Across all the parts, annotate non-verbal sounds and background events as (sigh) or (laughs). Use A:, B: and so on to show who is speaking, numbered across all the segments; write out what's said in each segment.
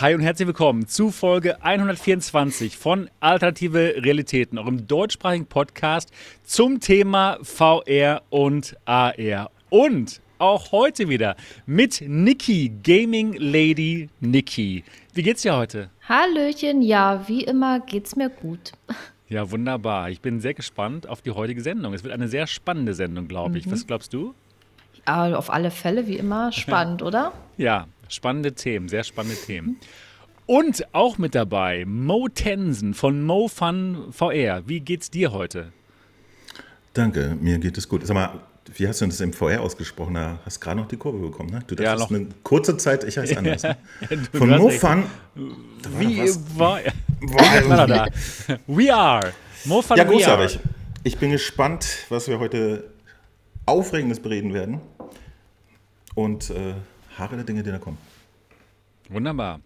A: Hi und herzlich willkommen zu Folge 124 von Alternative Realitäten, eurem deutschsprachigen Podcast zum Thema VR und AR. Und auch heute wieder mit Niki, Gaming Lady Niki. Wie geht's dir heute?
B: Hallöchen, ja, wie immer geht's mir gut.
A: Ja, wunderbar. Ich bin sehr gespannt auf die heutige Sendung. Es wird eine sehr spannende Sendung, glaube ich. Mhm. Was glaubst du?
B: Auf alle Fälle, wie immer, spannend, (laughs) oder?
A: Ja, spannende Themen, sehr spannende Themen. Und auch mit dabei Mo Tensen von Mo Fun VR. Wie geht's dir heute?
C: Danke, mir geht es gut. Sag mal, wie hast du das im VR ausgesprochen? Da hast gerade noch die Kurve bekommen, ne? Du dachtest ja, eine kurze Zeit, ich heiße anders. Ne? (laughs) Von Mo Fun.
A: Wie war, war (laughs) da? We are.
C: Mo Fun Ja, großartig. Ich bin gespannt, was wir heute Aufregendes bereden werden. Und äh, Haare der Dinge, die da kommen.
A: Wunderbar.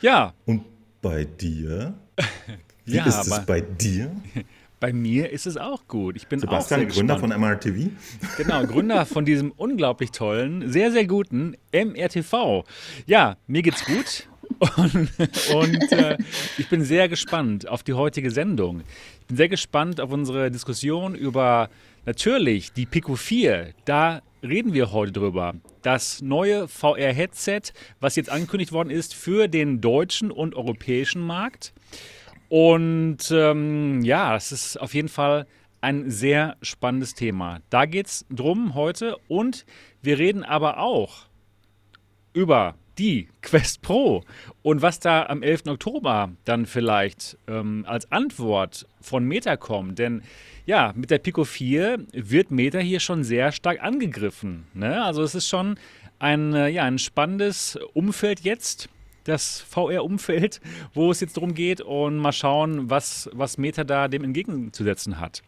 A: Ja.
C: Und bei dir? (laughs) Wie ja, ist es bei dir? (laughs)
A: Bei mir ist es auch gut. Ich bin
C: Sebastian,
A: auch
C: Gründer von MRTV. (laughs)
A: Genau, Gründer von diesem unglaublich tollen, sehr, sehr guten MRTV. Ja, mir geht's gut. Und, und äh, ich bin sehr gespannt auf die heutige Sendung. Ich bin sehr gespannt auf unsere Diskussion über natürlich die Pico 4. Da reden wir heute drüber. Das neue VR-Headset, was jetzt angekündigt worden ist für den deutschen und europäischen Markt. Und ähm, ja, es ist auf jeden Fall ein sehr spannendes Thema. Da geht es drum heute und wir reden aber auch über die Quest Pro und was da am 11. Oktober dann vielleicht ähm, als Antwort von Meta kommt. Denn ja, mit der Pico 4 wird Meta hier schon sehr stark angegriffen. Ne? Also es ist schon ein, äh, ja, ein spannendes Umfeld jetzt, das VR-Umfeld, (laughs) wo es jetzt darum geht und mal schauen, was, was Meta da dem entgegenzusetzen hat.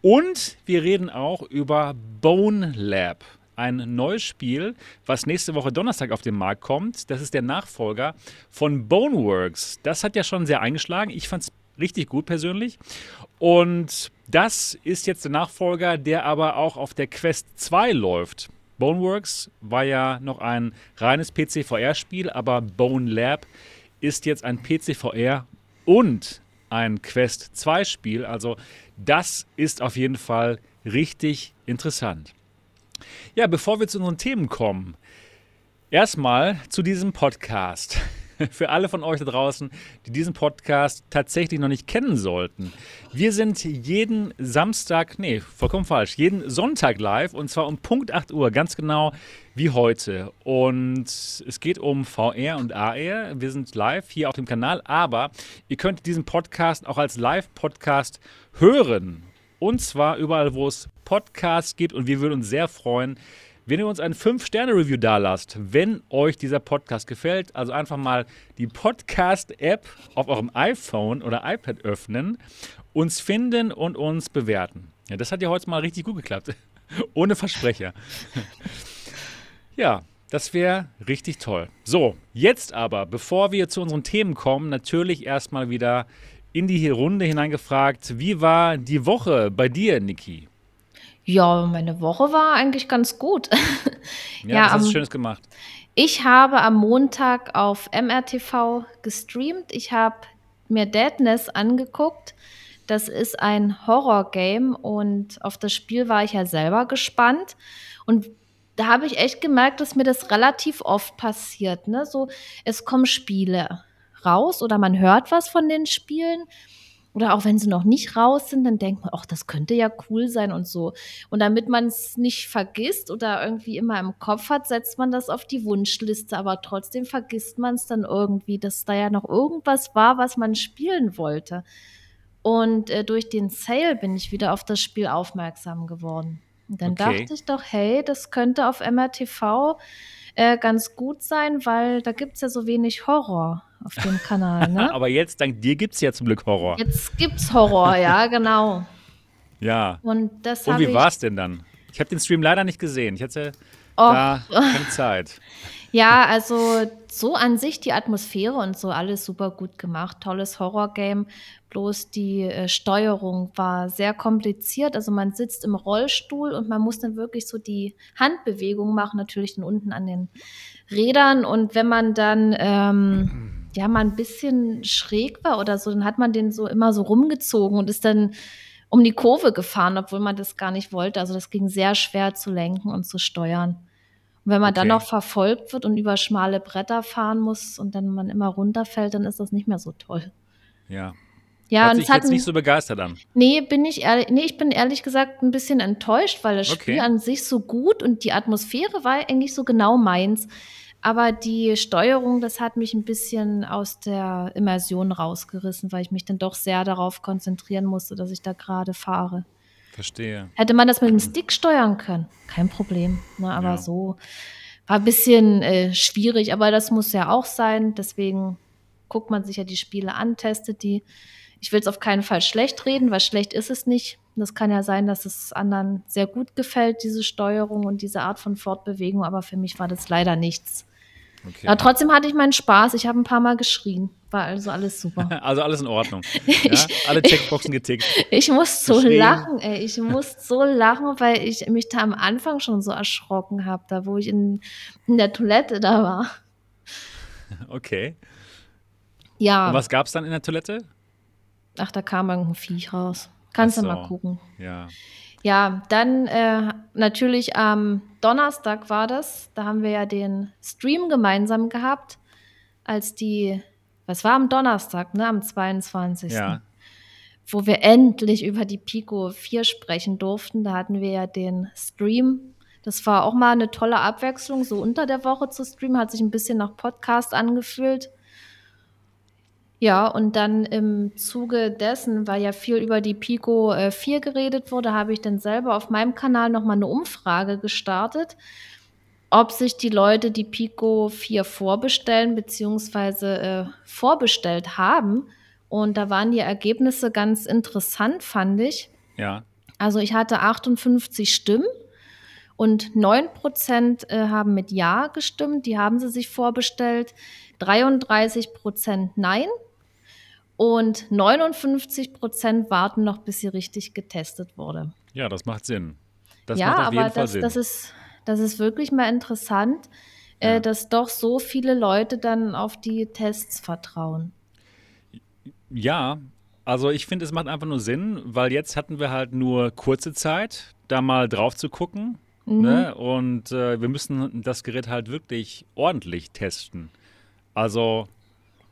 A: Und wir reden auch über Bone Lab ein neues Spiel, was nächste Woche Donnerstag auf den Markt kommt. Das ist der Nachfolger von Boneworks. Das hat ja schon sehr eingeschlagen. Ich fand es richtig gut persönlich. Und das ist jetzt der Nachfolger, der aber auch auf der Quest 2 läuft. Boneworks war ja noch ein reines PC-VR-Spiel, aber Bone Lab ist jetzt ein PC-VR und ein Quest 2-Spiel. Also das ist auf jeden Fall richtig interessant. Ja, bevor wir zu unseren Themen kommen, erstmal zu diesem Podcast. (laughs) für alle von euch da draußen, die diesen Podcast tatsächlich noch nicht kennen sollten. Wir sind jeden Samstag, nee, vollkommen falsch, jeden Sonntag live und zwar um Punkt 8 Uhr, ganz genau wie heute. Und es geht um VR und AR. Wir sind live hier auf dem Kanal, aber ihr könnt diesen Podcast auch als Live-Podcast hören. Und zwar überall, wo es Podcasts gibt. Und wir würden uns sehr freuen, wenn ihr uns ein 5-Sterne-Review da lasst, wenn euch dieser Podcast gefällt. Also einfach mal die Podcast-App auf eurem iPhone oder iPad öffnen, uns finden und uns bewerten. Ja, das hat ja heute mal richtig gut geklappt. (laughs) Ohne Versprecher. (laughs) ja, das wäre richtig toll. So, jetzt aber, bevor wir zu unseren Themen kommen, natürlich erstmal wieder in die Runde hineingefragt. Wie war die Woche bei dir, Niki?
B: Ja, meine Woche war eigentlich ganz gut. (laughs)
A: Ja, ja was hast du Schönes gemacht?
B: Ich habe am Montag auf MRTV gestreamt. Ich habe mir Deadness angeguckt. Das ist ein Horror-Game und auf das Spiel war ich ja selber gespannt. Und da habe ich echt gemerkt, dass mir das relativ oft passiert. Ne? So, es kommen Spiele raus oder man hört was von den Spielen oder auch wenn sie noch nicht raus sind, dann denkt man, ach, das könnte ja cool sein und so. Und damit man es nicht vergisst oder irgendwie immer im Kopf hat, setzt man das auf die Wunschliste. Aber trotzdem vergisst man es dann irgendwie, dass da ja noch irgendwas war, was man spielen wollte. Und äh, durch den Sale bin ich wieder auf das Spiel aufmerksam geworden. Und dann okay. dachte ich doch, hey, das könnte auf MRTV äh, ganz gut sein, weil da gibt es ja so wenig Horror auf dem Kanal. Ne? (laughs)
A: Aber jetzt, dank dir, gibt es ja zum Glück Horror.
B: Jetzt gibt es Horror, ja, (laughs) genau.
A: Ja. Und, das Und wie war es denn dann? Ich habe den Stream leider nicht gesehen. Ich hatte oh. da keine Zeit. (laughs)
B: Ja, also so an sich die Atmosphäre und so alles super gut gemacht. Tolles Horrorgame. Bloß die äh, Steuerung war sehr kompliziert. Also man sitzt im Rollstuhl und man muss dann wirklich so die Handbewegung machen, natürlich dann unten an den Rädern. Und wenn man dann ähm, ja mal ein bisschen schräg war oder so, dann hat man den so immer so rumgezogen und ist dann um die Kurve gefahren, obwohl man das gar nicht wollte. Also das ging sehr schwer zu lenken und zu steuern. Und wenn man okay. dann noch verfolgt wird und über schmale Bretter fahren muss und dann man immer runterfällt, dann ist das nicht mehr so toll.
A: Ja.
B: Ja,
A: Hört
B: und
A: sich jetzt nicht so begeistert an.
B: Nee, bin ich ehrlich, nee, ich bin ehrlich gesagt ein bisschen enttäuscht, weil das Spiel okay. an sich so gut und die Atmosphäre war eigentlich so genau meins. Aber die Steuerung, das hat mich ein bisschen aus der Immersion rausgerissen, weil ich mich dann doch sehr darauf konzentrieren musste, dass ich da gerade fahre.
A: Verstehe.
B: Hätte man das mit dem Stick steuern können, kein Problem. Ne? Aber ja. so war ein bisschen äh, schwierig, aber das muss ja auch sein. Deswegen guckt man sich ja die Spiele an, testet die. Ich will es auf keinen Fall schlecht reden, weil schlecht ist es nicht. Das kann ja sein, dass es anderen sehr gut gefällt, diese Steuerung und diese Art von Fortbewegung, aber für mich war das leider nichts. Okay. Aber trotzdem hatte ich meinen Spaß. Ich habe ein paar Mal geschrien. War also alles super. (laughs)
A: also alles in Ordnung. (laughs) Ja? Alle Checkboxen getickt.
B: ich muss so Geschrien. lachen, ey. Ich (laughs) muss so lachen, weil ich mich da am Anfang schon so erschrocken habe, da wo ich in, in der Toilette da war.
A: Okay.
B: Ja.
A: Und was gab es dann in der Toilette?
B: Ach, da kam irgendein Viech raus. Kannst du so. mal gucken.
A: Ja.
B: Ja, dann äh, natürlich am Donnerstag war das. Da haben wir ja den Stream gemeinsam gehabt, als die, was war am Donnerstag, ne, am 22.
A: Ja.
B: Wo wir endlich über die Pico 4 sprechen durften. Da hatten wir ja den Stream. Das war auch mal eine tolle Abwechslung, so unter der Woche zu streamen. Hat sich ein bisschen nach Podcast angefühlt. Ja, und dann im Zuge dessen, weil ja viel über die Pico äh, 4 geredet wurde, habe ich dann selber auf meinem Kanal nochmal eine Umfrage gestartet, ob sich die Leute die Pico 4 vorbestellen bzw. Äh, vorbestellt haben. Und da waren die Ergebnisse ganz interessant, fand ich.
A: Ja.
B: Also ich hatte 58 Stimmen und 9% äh, haben mit Ja gestimmt, die haben sie sich vorbestellt. 33% Nein und 59 Prozent warten noch, bis sie richtig getestet wurde.
A: Ja, das macht Sinn. Das
B: ja,
A: macht auf
B: aber
A: jeden Fall
B: das,
A: Sinn.
B: das, ist, das ist wirklich mal interessant, äh,
A: Ja.
B: äh, dass doch so viele Leute dann auf die Tests vertrauen.
A: Ja, also ich finde, es macht einfach nur Sinn, weil jetzt hatten wir halt nur kurze Zeit, da mal drauf zu gucken.
B: Mhm.
A: Ne? Und äh, wir müssen das Gerät halt wirklich ordentlich testen. Also,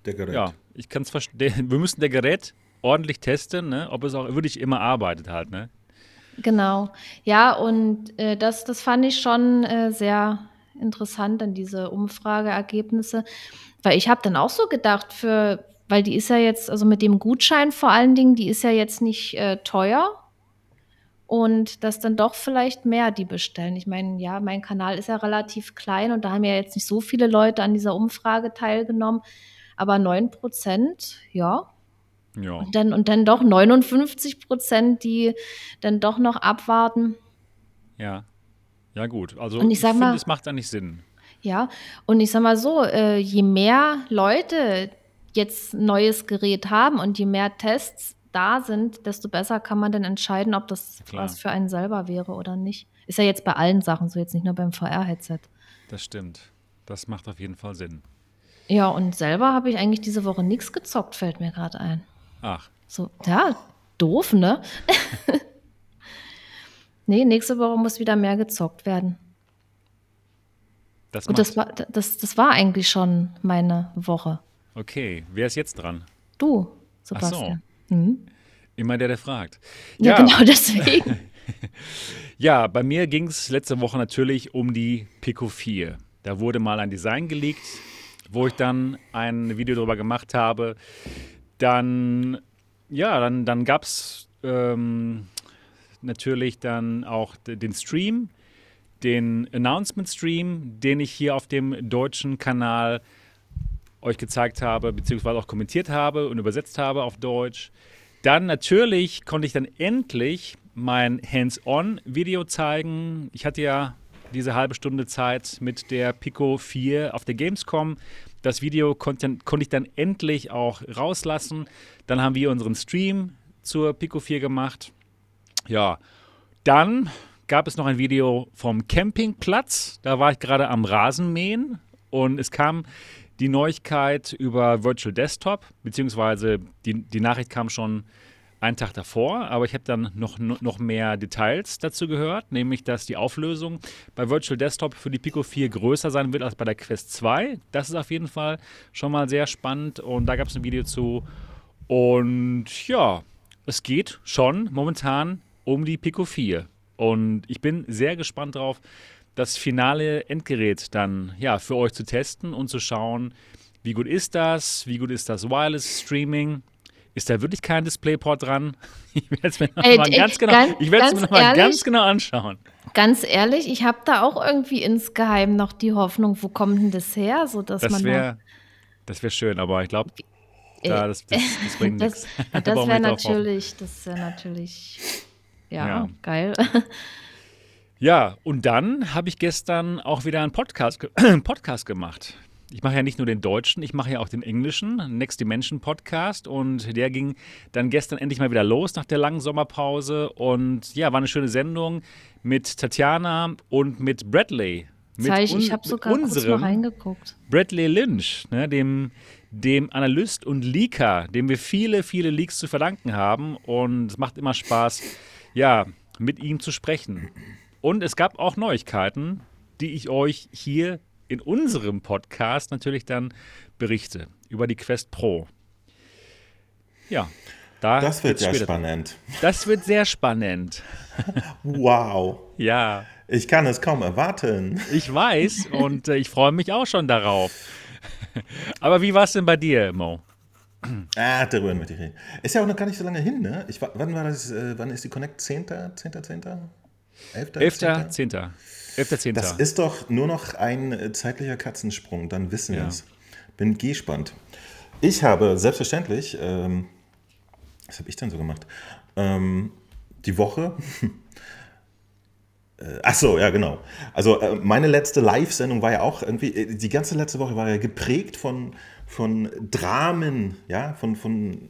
C: Der Gerät.
A: ja, ich kann es verstehen. Wir müssen der Gerät ordentlich testen, ne? ob es auch wirklich immer arbeitet halt. Ne?
B: Genau. Ja, und äh, das, das fand ich schon äh, sehr interessant an diese Umfrageergebnisse, weil ich habe dann auch so gedacht, für, weil die ist ja jetzt, also mit dem Gutschein vor allen Dingen, die ist ja jetzt nicht äh, teuer und dass dann doch vielleicht mehr die bestellen. Ich meine, ja, mein Kanal ist ja relativ klein und da haben ja jetzt nicht so viele Leute an dieser Umfrage teilgenommen, aber 9 Prozent, ja,
A: Ja.
B: und dann, und dann doch 59 Prozent, die dann doch noch abwarten.
A: Ja. Ja, gut. Also
B: Und ich
A: ich finde,
B: mal-
A: es macht eigentlich Sinn.
B: Ja, und ich sag mal so, äh, je mehr Leute jetzt ein neues Gerät haben und je mehr Tests da sind, desto besser kann man dann entscheiden, ob das
A: Klar.
B: was für einen selber wäre oder nicht. Ist ja jetzt bei allen Sachen so, jetzt nicht nur beim VR-Headset.
A: Das stimmt. Das macht auf jeden Fall Sinn.
B: Ja, und selber habe ich eigentlich diese Woche nichts gezockt, fällt mir gerade ein.
A: Ach,
B: So, ja, doof, ne? (laughs) nee, nächste Woche muss wieder mehr gezockt werden.
A: das
B: Und das war, das, das war eigentlich schon meine Woche.
A: Okay, wer ist jetzt dran?
B: Du,
A: so.
B: Sebastian. Mhm.
A: Immer der, der fragt.
B: Ja, genau deswegen. (laughs)
A: Ja, bei mir ging es letzte Woche natürlich um die Pico 4. Da wurde mal ein Design geleakt, wo ich dann ein Video darüber gemacht habe. Dann, ja, dann, dann gab es ähm, natürlich dann auch den Stream, den Announcement-Stream, den ich hier auf dem deutschen Kanal euch gezeigt habe, beziehungsweise auch kommentiert habe und übersetzt habe auf Deutsch. Dann natürlich konnte ich dann endlich mein Hands-on-Video zeigen. Ich hatte ja diese halbe Stunde Zeit mit der Pico 4 auf der Gamescom. Das Video konnte, konnte ich dann endlich auch rauslassen. Dann haben wir unseren Stream zur Pico 4 gemacht. Ja, dann gab es noch ein Video vom Campingplatz. Da war ich gerade am Rasenmähen und es kam die Neuigkeit über Virtual Desktop, beziehungsweise die, die Nachricht kam schon einen Tag davor, aber ich habe dann noch, noch mehr Details dazu gehört, nämlich dass die Auflösung bei Virtual Desktop für die Pico 4 größer sein wird als bei der Quest 2. Das ist auf jeden Fall schon mal sehr spannend und da gab es ein Video zu. Und ja, es geht schon momentan um die Pico 4. Und ich bin sehr gespannt darauf, das finale Endgerät dann ja, für euch zu testen und zu schauen, wie gut ist das, wie gut ist das Wireless Streaming, ist da wirklich kein Displayport dran? (laughs) Ich werde es mir nochmal ganz, genau, ganz, ich ganz, noch mal ganz genau anschauen.
B: Ganz ehrlich, ich habe da auch irgendwie insgeheim noch die Hoffnung, wo kommt denn das her? So, dass
A: das wäre wär schön, aber ich glaube, da, das, das, das bringt (laughs)
B: nichts. Das, (laughs) das wäre natürlich, das wäre natürlich, ja, ja. geil.
A: Ja, und dann habe ich gestern auch wieder einen Podcast, (clears throat) Podcast gemacht ich mache ja nicht nur den deutschen, ich mache ja auch den englischen Next Dimension Podcast und der ging dann gestern endlich mal wieder los nach der langen Sommerpause und ja, war eine schöne Sendung mit Tatjana und mit Bradley.
B: Mit Zeig, ich habe sogar kurz mal reingeguckt.
A: Bradley Lynch, ne, dem, dem Analyst und Leaker, dem wir viele, viele Leaks zu verdanken haben und es macht immer Spaß, ja, mit ihm zu sprechen. Und es gab auch Neuigkeiten, die ich euch hier in unserem Podcast natürlich dann berichte über die Quest Pro. Ja, da
C: das wird ja spannend.
A: Das wird sehr spannend.
C: Wow.
A: ja.
C: Ich kann es kaum erwarten.
A: Ich weiß und äh, ich freue mich auch schon darauf. Aber wie war es denn bei dir, Mo?
C: Ah, darüber möchte ich reden. Ist ja auch noch gar nicht so lange hin, ne? Ich, wann war das? Äh, wann ist die Connect? 10. 10. 10.
A: 11. 11. 10. 10. 11.10.
C: Das ist doch nur noch ein äh, zeitlicher Katzensprung, dann wissen wir es. Bin gespannt. Ich habe selbstverständlich, ähm, was habe ich denn so gemacht? Ähm, die Woche. (laughs) äh, ach so, ja, genau. Also äh, meine letzte Live-Sendung war ja auch irgendwie, die ganze letzte Woche war ja geprägt von, von Dramen, ja, von, von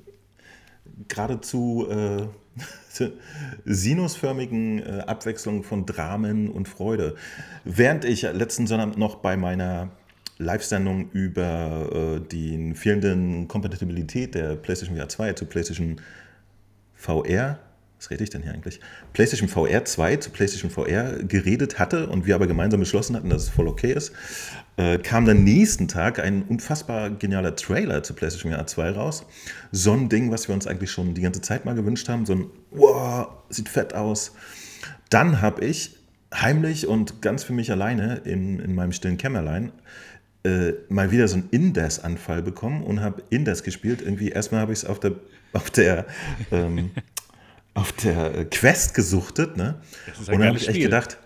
C: geradezu äh, (laughs) sinusförmigen äh, Abwechslung von Dramen und Freude. Während ich letzten Sonntag noch bei meiner Live-Sendung über äh, die fehlenden Kompatibilität der PlayStation VR 2 zu PlayStation VR was rede ich denn hier eigentlich? PlayStation VR 2 zu PlayStation VR geredet hatte und wir aber gemeinsam beschlossen hatten, dass es voll okay ist, äh, kam dann nächsten Tag ein unfassbar genialer Trailer zu PlayStation VR 2 raus. So ein Ding, was wir uns eigentlich schon die ganze Zeit mal gewünscht haben. So ein, wow, sieht fett aus. Dann habe ich heimlich und ganz für mich alleine in, in meinem stillen Kämmerlein äh, mal wieder so einen Indes-Anfall bekommen und habe Indes gespielt. Irgendwie erstmal habe ich es auf der, auf der ähm, (laughs) auf der Quest gesucht, ne? und dann habe ich echt gedacht,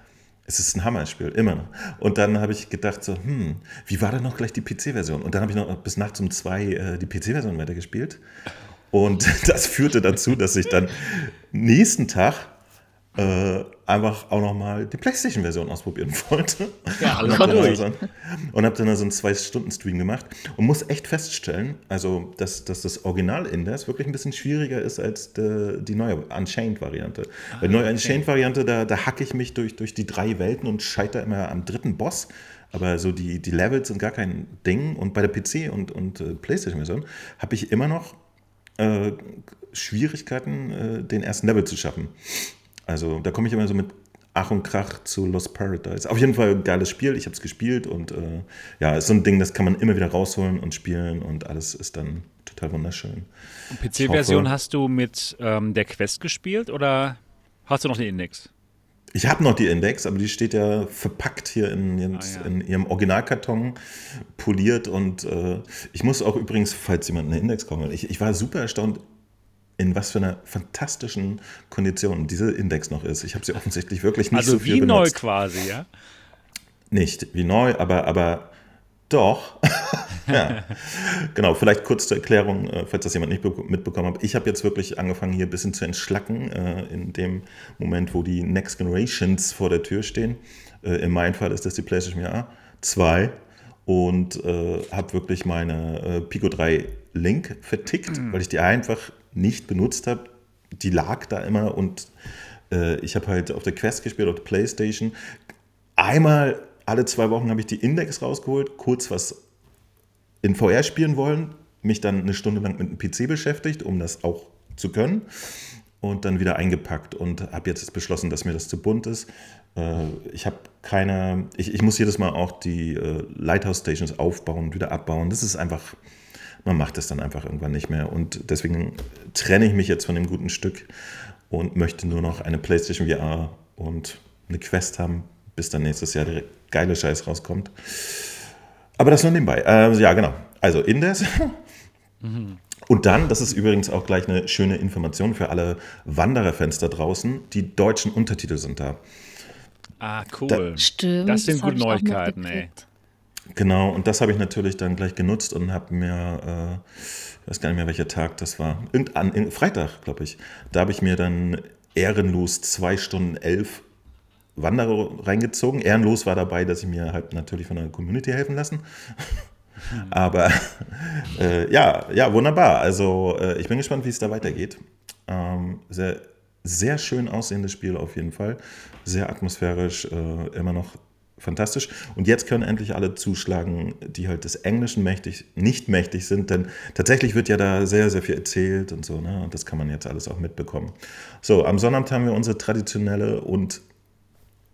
C: es ist ein Hammerspiel, immer noch. Und dann habe ich gedacht so, hm, wie war denn noch gleich die PC-Version? Und dann habe ich noch bis nachts um zwei äh, die PC-Version weitergespielt. Und (laughs) das führte dazu, dass ich dann nächsten Tag äh, einfach auch nochmal die PlayStation-Version ausprobieren (laughs) wollte. Ja, und habe dann, so hab dann so einen Zwei-Stunden-Stream gemacht und muss echt feststellen, also dass, dass das Original-Index wirklich ein bisschen schwieriger ist als de, die neue Unchained-Variante. Ah, Bei der neuen Unchained-Variante, da, da hacke ich mich durch, durch die drei Welten und scheitere immer am dritten Boss. Aber so die, die Levels sind gar kein Ding. Und bei der PC- und, und äh, PlayStation-Version habe ich immer noch äh, Schwierigkeiten, äh, den ersten Level zu schaffen. Also da komme ich immer so mit Ach und Krach zu Lost Paradise. Auf jeden Fall ein geiles Spiel. Ich habe es gespielt und äh, ja, ist so ein Ding, das kann man immer wieder rausholen und spielen und alles ist dann total wunderschön.
A: PC-Version hast du mit ähm, der Quest gespielt oder hast du noch den Index?
C: Ich habe noch die Index, aber die steht ja verpackt hier in, in, ah, ja. in ihrem Originalkarton, poliert und äh, ich muss auch übrigens, falls jemand einen Index kommen will, ich, ich war super erstaunt, in was für einer fantastischen Kondition diese Index noch ist. Ich habe sie offensichtlich wirklich nicht also so viel
A: wie
C: benutzt.
A: neu quasi, ja?
C: Nicht wie neu, aber, aber doch. (laughs) ja. Genau, vielleicht kurz zur Erklärung, äh, falls das jemand nicht mitbekommen hat. Ich habe jetzt wirklich angefangen, hier ein bisschen zu entschlacken, äh, in dem Moment, wo die Next Generations vor der Tür stehen. Äh, in meinem Fall ist das die PlayStation VR 2 und habe wirklich meine Pico 3 Link vertickt, mhm. weil ich die einfach nicht benutzt habe, die lag da immer und äh, ich habe halt auf der Quest gespielt, auf der Playstation. Einmal alle zwei Wochen habe ich die Index rausgeholt, kurz was in VR spielen wollen, mich dann eine Stunde lang mit dem PC beschäftigt, um das auch zu können und dann wieder eingepackt und habe jetzt beschlossen, dass mir das zu bunt ist. Äh, ich habe keine, ich, ich muss jedes Mal auch die äh, Lighthouse Stations aufbauen und wieder abbauen. Das ist einfach, man macht das dann einfach irgendwann nicht mehr und deswegen trenne ich mich jetzt von dem guten Stück und möchte nur noch eine PlayStation VR und eine Quest haben, bis dann nächstes Jahr der geile Scheiß rauskommt. Aber das nur nebenbei. Äh, ja, genau. Also Indes. Mhm. (laughs) Und dann, das ist übrigens auch gleich eine schöne Information für alle Wandererfans da draußen, die deutschen Untertitel sind da.
A: Ah, cool.
B: Da, Stimmt.
A: Das sind gute Neuigkeiten, ey.
C: Genau, und das habe ich natürlich dann gleich genutzt und habe mir, äh, ich weiß gar nicht mehr, welcher Tag das war, Irgendein, Freitag, glaube ich, da habe ich mir dann ehrenlos zwei Stunden elf Wanderer reingezogen. Ehrenlos war dabei, dass ich mir halt natürlich von der Community helfen lassen. (laughs) Aber äh, ja, ja, wunderbar. Also äh, ich bin gespannt, wie es da weitergeht. Ähm, sehr, sehr schön aussehendes Spiel auf jeden Fall. Sehr atmosphärisch, äh, immer noch fantastisch. Und jetzt können endlich alle zuschlagen, die halt des Englischen mächtig, nicht mächtig sind, denn tatsächlich wird ja da sehr, sehr viel erzählt und so, ne? Und das kann man jetzt alles auch mitbekommen. So, am Sonnabend haben wir unsere traditionelle und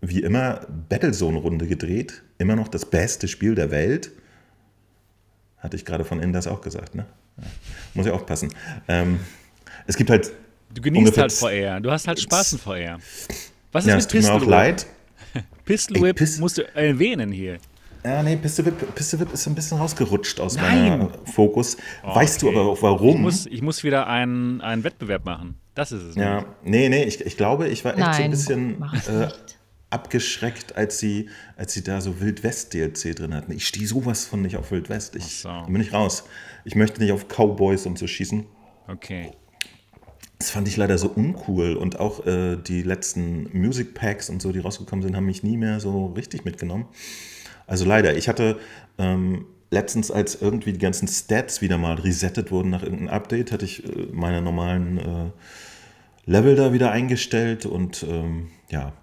C: wie immer Battlezone-Runde gedreht. Immer noch das beste Spiel der Welt. Hatte ich gerade von Inders auch gesagt, ne? Ja. Muss ich aufpassen. Ähm, es gibt halt.
A: Du genießt halt VR. Du hast halt Spaß in VR.
C: Was ist ja, mit es tut mir auch leid.
A: Pistol Whip Pist musst du erwähnen hier.
C: Ja, nee, Pistol Whip, Pistol Whip ist ein bisschen rausgerutscht aus meinem Fokus. Oh, weißt okay. du aber auch warum? Ich
A: muss, ich muss wieder einen, einen Wettbewerb machen. Das ist es.
C: Ja, nee, nee, ich, ich glaube, ich war echt Nein, so ein bisschen. Äh, abgeschreckt, als sie, als sie da so Wildwest-DLC drin hatten. Ich stehe sowas von nicht auf Wildwest. Ich so. bin nicht raus. Ich möchte nicht auf Cowboys und so schießen.
A: Okay.
C: Das fand ich leider so uncool. Und auch äh, die letzten Music Packs und so, die rausgekommen sind, haben mich nie mehr so richtig mitgenommen. Also leider. Ich hatte ähm, letztens, als irgendwie die ganzen Stats wieder mal resettet wurden nach irgendeinem Update, hatte ich äh, meine normalen äh, Level da wieder eingestellt und ähm, ja,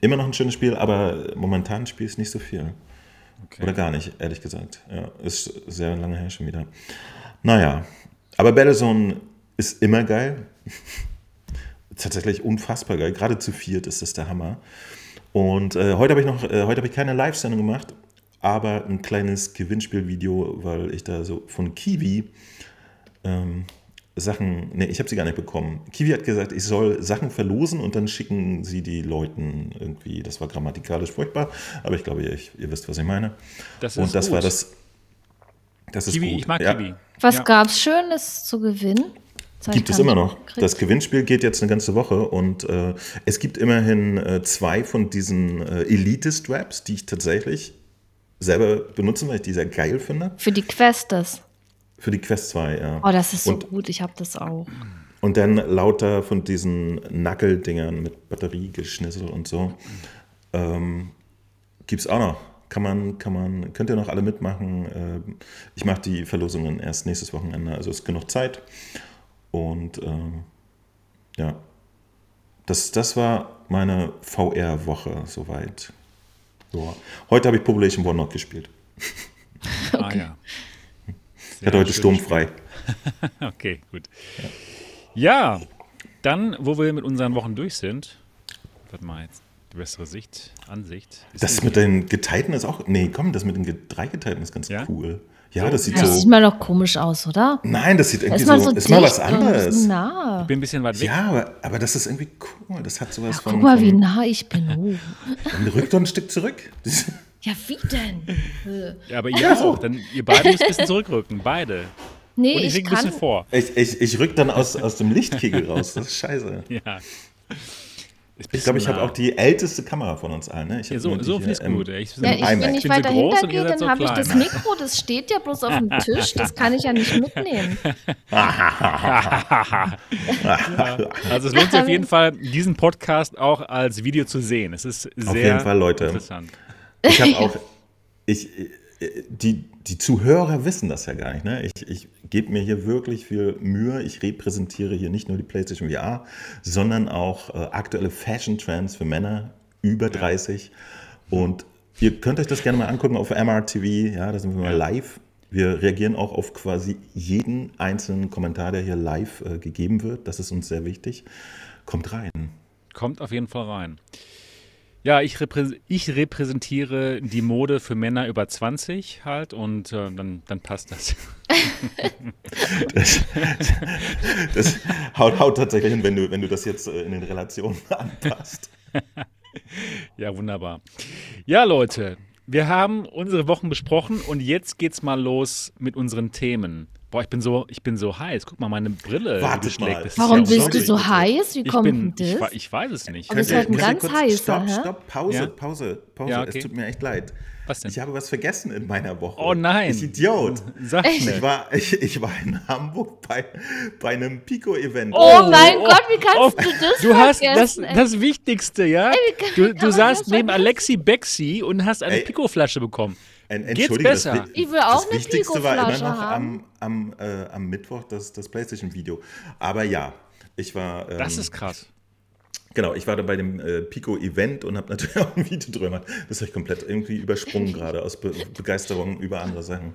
C: Immer noch ein schönes Spiel, aber momentan spiele ich nicht so viel. Okay. Oder gar nicht, ehrlich gesagt. Ja, ist sehr lange her schon wieder. Naja, aber Battlezone ist immer geil. (laughs) Tatsächlich unfassbar geil. Gerade zu viert ist das der Hammer. Und äh, heute habe ich noch, äh, heute habe ich keine Live-Sendung gemacht, aber ein kleines Gewinnspielvideo, weil ich da so von Kiwi ähm, Sachen, nee, ich habe sie gar nicht bekommen. Kiwi hat gesagt, ich soll Sachen verlosen und dann schicken sie die Leuten irgendwie. Das war grammatikalisch furchtbar, aber ich glaube, ihr, ihr wisst, was ich meine.
A: Das
C: und das gut. war das. Das ist
A: Kiwi,
C: gut.
A: ich mag ja. Kiwi.
B: Was ja. gab es Schönes zu gewinnen?
C: Das gibt es immer noch. Kriegt. Das Gewinnspiel geht jetzt eine ganze Woche und äh, es gibt immerhin äh, zwei von diesen äh, Elite-Straps, die ich tatsächlich selber benutze, weil ich die sehr geil finde.
B: Für die Quests.
C: Für die Quest 2, ja.
B: Oh, das ist so und, gut, ich habe das auch.
C: Und dann lauter von diesen Knuckle-Dingern mit Batteriegeschnissel und so. Ähm, Gibt es auch noch. Kann man, kann man, könnt ihr noch alle mitmachen. Äh, ich mache die Verlosungen erst nächstes Wochenende, also ist genug Zeit. Und ähm, ja, das, das war meine VR-Woche soweit. Ja. Heute habe ich Population One noch gespielt.
A: okay. (laughs) Ah ja.
C: Ich hatte heute sturmfrei. (laughs)
A: okay, gut. Ja. ja, dann, wo wir mit unseren Wochen durch sind, warte mal jetzt die bessere Sicht, Ansicht.
C: Das mit den Geteilten ist auch, nee, komm, das mit den drei Geteilten ist ganz ja? cool. Ja, das sieht
B: ja.
C: so.
B: Das sieht mal doch komisch aus, oder?
C: Nein, das sieht irgendwie ist so, so ist mal was anderes.
B: Nah.
A: Ich bin ein bisschen weit weg.
C: Ja, aber, aber das ist irgendwie cool. Das hat sowas ja, von.
B: Guck mal, von, wie nah ich bin. (laughs) Oh.
C: Dann rückt doch ein Stück zurück. (laughs)
B: Ja, wie denn?
A: Ja, aber ihr auch. Dann, ihr beide müsst ein bisschen zurückrücken. Beide.
B: Nee,
A: Und ich, ich
B: ein
A: bisschen vor.
C: Ich, ich, ich rück dann aus, aus dem Lichtkegel raus. Das ist scheiße.
A: Ja.
C: Ich glaube, ich habe auch die älteste Kamera von uns allen. Ne? Ich
A: ja, so so finde ich
B: gut.
A: Ich,
B: ja, ich, wenn ich, ich weiter so hinter gehe, dann so habe ich das Mikro, das steht ja bloß auf dem (laughs) Tisch, das kann ich ja nicht mitnehmen.
A: ja. (laughs) Also es lohnt sich auf jeden Fall, diesen Podcast auch als Video zu sehen. Es ist sehr
C: auf jeden Fall, Leute.
A: interessant.
C: Ich habe auch, ich, die, die Zuhörer wissen das ja gar nicht. Ne? Ich, ich gebe mir hier wirklich viel Mühe. Ich repräsentiere hier nicht nur die PlayStation VR, sondern auch äh, aktuelle Fashion Trends für Männer über 30. Und ihr könnt euch das gerne mal angucken auf MRTV. Ja, da sind wir mal live. Wir reagieren auch auf quasi jeden einzelnen Kommentar, der hier live äh, gegeben wird. Das ist uns sehr wichtig. Kommt rein.
A: Kommt auf jeden Fall rein. Ja, ich, reprä ich repräsentiere die Mode für Männer über 20 halt und äh, dann, dann passt das. (laughs)
C: das, das haut, haut, tatsächlich hin, wenn du, wenn du das jetzt äh, in den Relationen (laughs) anpasst.
A: ja, wunderbar. Ja, Leute, wir haben unsere Wochen besprochen und jetzt geht's mal los mit unseren Themen. Boah, ich bin so, ich bin so heiß. Guck mal, meine Brille.
C: Warte mal.
B: Warum ja bist du so heiß? Wie kommt denn das?
A: Ich, ich, weiß es nicht.
B: Aber es ist halt ein ganz heißer.
C: Stopp, stopp, Pause, ja? Pause, Pause. Ja, okay. Es tut mir echt leid.
A: Was denn?
C: Ich habe was vergessen in meiner Woche.
A: Oh nein.
C: Ich Idiot.
A: Sag
C: ich war, ich, ich war in Hamburg bei, bei einem Pico-Event.
B: Oh, oh, mein oh, Gott, wie kannst oh, du das
A: Du hast das, das Wichtigste, ja? Ey, du du saßt neben Alexi Bexi und hast eine Pico-Flasche bekommen.
C: Geht's besser?
B: Das, ich will auch
C: das Wichtigste war immer noch am, am, äh, am Mittwoch das, das PlayStation-Video. Aber ja, ich war.
A: Ähm, das ist krass.
C: Genau, ich war da bei dem äh, Pico-Event und habe natürlich (laughs) auch ein Video drüber gemacht. Das habe ich komplett irgendwie übersprungen gerade aus Be Begeisterung über andere Sachen.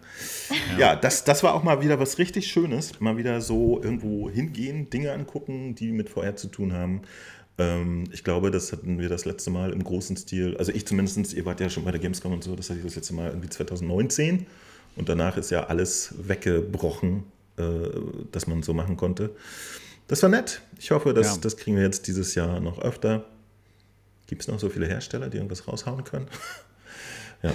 C: Ja, ja das, das war auch mal wieder was richtig Schönes. Mal wieder so irgendwo hingehen, Dinge angucken, die mit VR zu tun haben. Ähm, ich glaube, das hatten wir das letzte Mal im großen Stil, also ich zumindest, ihr wart ja schon bei der Gamescom und so, das hatte ich das letzte Mal irgendwie 2019 und danach ist ja alles weggebrochen, äh, dass man so machen konnte. Das war nett. Ich hoffe, dass, ja. das kriegen wir jetzt dieses Jahr noch öfter. Gibt es noch so viele Hersteller, die irgendwas raushauen können? (laughs) ja.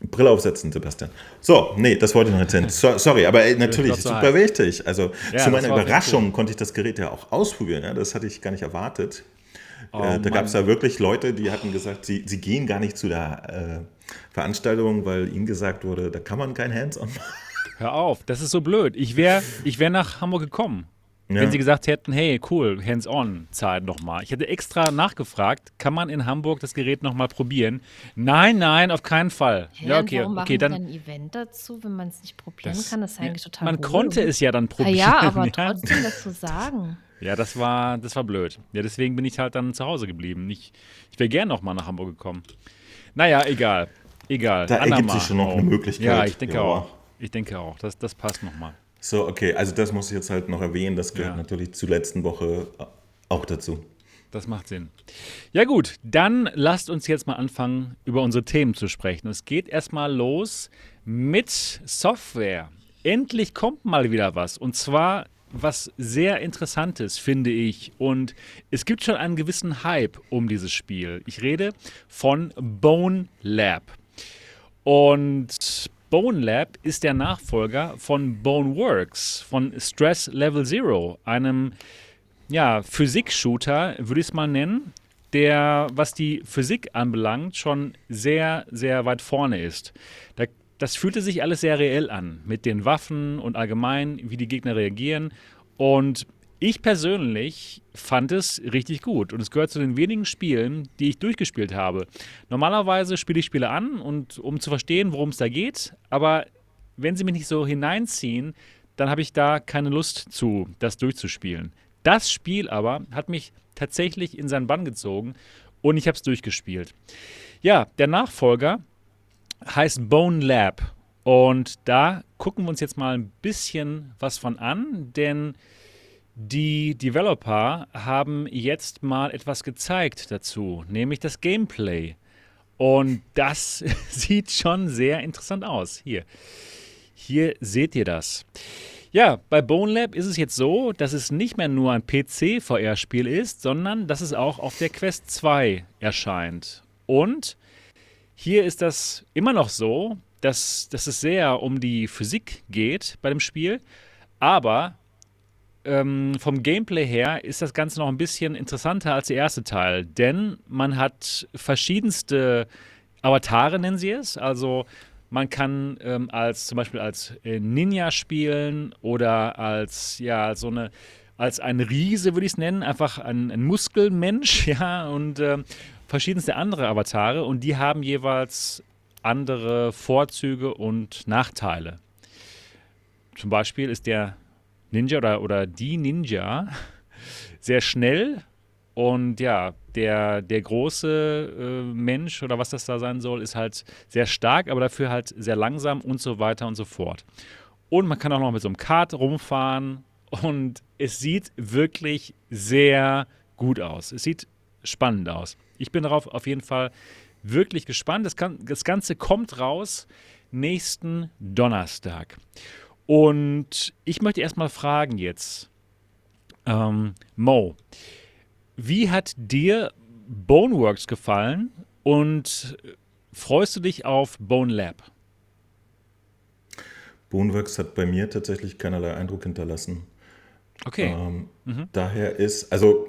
C: Brille aufsetzen, Sebastian. So, nee, das wollte ich noch erzählen. So, sorry, aber ey, natürlich, super wichtig. Also ja, zu meiner Überraschung cool. konnte ich das Gerät ja auch ausprobieren. Ja? Das hatte ich gar nicht erwartet. Oh, äh, da gab es ja wirklich Leute, die hatten gesagt, sie, sie gehen gar nicht zu der äh, Veranstaltung, weil ihnen gesagt wurde, da kann man kein Hands-on machen. (laughs)
A: Hör auf, das ist so blöd. Ich wäre ich wär nach Hamburg gekommen. Ja. Wenn sie gesagt hätten, hey, cool, hands-on, Zeit nochmal. Ich hätte extra nachgefragt, kann man in Hamburg das Gerät nochmal probieren? Nein, nein, auf keinen Fall.
B: Hä, ja, okay, warum okay, dann ein Event dazu, wenn man es nicht probieren das, kann, das ist eigentlich ja, total
A: Man konnte es ja dann probieren.
B: Ja, ja aber (laughs) trotzdem das zu sagen.
A: Ja, das war, das war blöd. Ja, deswegen bin ich halt dann zu Hause geblieben. Ich, ich wäre gern nochmal nach Hamburg gekommen. Naja, egal. Egal.
C: Da ergibt sich schon noch eine Möglichkeit.
A: Ja, ich denke ja. auch. Ich denke auch. Das, das passt nochmal.
C: So, okay, also das muss ich jetzt halt noch erwähnen. Das gehört ja. natürlich zur letzten Woche auch dazu.
A: Das macht Sinn. Ja gut, dann lasst uns jetzt mal anfangen, über unsere Themen zu sprechen. Es geht erstmal los mit Software. Endlich kommt mal wieder was. Und zwar was sehr Interessantes, finde ich. Und es gibt schon einen gewissen Hype um dieses Spiel. Ich rede von Bone Lab. Und Bone Lab ist der Nachfolger von Boneworks, von Stress Level Zero, einem ja, Physik-Shooter, würde ich es mal nennen, der, was die Physik anbelangt, schon sehr, sehr weit vorne ist. Da, das fühlte sich alles sehr reell an, mit den Waffen und allgemein, wie die Gegner reagieren. Und ich persönlich fand es richtig gut und es gehört zu den wenigen Spielen, die ich durchgespielt habe. Normalerweise spiele ich Spiele an und um zu verstehen, worum es da geht, aber wenn sie mich nicht so hineinziehen, dann habe ich da keine Lust zu, das durchzuspielen. Das Spiel aber hat mich tatsächlich in seinen Bann gezogen und ich habe es durchgespielt. Ja, der Nachfolger heißt Bone Lab und da gucken wir uns jetzt mal ein bisschen was von an, denn die Developer haben jetzt mal etwas gezeigt dazu, nämlich das Gameplay. Und das (laughs) sieht schon sehr interessant aus. Hier. Hier seht ihr das. Ja, bei Bone Lab ist es jetzt so, dass es nicht mehr nur ein PC-VR-Spiel ist, sondern dass es auch auf der Quest 2 erscheint. Und hier ist das immer noch so, dass, dass es sehr um die Physik geht bei dem Spiel, aber ähm, vom Gameplay her ist das Ganze noch ein bisschen interessanter als der erste Teil, denn man hat verschiedenste Avatare, nennen sie es. Also man kann ähm, als zum Beispiel als äh, Ninja spielen oder als ja so eine als ein Riese würde ich es nennen, einfach ein, ein Muskelmensch, (laughs) ja und äh, verschiedenste andere Avatare und die haben jeweils andere Vorzüge und Nachteile. Zum Beispiel ist der Ninja oder, oder die Ninja sehr schnell Und ja, der, der große äh, Mensch oder was das da sein soll, ist halt sehr stark, aber dafür halt sehr langsam und so weiter und so fort. Und man kann auch noch mit so einem Kart rumfahren und es sieht wirklich sehr gut aus. Es sieht spannend aus. Ich bin darauf auf jeden Fall wirklich gespannt. Das, kann, das Ganze kommt raus nächsten Donnerstag. Und ich möchte erstmal fragen jetzt, ähm, Mo, wie hat dir Boneworks gefallen und freust du dich auf Bone Lab?
C: Boneworks hat bei mir tatsächlich keinerlei Eindruck hinterlassen.
A: Okay.
C: Ähm, mhm. Daher ist, also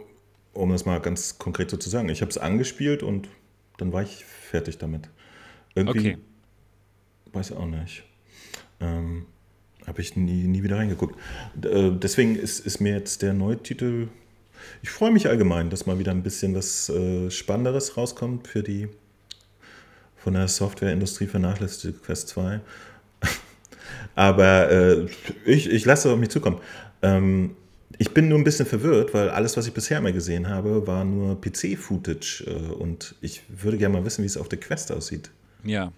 C: um das mal ganz konkret so zu sagen, ich habe es angespielt und dann war ich fertig damit. Irgendwie, okay. weiß ich auch nicht. Ähm, habe ich nie, nie wieder reingeguckt. Äh, deswegen ist, ist mir jetzt der neue Titel ich freue mich allgemein, dass mal wieder ein bisschen was äh, Spannenderes rauskommt für die von der Softwareindustrie vernachlässigte Quest 2. (laughs) Aber äh, ich, ich lasse auf mich zukommen. Ähm, ich bin nur ein bisschen verwirrt, weil alles, was ich bisher mal gesehen habe, war nur PC-Footage. Äh, und ich würde gerne mal wissen, wie es auf der Quest aussieht.
A: Ja,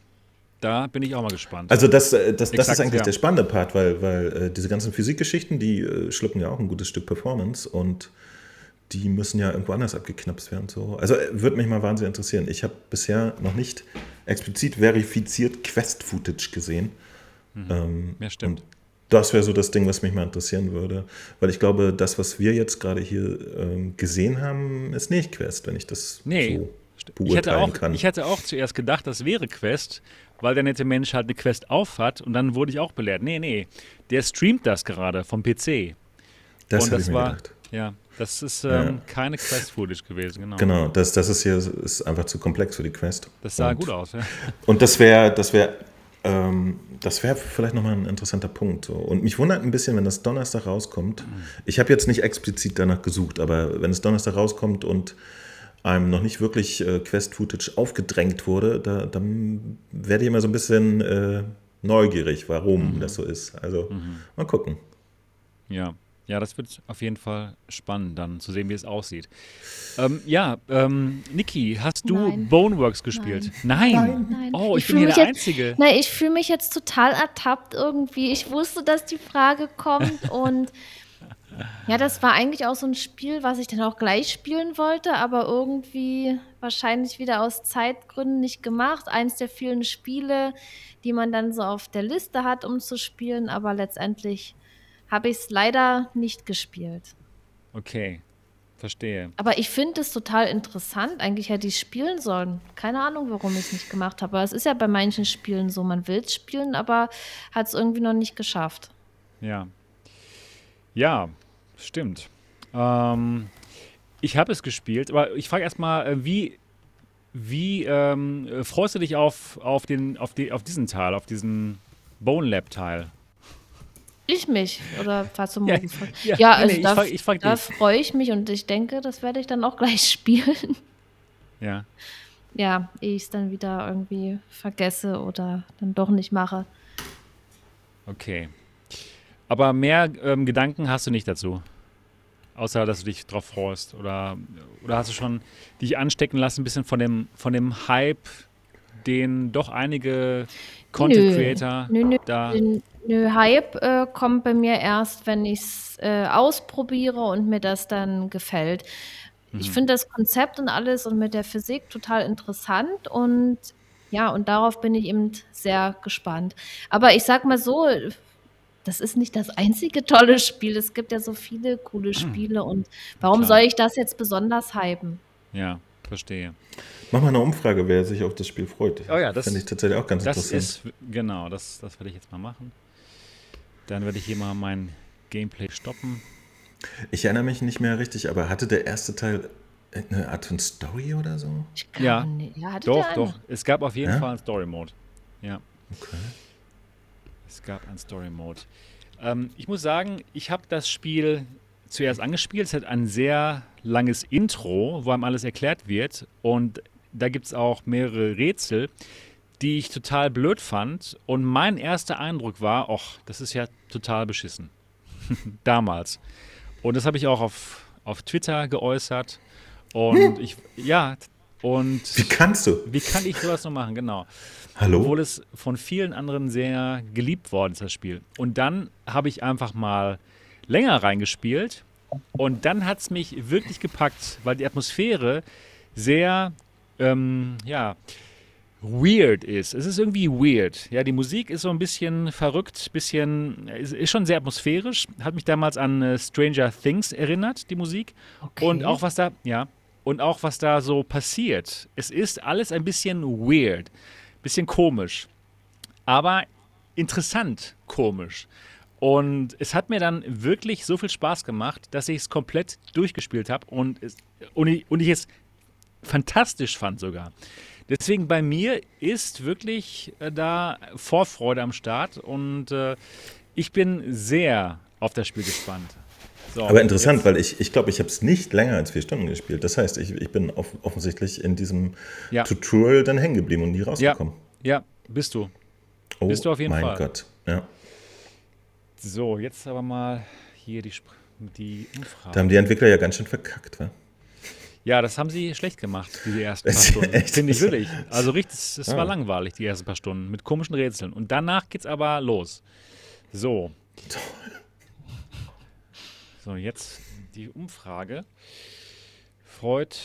A: da bin ich auch mal gespannt.
C: Also das, äh, das, das ist eigentlich ja. der spannende Part, weil, weil äh, diese ganzen Physikgeschichten, die äh, schlucken ja auch ein gutes Stück Performance und die müssen ja irgendwo anders abgeknapst werden. So. Also äh, würde mich mal wahnsinnig interessieren. Ich habe bisher noch nicht explizit verifiziert Quest-Footage gesehen.
A: Mhm. Ähm, ja, stimmt.
C: Das wäre so das Ding, was mich mal interessieren würde. Weil ich glaube, das, was wir jetzt gerade hier ähm, gesehen haben, ist nicht Quest, wenn ich das
A: nee. so beurteilen
C: ich hätte
A: auch,
C: kann.
A: Ich hätte auch zuerst gedacht, das wäre Quest, weil der nette Mensch halt eine Quest aufhat und dann wurde ich auch belehrt. Nee, nee, der streamt das gerade vom PC.
C: Das und das ich mir war, gedacht.
A: Ja, das ist ähm, ja. keine Quest-Footage gewesen, genau.
C: Genau, das, das ist hier ist einfach zu komplex für die Quest.
A: Das sah und, gut aus, ja. (laughs)
C: Und das wäre, das wäre, ähm, das wäre vielleicht nochmal ein interessanter Punkt. So. Und mich wundert ein bisschen, wenn das Donnerstag rauskommt. Mhm. Ich habe jetzt nicht explizit danach gesucht, aber wenn es Donnerstag rauskommt und einem noch nicht wirklich äh, Quest-Footage aufgedrängt wurde, da, dann werde ich immer so ein bisschen äh, neugierig, warum mhm. das so ist. Also mhm. mal gucken.
A: Ja, ja, das wird auf jeden Fall spannend, dann zu sehen, wie es aussieht. Ähm, ja, ähm, Niki, hast du Nein. Boneworks gespielt?
B: Nein. Nein. Nein.
A: Oh, ich, ich bin hier der
B: jetzt,
A: Einzige.
B: Nein, ich fühle mich jetzt total ertappt irgendwie. Ich wusste, dass die Frage kommt (laughs) und ja, das war eigentlich auch so ein Spiel, was ich dann auch gleich spielen wollte, aber irgendwie wahrscheinlich wieder aus Zeitgründen nicht gemacht. Eins der vielen Spiele, die man dann so auf der Liste hat, um zu spielen, aber letztendlich habe ich es leider nicht gespielt.
A: Okay, verstehe.
B: Aber ich finde es total interessant. Eigentlich hätte ich es spielen sollen. Keine Ahnung, warum ich es nicht gemacht habe. Aber es ist ja bei manchen Spielen so, man will es spielen, aber hat es irgendwie noch nicht geschafft.
A: Ja. Ja, stimmt. Ähm, ich habe es gespielt, aber ich frage erstmal, äh, wie, wie ähm, freust du dich auf, auf, den, auf, die, auf diesen Teil, auf diesen Bone Lab Teil?
B: Ich mich oder was zum
A: ja,
B: ja, ja, also nee, da, frag, frag da freue ich mich und ich denke, das werde ich dann auch gleich (laughs) spielen.
A: Ja.
B: Ja, ehe ich es dann wieder irgendwie vergesse oder dann doch nicht mache.
A: Okay. Aber mehr ähm, Gedanken hast du nicht dazu? Außer, dass du dich drauf freust? Oder, oder hast du schon dich anstecken lassen, ein bisschen von dem, von dem Hype, den doch einige Content Creator
B: nö, nö,
A: da.
B: Nö, Hype äh, kommt bei mir erst, wenn ich es äh, ausprobiere und mir das dann gefällt. Mhm. Ich finde das Konzept und alles und mit der Physik total interessant und ja, und darauf bin ich eben sehr gespannt. Aber ich sag mal so, das ist nicht das einzige tolle Spiel. Es gibt ja so viele coole hm. Spiele und warum Klar. soll ich das jetzt besonders hypen?
A: Ja, verstehe.
C: Mach mal eine Umfrage, wer sich auf das Spiel freut.
A: Oh ja, das
C: finde ich tatsächlich auch ganz
A: das
C: interessant.
A: Ist, genau, das, das werde ich jetzt mal machen. Dann werde ich hier mal mein Gameplay stoppen.
C: Ich erinnere mich nicht mehr richtig, aber hatte der erste Teil eine Art von Story oder so?
A: Ja, ja doch, doch. Es gab auf jeden ja? Fall einen Story-Mode. Ja.
C: Okay.
A: Es gab einen Story-Mode. Ähm, ich muss sagen, ich habe das Spiel zuerst angespielt. Es hat ein sehr langes Intro, wo einem alles erklärt wird. Und da gibt es auch mehrere Rätsel, die ich total blöd fand. Und mein erster Eindruck war, ach, das ist ja total beschissen. (laughs) Damals. Und das habe ich auch auf, auf Twitter geäußert. Und (laughs) ich, ja, und.
C: Wie kannst du?
A: Wie kann ich sowas noch machen, genau.
C: Hallo?
A: Obwohl es von vielen anderen sehr geliebt worden ist, das Spiel. Und dann habe ich einfach mal länger reingespielt und dann hat es mich wirklich gepackt, weil die Atmosphäre sehr, ähm, ja, weird ist. Es ist irgendwie weird. Ja, die Musik ist so ein bisschen verrückt, bisschen, ist, ist schon sehr atmosphärisch. Hat mich damals an äh, Stranger Things erinnert, die Musik.
B: Okay.
A: Und auch was da, ja, und auch was da so passiert. Es ist alles ein bisschen weird, bisschen komisch, aber interessant komisch. Und es hat mir dann wirklich so viel Spaß gemacht, dass ich es komplett durchgespielt habe und, und, ich, und ich es fantastisch fand sogar. Deswegen bei mir ist wirklich äh, da Vorfreude am Start und äh, ich bin sehr auf das Spiel gespannt. So,
C: Aber interessant,
A: jetzt-
C: weil ich ich, glaube, ich habe es nicht länger als vier Stunden gespielt. Das heißt, ich, ich bin off offensichtlich in diesem
A: Ja.
C: Tutorial dann hängen geblieben und nie
A: Ja,
C: rausgekommen.
A: ja, bist du.
C: Oh,
A: bist du auf jeden
C: mein
A: Fall.
C: Gott. Ja.
A: So, jetzt aber mal hier die, die Umfrage.
C: Da haben die Entwickler ja ganz schön verkackt, wa?
A: Ja, das haben sie schlecht gemacht, diese ersten paar (laughs) Stunden.
C: echt?
A: Finde ich wirklich. Also richtig, es es
C: Ah.
A: war langweilig, die ersten paar Stunden, mit komischen Rätseln. Und danach geht's aber los. So. So, jetzt die Umfrage. Freut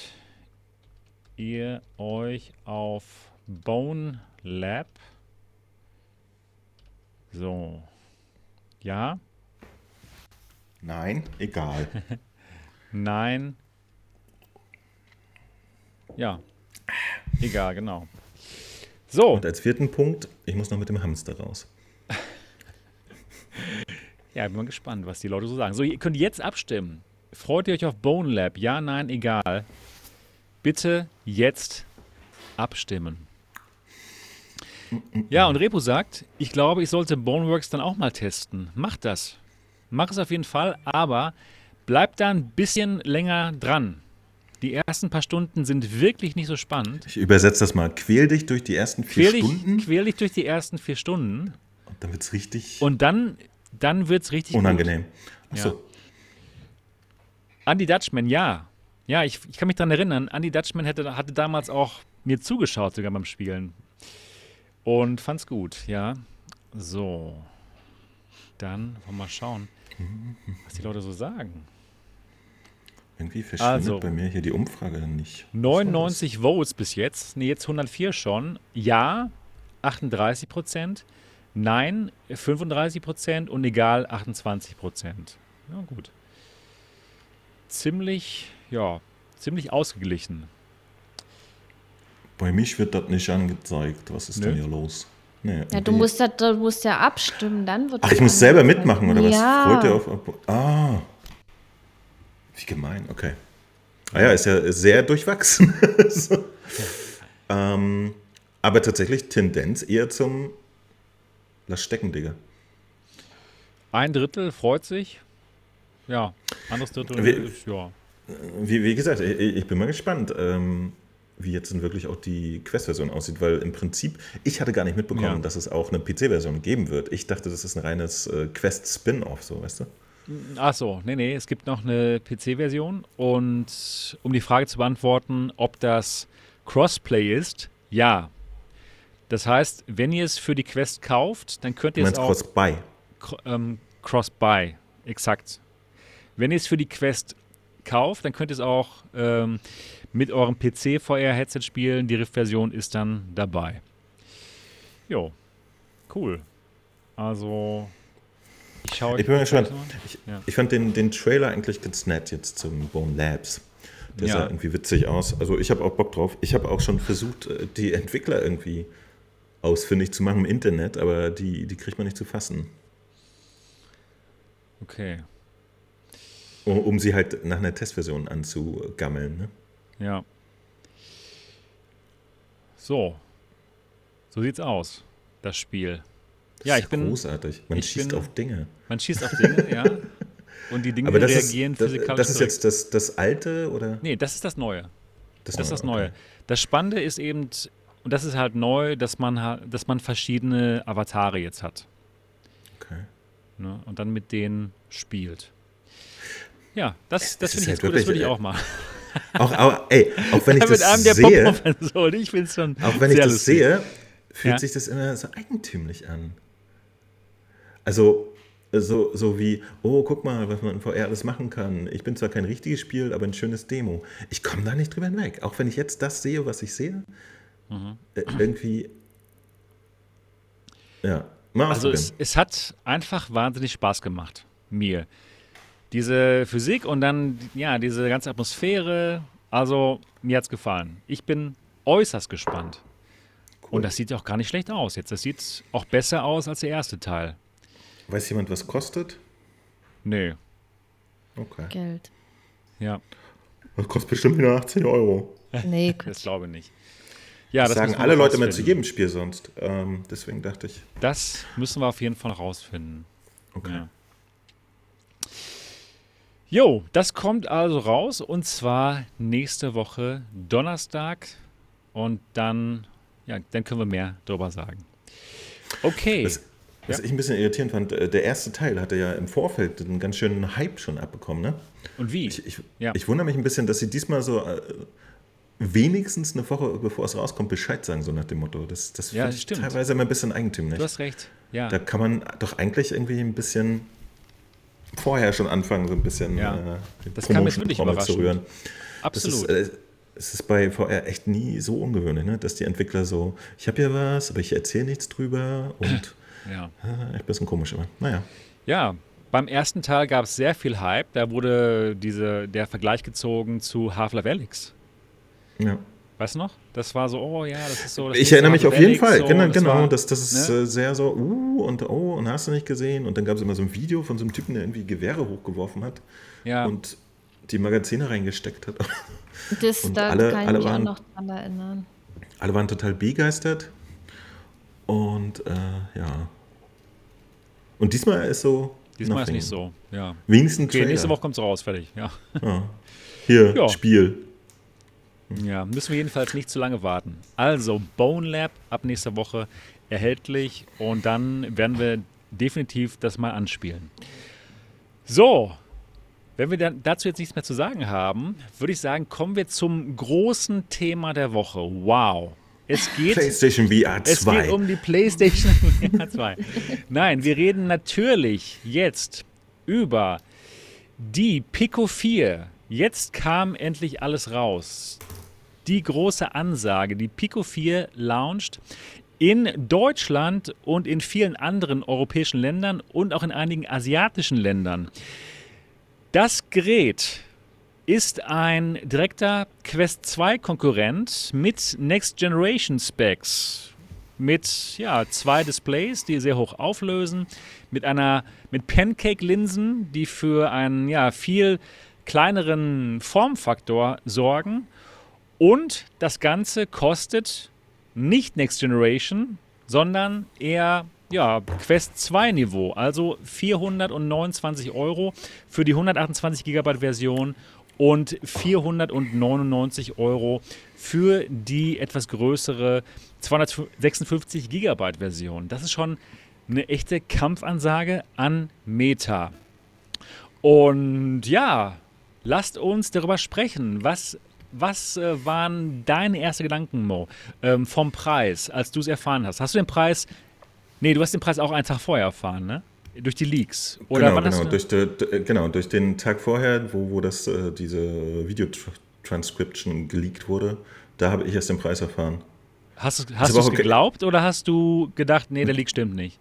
A: ihr euch auf Bone Lab? So. Ja,
C: Nein, egal. (laughs)
A: Nein. Ja. Egal, genau. So,
C: Und als vierten Punkt, ich muss noch mit dem Hamster raus. (laughs)
A: ja, bin mal gespannt, was die Leute so sagen. So, ihr könnt jetzt abstimmen. Freut ihr euch auf Bone Lab? Ja, nein, egal. Bitte jetzt abstimmen. Ja, und Repo sagt, ich glaube, ich sollte Boneworks dann auch mal testen. Macht das. Mach es auf jeden Fall, aber bleibt da ein bisschen länger dran. Die ersten paar Stunden sind wirklich nicht so spannend.
C: Ich übersetze das mal. Quäl dich durch die ersten vier
A: Quäl dich,
C: Stunden
A: quäl dich durch die ersten vier Stunden
C: und dann wird es richtig
A: und dann, dann wird es richtig
C: unangenehm.
A: Gut.
C: Achso,
A: Ja. Andy Dutchman, ja. Ja, ich, ich kann mich daran erinnern, Andy Dutchman hätte, hatte damals auch mir zugeschaut, sogar beim Spielen. Und fand's gut, ja. So. Dann wollen wir mal schauen, was die Leute so sagen.
C: irgendwie verschwindet
A: Also.
C: bei mir hier die Umfrage dann nicht.
A: 99 Votes bis jetzt, nee, jetzt 104 schon. Ja, 38 Prozent. Nein, 35 Prozent und egal 28 Prozent. Ja, gut. Ziemlich, ja, ziemlich ausgeglichen.
C: Bei mich wird das nicht angezeigt. Was ist
A: Nö.
C: denn hier los? Nee,
B: Ja, du musst, da, du musst ja abstimmen, dann wird
C: Ach,
B: das
C: ich muss selber mitmachen, oder was?
B: Ja.
C: Freut ihr auf. auf ah. Wie gemein, okay. Ah ja, ist ja sehr durchwachsen. (laughs) so. ähm, aber tatsächlich Tendenz eher zum Lass stecken, Digga.
A: Ein Drittel freut sich. Ja, anderes Drittel
C: Wir-
A: ist, ja.
C: Wie, wie gesagt, ich, ich bin mal gespannt, ähm, wie jetzt denn wirklich auch die Quest-Version aussieht, weil im Prinzip, ich hatte gar nicht mitbekommen,
A: Ja.
C: dass es auch eine PC-Version geben wird. Ich dachte, das ist ein reines äh, Quest-Spin-Off, so, weißt du?
A: Ach so, nee, nee, es gibt noch eine PC-Version und um die Frage zu beantworten, ob das Crossplay ist, ja. Das heißt, wenn ihr es für die Quest kauft, dann könnt ihr es auch
C: Cross-Buy.
A: Cro- ähm, Cross-Buy, exakt. Wenn ihr es für die Quest kauft, dann könnt ihr es auch ähm, mit eurem PC-VR-Headset spielen. Die Rift-Version ist dann dabei. Jo, cool. Also, ich schaue
C: Ich bin gespannt. Ich,
A: Ja.
C: ich fand den, den Trailer eigentlich ganz nett jetzt zum Bone Labs. Der
A: Ja.
C: sah irgendwie witzig aus. Also ich habe auch Bock drauf. Ich habe auch schon versucht, äh, die Entwickler irgendwie ausfindig zu machen im Internet, aber die, die kriegt man nicht zu fassen.
A: Okay,
C: Um, um sie halt nach einer Testversion anzugammeln. Ne?
A: ja. So, so sieht's aus, das Spiel.
C: Das
A: Ja,
C: ist
A: ich bin,
C: großartig. Man schießt
A: bin-
C: auf Dinge.
A: man schießt auf Dinge, ja. Und die Dinge
C: Aber das ist,
A: reagieren
C: das,
A: physikalisch
C: das ist jetzt das, das alte oder?
A: Nee, das ist das Neue. Das ist das
C: okay.
A: Neue. Das Spannende ist eben, und das ist halt neu, dass man, dass man verschiedene Avatare jetzt hat.
C: Okay.
A: Ne? Und dann mit denen spielt. Ja, das, das finde ich
C: halt
A: jetzt gut, das würde ich
C: äh,
A: auch mal.
C: auch, auch, ey, auch wenn (laughs) ich das
A: einem der
C: sehe,
A: Pop-Professoren. Ich finde es schon.
C: auch wenn ich das
A: lustig.
C: sehe, fühlt
A: Ja.
C: sich das immer so eigentümlich an. Also so, so wie, oh, guck mal, was man in VR alles machen kann. Ich bin zwar kein richtiges Spiel, aber ein schönes Demo. Ich komme da nicht drüber hinweg. Auch wenn ich jetzt das sehe, was ich sehe,
A: Mhm.
C: irgendwie, ja, mal
A: Also es, es hat einfach wahnsinnig Spaß gemacht, mir. Diese Physik und dann, ja, diese ganze Atmosphäre, also mir hat's gefallen. Ich bin äußerst gespannt. Und das sieht auch gar nicht schlecht aus jetzt. Das sieht auch besser aus als der erste Teil.
C: Weiß jemand, was kostet?
A: Nee,
C: Okay.
B: Geld.
A: ja,
C: Das kostet bestimmt wieder 18 Euro.
B: Nee, (laughs)
A: das glaube ich nicht. Ja,
C: Das
A: das
C: sagen alle Leute immer zu jedem Spiel sonst. Ähm, deswegen dachte ich,
A: Das müssen wir auf jeden Fall rausfinden.
C: okay.
A: Ja. Jo, das kommt also raus und zwar nächste Woche Donnerstag und dann, ja, dann können wir mehr darüber sagen. Okay.
C: Das, was ich ein bisschen irritierend fand, äh, der erste Teil hatte ja im Vorfeld einen ganz schönen Hype schon abbekommen, ne?
A: und wie?
C: Ich, ich,
A: Ja.
C: ich wundere mich ein bisschen, dass sie diesmal so äh, wenigstens eine Woche bevor es rauskommt Bescheid sagen, so nach dem Motto. Das, das
A: Ja,
C: finde
A: das
C: ich
A: stimmt.
C: teilweise immer ein bisschen eigentümlich.
A: du hast recht. Ja.
C: Da kann man doch eigentlich irgendwie ein bisschen vorher schon anfangen, so ein bisschen
A: Ja.
C: äh,
A: Das jetzt
C: Promotion-Trommel
A: wirklich
C: zu rühren. Das
A: Absolut.
C: ist, äh, es ist bei VR echt nie so ungewöhnlich, ne? dass die Entwickler so, ich habe hier was, aber ich erzähle nichts drüber und (clears throat)
A: ja.
C: äh, echt ein bisschen komisch immer. Naja.
A: ja, beim ersten Teil gab es sehr viel Hype. Da wurde diese, der Vergleich gezogen zu Half-Life Alyx.
C: Ja.
A: Weißt du noch? Das war so, oh ja, das ist so. Das
C: Ich erinnere mich auf jeden Fall,
A: so,
C: genau,
A: das
C: genau.
A: war-
C: das, das ist
A: ne?
C: äh, sehr so, uh, und oh, und hast du nicht gesehen? Und dann gab es immer so ein Video von so einem Typen, der irgendwie Gewehre hochgeworfen hat
A: Ja.
C: und die Magazine reingesteckt hat. (laughs)
B: Das,
C: Und
B: da
C: alle-
B: kann ich
C: alle
B: mich auch
C: waren-
B: noch dran erinnern.
C: Alle waren total begeistert. Und äh, ja. Und diesmal ist so.
A: Diesmal ist
C: nothing.
A: nicht so. Ja.
C: Wenigstens
A: Okay,
C: Trailer.
A: nächste Woche kommt's raus, fertig. Ja.
C: Hier,
A: Ja.
C: Spiel.
A: Ja, müssen wir jedenfalls nicht zu lange warten. Also, Bone Lab ab nächster Woche erhältlich und dann werden wir definitiv das mal anspielen. So, wenn wir dann dazu jetzt nichts mehr zu sagen haben, würde ich sagen, kommen wir zum großen Thema der Woche. Wow. Es geht
C: PlayStation VR
A: es
C: 2.
A: geht um die PlayStation VR 2. Nein, wir reden natürlich jetzt über die Pico 4. Jetzt kam endlich alles raus. Die große Ansage, die Pico 4 launcht in Deutschland und in vielen anderen europäischen Ländern und auch in einigen asiatischen Ländern. Das Gerät ist ein direkter Quest 2 Konkurrent mit Next Generation Specs. Mit ja, zwei Displays, die sehr hoch auflösen, mit einer mit Pancake-Linsen, die für einen ja, viel kleineren Formfaktor sorgen. Und das Ganze kostet nicht Next Generation, sondern eher ja, Quest 2 Niveau, also 429 Euro für die 128 GB Version und 499 Euro für die etwas größere 256 GB Version. Das ist schon eine echte Kampfansage an Meta. Und ja, lasst uns darüber sprechen. Was, was äh, waren deine ersten Gedanken, Mo, ähm, vom Preis, als du es erfahren hast? Hast du den Preis, nee, du hast den Preis auch einen Tag vorher erfahren, ne? Durch die Leaks. Oder
C: genau, genau, durch de, de, genau, durch den Tag vorher, wo, wo das, äh, diese Videotranscription geleakt wurde, da habe ich erst den Preis erfahren.
A: hast, hast du es
C: okay.
A: geglaubt oder hast du gedacht, nee, der Leak stimmt nicht?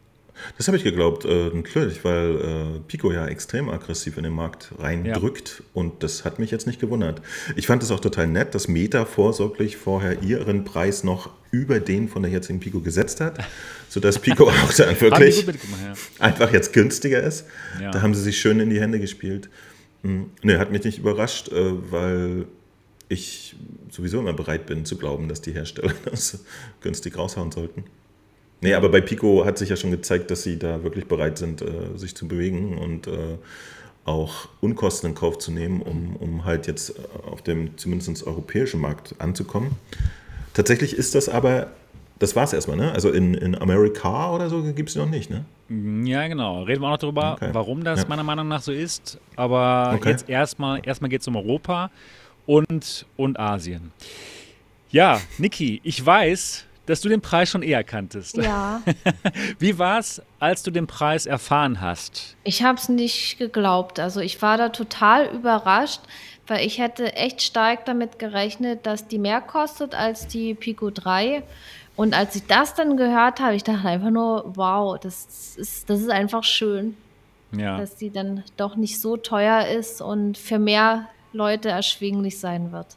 C: Das habe ich geglaubt, äh, natürlich, weil äh, Pico ja extrem aggressiv in den Markt reindrückt und das hat mich jetzt nicht gewundert. Ich fand es auch total nett, dass Meta vorsorglich vorher ihren Preis noch über den von der jetzigen Pico gesetzt hat, (laughs) sodass Pico auch dann wirklich
A: ja.
C: einfach jetzt günstiger ist.
A: Ja.
C: Da haben sie sich schön in die Hände gespielt. Hm, Ne, hat mich nicht überrascht, äh, weil ich sowieso immer bereit bin zu glauben, dass die Hersteller (laughs) das günstig raushauen sollten. Nee, aber bei Pico hat sich ja schon gezeigt, dass sie da wirklich bereit sind, äh, sich zu bewegen und äh, auch Unkosten in Kauf zu nehmen, um, um halt jetzt äh, auf dem zumindest europäischen Markt anzukommen. Tatsächlich ist das aber, das war es erstmal, ne? Also in, in Amerika oder so gibt es noch nicht, ne?
A: Ja, genau. Reden wir auch noch darüber,
C: Okay.
A: warum das
C: Ja.
A: meiner Meinung nach so ist. Aber
C: Okay.
A: jetzt erstmal, erstmal geht es um Europa. und, und Asien. Ja, Niki, ich weiß, dass du den Preis schon eher kanntest.
B: Ja. (laughs)
A: Wie war es, als du den Preis erfahren hast?
B: Ich habe es nicht geglaubt. Also ich war da total überrascht, weil ich hätte echt stark damit gerechnet, dass die mehr kostet als die Pico 3. Und als ich das dann gehört habe, ich dachte einfach nur, wow, das ist, das ist einfach schön, ja. dass die dann doch nicht so teuer ist und für mehr Leute erschwinglich sein wird.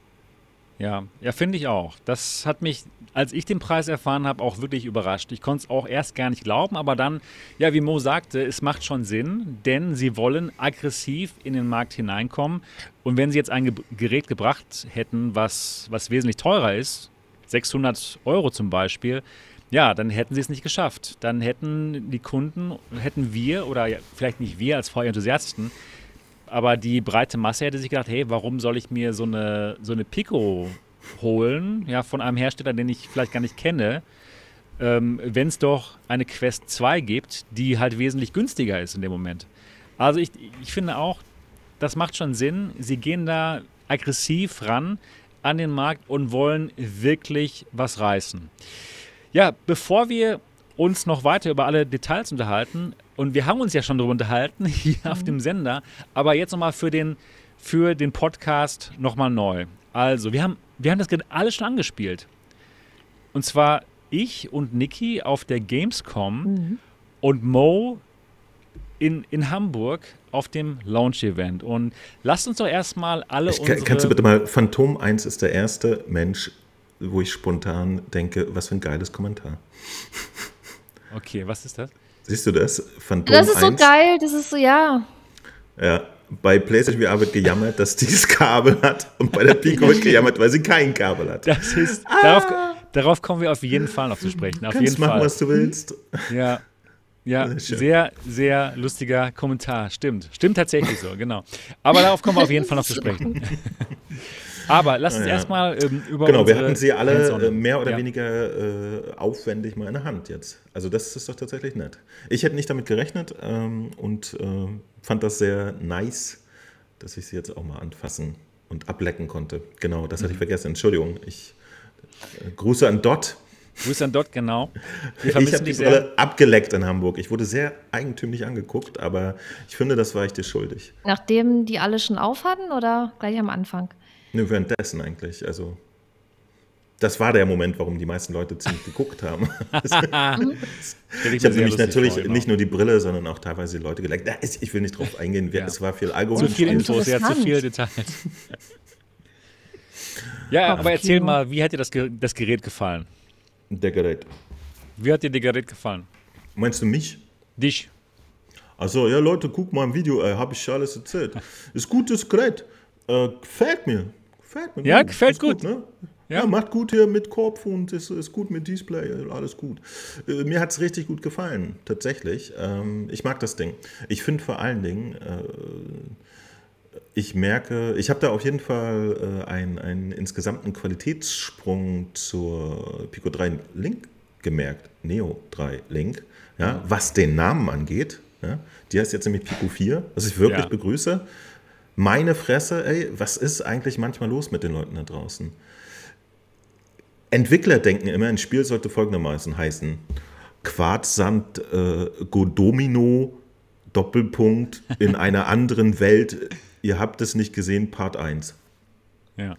A: Ja, ja, finde ich auch. Das hat mich, als ich den Preis erfahren habe, auch wirklich überrascht. Ich konnte es auch erst gar nicht glauben, aber dann, ja, wie Mo sagte, es macht schon Sinn, denn sie wollen aggressiv in den Markt hineinkommen. Und wenn sie jetzt ein Ge Gerät gebracht hätten, was, was wesentlich teurer ist, 600 Euro zum Beispiel, ja, dann hätten sie es nicht geschafft. Dann hätten die Kunden, hätten wir oder ja, vielleicht nicht wir als VR-Enthusiasten, aber die breite Masse hätte sich gedacht, hey, warum soll ich mir so eine, so eine Pico holen, ja, von einem Hersteller, den ich vielleicht gar nicht kenne, ähm, wenn es doch eine Quest 2 gibt, die halt wesentlich günstiger ist in dem Moment. Also ich, ich finde auch, das macht schon Sinn. Sie gehen da aggressiv ran an den Markt und wollen wirklich was reißen. Ja, bevor wir uns noch weiter über alle Details unterhalten, und wir haben uns ja schon darüber unterhalten (laughs) hier mhm. auf dem Sender, aber jetzt nochmal für den, für den Podcast nochmal neu. Also, wir haben, wir haben das alles schon angespielt. Und zwar ich und Niki auf der Gamescom mhm. und Mo in, in Hamburg auf dem Launch-Event. Und lasst uns doch erstmal alle
C: ich, unsere... Kannst du bitte mal, Phantom 1 ist der erste Mensch, wo ich spontan denke, was für ein geiles Kommentar.
A: Okay, was ist das?
C: Siehst du das?
B: Phantom das ist 1. so geil, das ist so, ja.
C: Ja, bei PlayStation VR wird gejammert, dass dieses (laughs) Kabel hat und bei der Pico wird gejammert, weil sie kein Kabel hat.
A: Das ist, ah. darauf, darauf, kommen wir auf jeden Fall noch zu sprechen. Auf
C: Kannst
A: jeden
C: machen,
A: Fall.
C: was du willst.
A: Ja, ja, sehr, sehr lustiger Kommentar. Stimmt. Stimmt tatsächlich so, genau. Aber darauf kommen wir auf jeden Fall noch zu sprechen. (laughs) Aber lass uns ja. erstmal ähm, über.
C: Genau, wir hatten sie alle äh, mehr oder ja. weniger äh, aufwendig mal in der Hand jetzt. Also, das ist doch tatsächlich nett. Ich hätte nicht damit gerechnet ähm, und äh, fand das sehr nice, dass ich sie jetzt auch mal anfassen und ablecken konnte. Genau, das hatte ich mhm. vergessen. Entschuldigung. Ich äh, Grüße an Dot.
A: Grüße an Dot, genau. (laughs)
C: ich habe die Brille abgeleckt in Hamburg. Ich wurde sehr eigentümlich angeguckt, aber ich finde, das war ich dir schuldig.
B: Nachdem die alle schon auf hatten oder gleich am Anfang?
C: Nö, währenddessen eigentlich. Also, das war der Moment, warum die meisten Leute ziemlich geguckt haben. (laughs) (laughs) ich habe nämlich natürlich vor, genau. nicht nur die Brille, sondern auch teilweise die Leute geleckt. Ich will nicht drauf eingehen, ja. es war viel Alkohol.
A: Zu viel Infos, ja, zu viele Details. (laughs) ja, aber erzähl mal, wie hat dir das, das Gerät gefallen?
C: Der Gerät.
A: Wie hat dir das Gerät gefallen?
C: Meinst du mich?
A: Dich.
C: Also, ja, Leute, guck mal im Video, äh, habe ich alles erzählt. Ist gutes Gerät. Äh, gefällt mir.
A: Gefällt mir. Ja, gefällt gut. gut
C: ne? Ja. ja. macht gut hier mit Kopf und ist, ist gut mit Display, alles gut. Äh, mir hat es richtig gut gefallen, tatsächlich. Ähm, ich mag das Ding. Ich finde vor allen Dingen, äh, ich merke, ich habe da auf jeden Fall äh, einen, einen insgesamten Qualitätssprung zur Pico 3 Link gemerkt, Neo 3 Link, ja, was den Namen angeht. Ja. Die heißt jetzt nämlich Pico 4, was ich wirklich ja. begrüße meine Fresse, ey, was ist eigentlich manchmal los mit den Leuten da draußen? Entwickler denken immer, ein Spiel sollte folgendermaßen heißen: Quarzsand äh, Godomino Doppelpunkt in (laughs) einer anderen Welt. Ihr habt es nicht gesehen, Part 1.
A: Ja.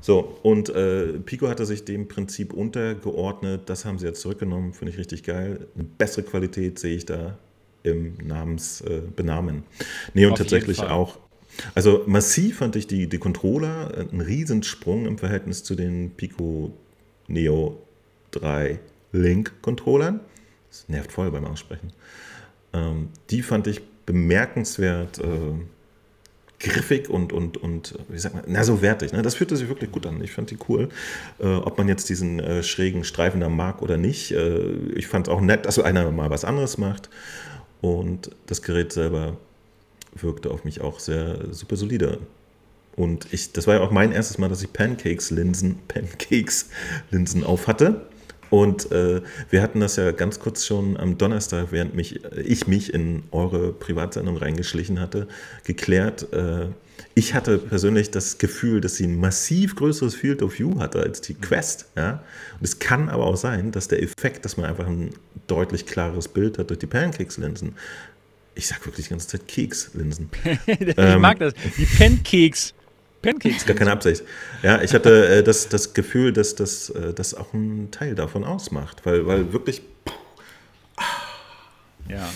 C: So, und äh, Pico hatte sich dem Prinzip untergeordnet. Das haben sie jetzt zurückgenommen, finde ich richtig geil. Eine bessere Qualität sehe ich da im Namensbenamen. Äh, nee, und Auf tatsächlich auch also massiv fand ich die, die Controller äh, einen Riesensprung im Verhältnis zu den Pico Neo 3 Link-Controllern. Das nervt voll beim Aussprechen. Ähm, die fand ich bemerkenswert äh, griffig und, und, und, wie sagt man, na so wertig. Ne? Das fühlte sich wirklich gut an. Ich fand die cool. Äh, ob man jetzt diesen äh, schrägen Streifen da mag oder nicht. Äh, ich fand es auch nett, dass einer mal was anderes macht. Und das Gerät selber wirkte auf mich auch sehr super solide. Und ich, das war ja auch mein erstes Mal, dass ich Pancakes-Linsen, Pancakes-Linsen auf hatte. Und äh, wir hatten das ja ganz kurz schon am Donnerstag, während mich, ich mich in eure Privatsendung reingeschlichen hatte, geklärt. Äh, ich hatte persönlich das Gefühl, dass sie ein massiv größeres Field of View hatte als die Quest. Ja? Und es kann aber auch sein, dass der Effekt, dass man einfach ein deutlich klareres Bild hat durch die Pancakes-Linsen. Ich sag wirklich die ganze Zeit Keks-Linsen. (laughs)
A: ich ähm, mag das. Die Pancakes.
C: Pancakes. Gar keine Absicht. Ja, ich hatte äh, das, das Gefühl, dass das, äh, das auch ein Teil davon ausmacht, weil, weil wirklich.
A: Ja.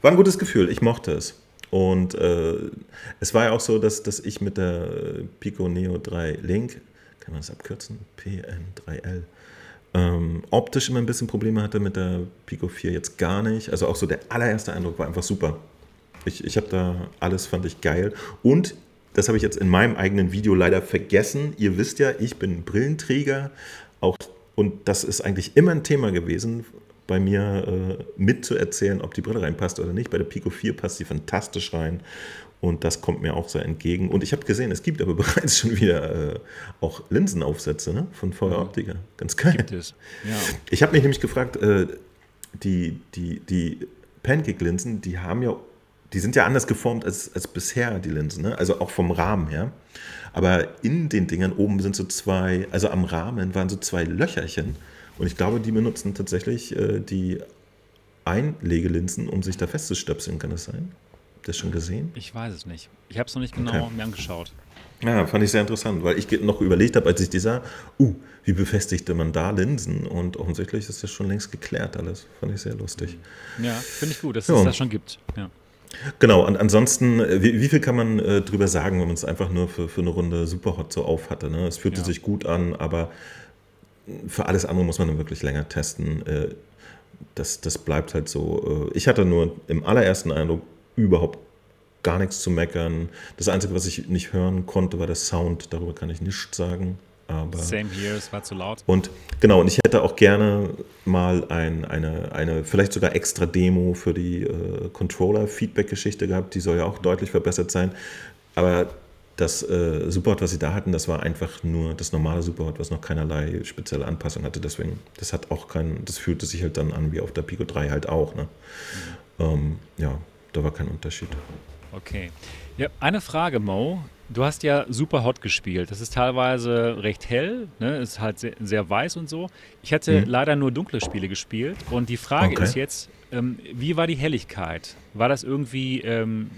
C: War ein gutes Gefühl, ich mochte es. Und äh, es war ja auch so, dass, dass ich mit der Pico Neo 3 Link, kann man das abkürzen? PN3L, ähm, optisch immer ein bisschen Probleme hatte mit der Pico 4 jetzt gar nicht. Also auch so der allererste Eindruck war einfach super. Ich, ich habe da alles, fand ich geil. Und das habe ich jetzt in meinem eigenen Video leider vergessen. Ihr wisst ja, ich bin Brillenträger. Auch, und das ist eigentlich immer ein Thema gewesen bei mir äh, mitzuerzählen, ob die Brille reinpasst oder nicht. Bei der Pico 4 passt sie fantastisch rein und das kommt mir auch sehr entgegen. Und ich habe gesehen, es gibt aber (laughs) bereits schon wieder äh, auch Linsenaufsätze ne? von VR Optica. Ganz geil. Gibt es. Ja. Ich habe mich nämlich gefragt, äh, die, die, die Pancake-Linsen, die haben ja, die sind ja anders geformt als, als bisher, die Linsen, ne? also auch vom Rahmen her. Aber in den Dingern oben sind so zwei, also am Rahmen waren so zwei Löcherchen und ich glaube, die benutzen tatsächlich äh, die Einlegelinsen, um sich da festzustöpseln. Kann das sein? Habt ihr das schon gesehen?
A: Ich weiß es nicht. Ich habe es noch nicht genau okay. mir angeschaut.
C: Ja, fand ich sehr interessant, weil ich noch überlegt habe, als ich die sah, uh, wie befestigte man da Linsen? Und offensichtlich ist das schon längst geklärt alles. Fand ich sehr lustig.
A: Ja, finde ich gut, dass ja. es das schon gibt. Ja.
C: Genau, und ansonsten, äh, wie, wie, viel kann man äh, drüber sagen, wenn man es einfach nur für, für eine Runde Superhot so auf hatte? Ne? Es fühlte ja. sich gut an, aber für alles andere muss man dann wirklich länger testen. Äh, das, das bleibt halt so. Äh, ich hatte nur im allerersten Eindruck überhaupt gar nichts zu meckern. Das Einzige, was ich nicht hören konnte, war der Sound. Darüber kann ich nichts sagen. Aber
A: Same here, es war zu laut.
C: Und genau, und ich hätte auch gerne mal ein, eine, eine, vielleicht sogar extra Demo für die äh, Controller-Feedback-Geschichte gehabt. Die soll ja auch deutlich verbessert sein. Aber das äh, Superhot, was sie da hatten, das war einfach nur das normale Superhot, was noch keinerlei spezielle Anpassung hatte. Deswegen, das hat auch kein, das fühlte sich halt dann an wie auf der Pico 3 halt auch. Ne? Mhm. Ähm, ja, da war kein Unterschied.
A: Okay. Ja, eine Frage, Mo. Du hast ja Superhot gespielt. Das ist teilweise recht hell, ne? ist halt sehr, sehr weiß und so. Ich hatte mhm. leider nur dunkle Spiele gespielt. Und die Frage okay. ist jetzt, ähm, wie war die Helligkeit? War das irgendwie ähm,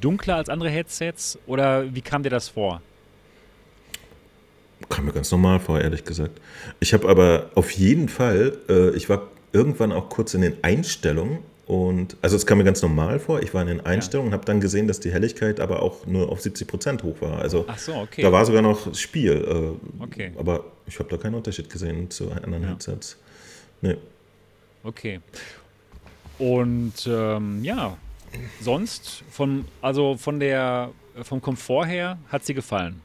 A: dunkler als andere Headsets oder wie kam dir das vor?
C: Kam mir ganz normal vor, ehrlich gesagt. Ich habe aber auf jeden Fall, äh, ich war irgendwann auch kurz in den Einstellungen und, also es kam mir ganz normal vor, ich war in den Einstellungen ja. und habe dann gesehen, dass die Helligkeit aber auch nur auf 70 Prozent hoch war. Also
A: so, okay.
C: da war sogar noch Spiel. Äh, okay. Aber ich habe da keinen Unterschied gesehen zu anderen ja. Headsets. Nee.
A: Okay. Und ähm, ja, sonst von, also von der, vom Komfort her hat sie gefallen.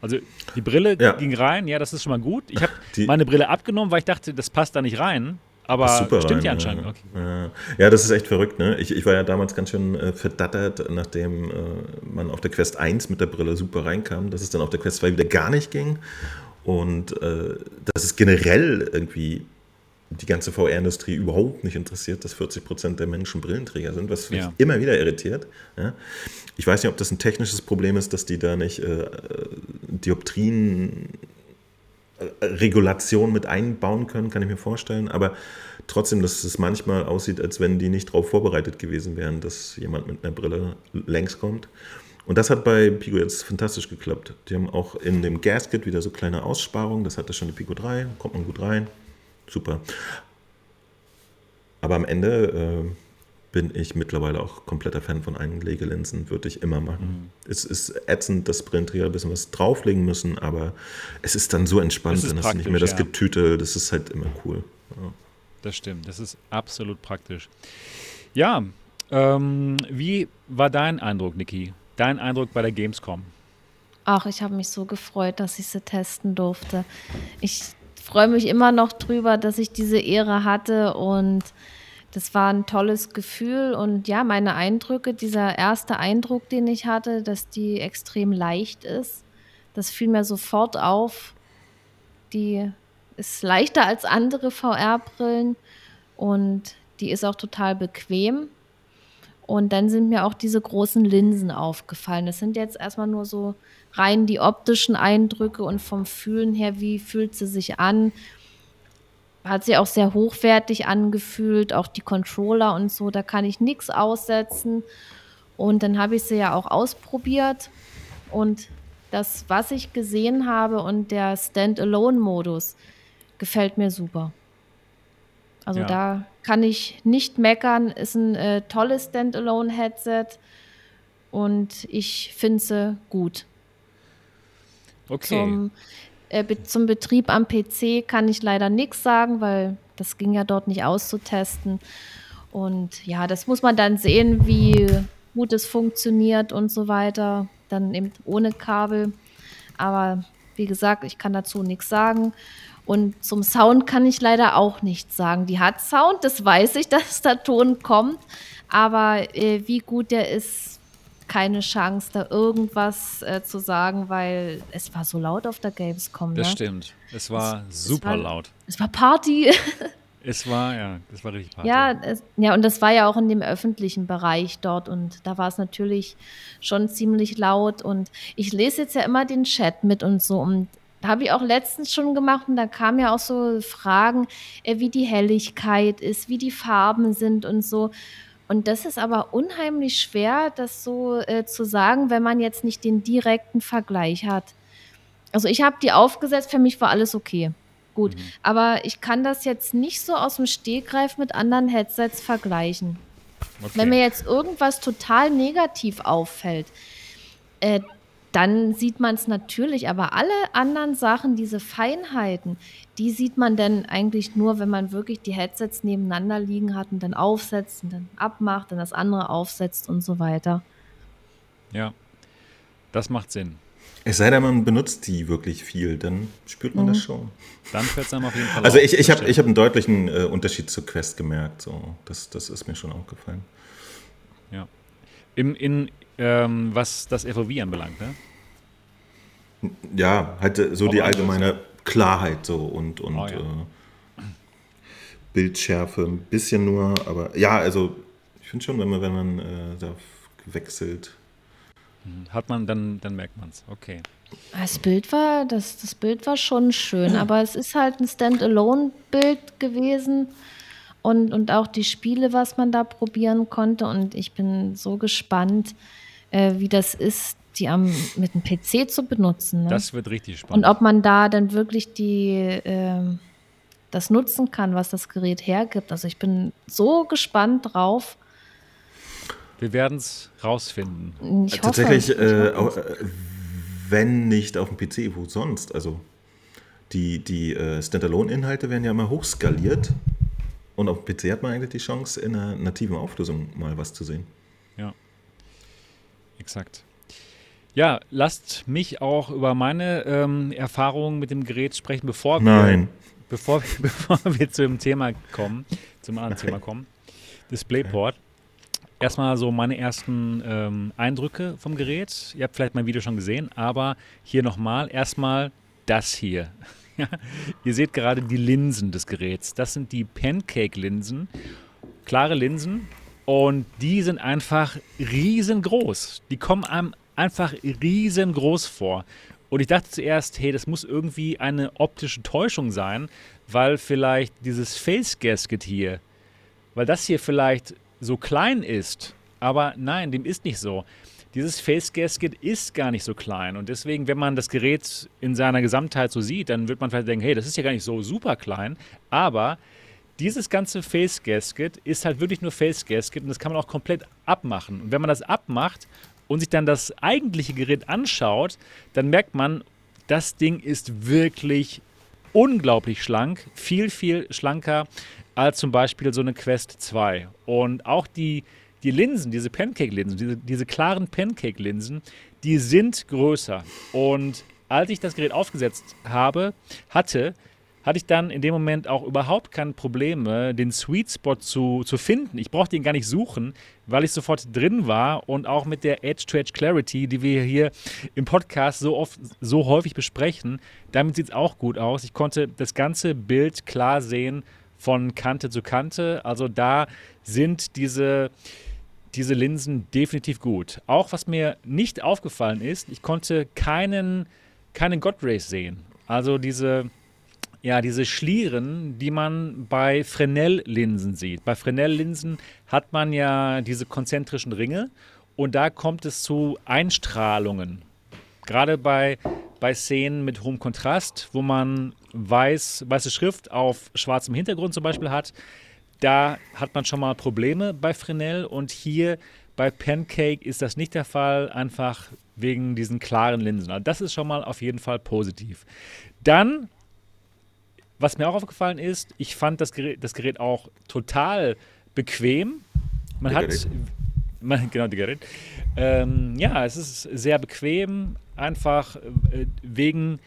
A: Also die Brille ja. ging rein, ja, das ist schon mal gut. Ich habe meine Brille abgenommen, weil ich dachte, das passt da nicht rein. Aber stimmt rein, ja anscheinend. Ja. Okay.
C: Ja. das ist echt verrückt. Ne? Ich, ich war ja damals ganz schön äh, verdattert, nachdem äh, man auf der Quest 1 mit der Brille super reinkam, dass es dann auf der Quest 2 wieder gar nicht ging. Und äh, dass es generell irgendwie die ganze VR-Industrie überhaupt nicht interessiert, dass 40 Prozent der Menschen Brillenträger sind, was mich ja. immer wieder irritiert. Ja. Ich weiß nicht, ob das ein technisches Problem ist, dass die da nicht äh, Dioptrien äh, Regulation mit einbauen können, kann ich mir vorstellen. Aber trotzdem, dass es manchmal aussieht, als wenn die nicht darauf vorbereitet gewesen wären, dass jemand mit einer Brille längs kommt. Und das hat bei Pico jetzt fantastisch geklappt. Die haben auch in dem Gasket wieder so kleine Aussparungen. Das hatte schon die Pico 3, kommt man gut rein super. Aber am Ende äh, bin ich mittlerweile auch kompletter Fan von Einlegelinsen, würde ich immer machen. Mhm. Es ist ätzend, dass Brennträger ein bisschen was drauflegen müssen, aber es ist dann so entspannt, dann hast du nicht mehr das ja. Getüte, das ist halt immer cool. Ja.
A: Das stimmt, das ist absolut praktisch. Ja, ähm, wie war dein Eindruck, Niki? Dein Eindruck bei der Gamescom?
B: Ach, ich habe mich so gefreut, dass ich sie testen durfte. Ich freue mich immer noch drüber, dass ich diese Ehre hatte und das war ein tolles Gefühl und ja, meine Eindrücke, dieser erste Eindruck, den ich hatte, dass die extrem leicht ist, das fiel mir sofort auf. Die ist leichter als andere VR-Brillen und die ist auch total bequem. Und dann sind mir auch diese großen Linsen aufgefallen. Das sind jetzt erstmal nur so rein die optischen Eindrücke und vom Fühlen her, wie fühlt sie sich an. Hat sie auch sehr hochwertig angefühlt, auch die Controller und so, da kann ich nichts aussetzen. Und dann habe ich sie ja auch ausprobiert und das, was ich gesehen habe und der Standalone-Modus gefällt mir super. Also ja. da kann ich nicht meckern, ist ein äh, tolles Standalone-Headset und ich finde sie gut.
A: Okay.
B: Zum, äh, zum Betrieb am PC kann ich leider nichts sagen, weil das ging ja dort nicht auszutesten. Und ja, das muss man dann sehen, wie gut es funktioniert und so weiter. Dann eben ohne Kabel. Aber wie gesagt, ich kann dazu nichts sagen. Und zum Sound kann ich leider auch nichts sagen. Die hat Sound, das weiß ich, (laughs) dass der Ton kommt. Aber äh, wie gut der ist, keine Chance, da irgendwas äh, zu sagen, weil es war so laut auf der Gamescom.
A: Das
B: ne?
A: stimmt. Es war es, super
B: es war,
A: laut.
B: Es war Party. (laughs)
A: es war, ja, es war richtig Party.
B: Ja, es, ja, und das war ja auch in dem öffentlichen Bereich dort und da war es natürlich schon ziemlich laut und ich lese jetzt ja immer den Chat mit und so und habe ich auch letztens schon gemacht und da kamen ja auch so Fragen, äh, wie die Helligkeit ist, wie die Farben sind und so. Und das ist aber unheimlich schwer, das so äh, zu sagen, wenn man jetzt nicht den direkten Vergleich hat. Also ich habe die aufgesetzt, für mich war alles okay. Gut, mhm. aber ich kann das jetzt nicht so aus dem Stegreif mit anderen Headsets vergleichen. Okay. Wenn mir jetzt irgendwas total negativ auffällt, äh, dann sieht man es natürlich, aber alle anderen Sachen, diese Feinheiten, die sieht man dann eigentlich nur, wenn man wirklich die Headsets nebeneinander liegen hat und dann aufsetzt und dann abmacht, dann das andere aufsetzt und so weiter.
A: Ja, das macht Sinn.
C: Es sei denn, man benutzt die wirklich viel, dann spürt man mhm. das schon.
A: Dann fällt es einem auf jeden Fall
C: Also auf, ich, ich habe hab einen deutlichen äh, Unterschied zur Quest gemerkt. So. Das, das ist mir schon aufgefallen.
A: Ja. Im, in, ähm, was das FOV anbelangt, ne?
C: Ja, halt äh, so Auch die allgemeine Klarheit so und, und oh, ja. äh, Bildschärfe ein bisschen nur, aber ja, also ich finde schon, wenn man, wenn man äh, da wechselt.
A: Mhm. Hat man, dann, dann merkt man es, okay.
B: Das Bild war, das, das Bild war schon schön, aber es ist halt ein Standalone-Bild gewesen und, und auch die Spiele, was man da probieren konnte. Und ich bin so gespannt, äh, wie das ist, die am, mit dem PC zu benutzen. Ne?
A: Das wird richtig spannend.
B: Und ob man da dann wirklich die, äh, das nutzen kann, was das Gerät hergibt. Also ich bin so gespannt drauf.
A: Wir werden es rausfinden.
C: Ich hoffe, Tatsächlich, ich äh, auch, äh, wenn nicht auf dem PC, wo sonst? Also die, die äh, Standalone-Inhalte werden ja immer hochskaliert. Und auf dem PC hat man eigentlich die Chance, in einer nativen Auflösung mal was zu sehen.
A: Ja, exakt. Ja, lasst mich auch über meine ähm, Erfahrungen mit dem Gerät sprechen, bevor
C: wir,
A: bevor, (laughs) bevor wir zu dem Thema kommen, zum anderen Thema kommen. Displayport. Erstmal so meine ersten ähm, Eindrücke vom Gerät. Ihr habt vielleicht mein Video schon gesehen, aber hier nochmal. Erstmal das hier. (laughs) Ihr seht gerade die Linsen des Geräts. Das sind die Pancake-Linsen. Klare Linsen. Und die sind einfach riesengroß. Die kommen einem einfach riesengroß vor. Und ich dachte zuerst, hey, das muss irgendwie eine optische Täuschung sein, weil vielleicht dieses Face Gasket hier, weil das hier vielleicht so klein ist. Aber nein, dem ist nicht so. Dieses Face Gasket ist gar nicht so klein. Und deswegen, wenn man das Gerät in seiner Gesamtheit so sieht, dann wird man vielleicht denken, hey, das ist ja gar nicht so super klein. Aber dieses ganze Face Gasket ist halt wirklich nur Face Gasket und das kann man auch komplett abmachen. Und wenn man das abmacht und sich dann das eigentliche Gerät anschaut, dann merkt man, das Ding ist wirklich unglaublich schlank, viel, viel schlanker als zum Beispiel so eine Quest 2. Und auch die, die Linsen, diese Pancake-Linsen, diese, diese klaren Pancake-Linsen, die sind größer. Und als ich das Gerät aufgesetzt habe, hatte, hatte ich dann in dem Moment auch überhaupt keine Probleme, den Sweet Spot zu, zu finden. Ich brauchte ihn gar nicht suchen, weil ich sofort drin war und auch mit der Edge-to-Edge Clarity, die wir hier im Podcast so oft, so häufig besprechen, damit sieht es auch gut aus. Ich konnte das ganze Bild klar sehen von Kante zu Kante. Also da sind diese diese Linsen definitiv gut. Auch was mir nicht aufgefallen ist, ich konnte keinen, keinen God Rays sehen. Also diese, ja, diese Schlieren, die man bei Fresnel-Linsen sieht. Bei Fresnel-Linsen hat man ja diese konzentrischen Ringe und da kommt es zu Einstrahlungen. Gerade bei, bei Szenen mit hohem Kontrast, wo man weiß, weiße Schrift auf schwarzem Hintergrund zum Beispiel hat, da hat man schon mal Probleme bei Fresnel und hier bei Pancake ist das nicht der Fall, einfach wegen diesen klaren Linsen. Also das ist schon mal auf jeden Fall positiv. Dann, was mir auch aufgefallen ist, ich fand das Gerät, das Gerät auch total bequem. Man die hat, (laughs) man, genau, die Gerät. Ähm, ja, es ist sehr bequem, einfach äh, wegen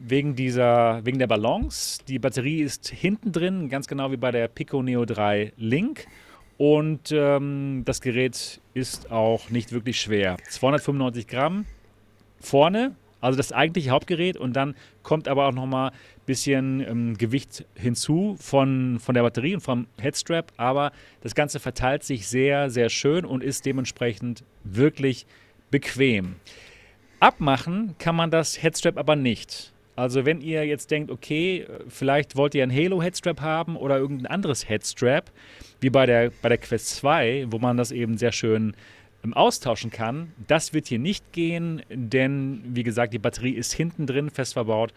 A: wegen dieser, wegen der Balance. Die Batterie ist hinten drin, ganz genau wie bei der Pico Neo 3 Link. Und ähm, das Gerät ist auch nicht wirklich schwer. 295 Gramm vorne, also das eigentliche Hauptgerät. Und dann kommt aber auch nochmal ein bisschen ähm, Gewicht hinzu von, von der Batterie und vom Headstrap. Aber das Ganze verteilt sich sehr, sehr schön und ist dementsprechend wirklich bequem. Abmachen kann man das Headstrap aber nicht. Also wenn ihr jetzt denkt, okay, vielleicht wollt ihr ein Halo Headstrap haben oder irgendein anderes Headstrap, wie bei der, bei der Quest 2, wo man das eben sehr schön ähm, austauschen kann, das wird hier nicht gehen, denn wie gesagt, die Batterie ist hinten drin fest verbaut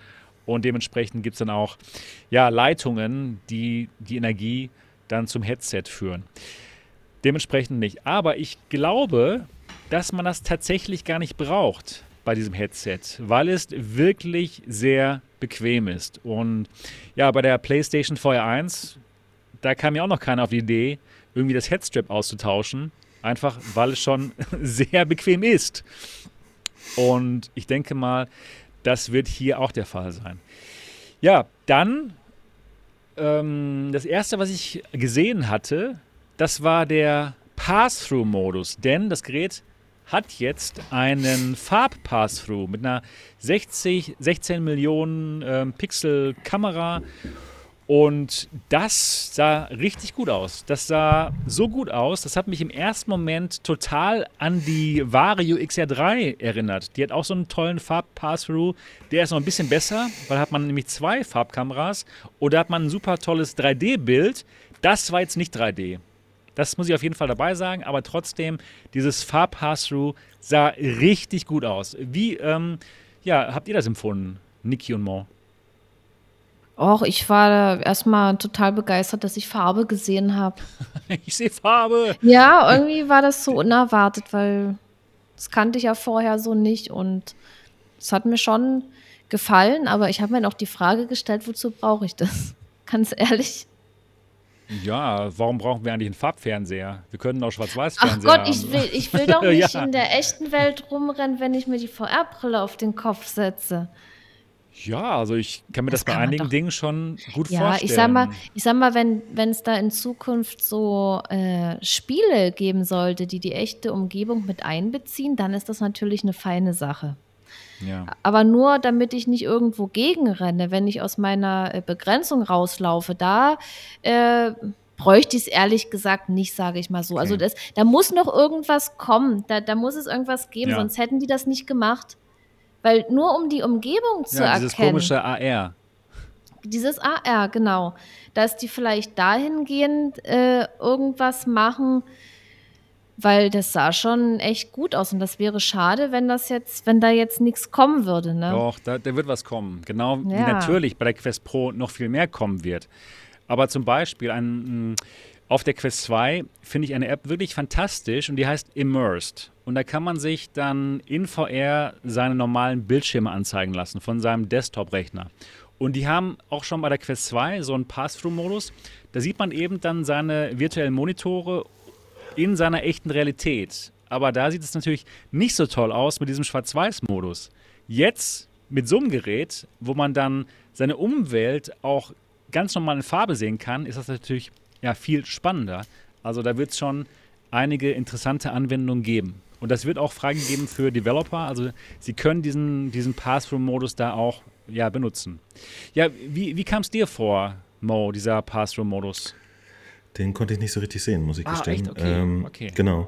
A: und dementsprechend gibt es dann auch ja, Leitungen, die die Energie dann zum Headset führen. Dementsprechend nicht. Aber ich glaube, dass man das tatsächlich gar nicht braucht bei diesem Headset, weil es wirklich sehr bequem ist. Und ja, bei der PlayStation VR 1, da kam mir auch noch keiner auf die Idee, irgendwie das Headstrap auszutauschen. Einfach weil es schon (laughs) sehr bequem ist. Und ich denke mal, das wird hier auch der Fall sein. Ja, dann ähm, das erste, was ich gesehen hatte, das war der Pass-Through-Modus. Denn das Gerät hat jetzt einen Farb-Pass-Through mit einer 60, 16 Millionen ähm, Pixel Kamera. Und das sah richtig gut aus. Das sah so gut aus, das hat mich im ersten Moment total an die Vario XR3 erinnert. Die hat auch so einen tollen Farb-Pass-Through. Der ist noch ein bisschen besser, weil hat man nämlich zwei Farbkameras oder hat man ein super tolles 3D-Bild. Das war jetzt nicht 3D. Das muss ich auf jeden Fall dabei sagen, aber trotzdem, dieses Farb-Pass-Through sah richtig gut aus. Wie ähm, ja, habt ihr das empfunden, Niki und Mo?
B: Och, ich war erstmal total begeistert, dass ich Farbe gesehen habe. (laughs)
A: ich sehe Farbe.
B: Ja, irgendwie war das so unerwartet, weil das kannte ich ja vorher so nicht und es hat mir schon gefallen, aber ich habe mir noch die Frage gestellt, wozu brauche ich das? (laughs) Ganz ehrlich.
A: Ja, warum brauchen wir eigentlich einen Farbfernseher? Wir können auch Schwarz-Weiß-Fernseher
B: Ach Gott, ich will, ich will doch (laughs) nicht ja. in der echten Welt rumrennen, wenn ich mir die VR-Brille auf den Kopf setze.
A: Ja, also ich kann mir das, das bei einigen Dingen schon gut ja, vorstellen.
B: Ich sag mal, ich sag mal wenn es da in Zukunft so äh, Spiele geben sollte, die die echte Umgebung mit einbeziehen, dann ist das natürlich eine feine Sache. Ja. Aber nur, damit ich nicht irgendwo gegenrenne, wenn ich aus meiner äh, Begrenzung rauslaufe, da äh, bräuchte ich es ehrlich gesagt nicht, sage ich mal so. Also okay. Also das, da muss noch irgendwas kommen, da, da muss es irgendwas geben, ja. sonst hätten die das nicht gemacht. Weil nur um die Umgebung zu ja, dieses erkennen.
A: Dieses komische AR.
B: Dieses AR, genau. Dass die vielleicht dahingehend äh, irgendwas machen, weil das sah schon echt gut aus und das wäre schade, wenn das jetzt, wenn da jetzt nichts kommen würde. Ne?
A: Doch, da, da wird was kommen. Genau ja. wie natürlich bei der Quest Pro noch viel mehr kommen wird. Aber zum Beispiel ein, auf der Quest 2 finde ich eine App wirklich fantastisch und die heißt Immersed. Und da kann man sich dann in VR seine normalen Bildschirme anzeigen lassen von seinem Desktop-Rechner. Und die haben auch schon bei der Quest 2 so einen Pass-Through-Modus. Da sieht man eben dann seine virtuellen Monitore in seiner echten Realität. Aber da sieht es natürlich nicht so toll aus mit diesem Schwarz-Weiß-Modus. Jetzt mit so einem Gerät, wo man dann seine Umwelt auch ganz normal in Farbe sehen kann, ist das natürlich ja, viel spannender. Also da wird es schon einige interessante Anwendungen geben. Und das wird auch freigegeben für Developer. Also sie können diesen, diesen Pass-Through-Modus da auch ja, benutzen. Ja, wie, wie kam es dir vor, Mo, dieser Pass-Through-Modus?
C: Den konnte ich nicht so richtig sehen, muss ich
A: Ah,
C: gestehen.
A: echt? Okay,
C: Ähm,
A: okay.
C: Genau.